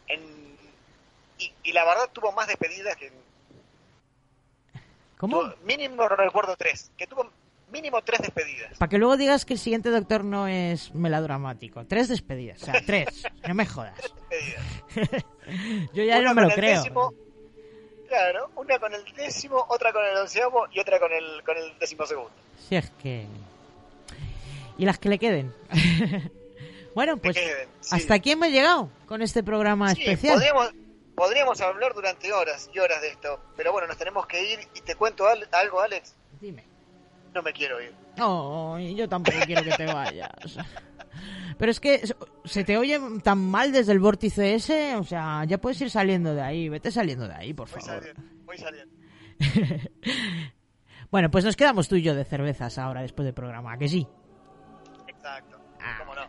en- y, y la verdad tuvo más despedidas que. ¿cómo? tuvo- mínimo recuerdo tres. Que tuvo mínimo tres despedidas. Para que luego digas que el siguiente doctor no es melodramático. Tres despedidas. O sea, tres. No me jodas. despedidas. Yo ya no me lo creo. décimo, claro, una con el décimo, otra con el onceavo y otra con el, con el décimo segundo. Si es que... Y las que le queden. bueno, pues queden, sí. hasta aquí hemos llegado con este programa Sí, especial. podríamos, podríamos hablar durante horas y horas de esto, pero bueno, nos tenemos que ir y te cuento al- algo, Alex. Dime. No me quiero ir. No, yo tampoco quiero que te vayas. Pero es que se te oye tan mal desde el vórtice ese, o sea, ya puedes ir saliendo de ahí, vete saliendo de ahí, por Voy favor. saliendo, voy saliendo. Bueno, pues nos quedamos tú y yo de cervezas ahora después del programa, ¿a que sí. Exacto, Ah. cómo no.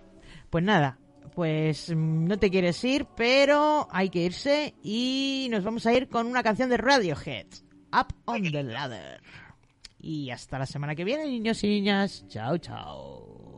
Pues nada, pues no te quieres ir, pero hay que irse y nos vamos a ir con una canción de Radiohead, Up on the Ladder. Y hasta la semana que viene, niños y niñas. Chao, chao.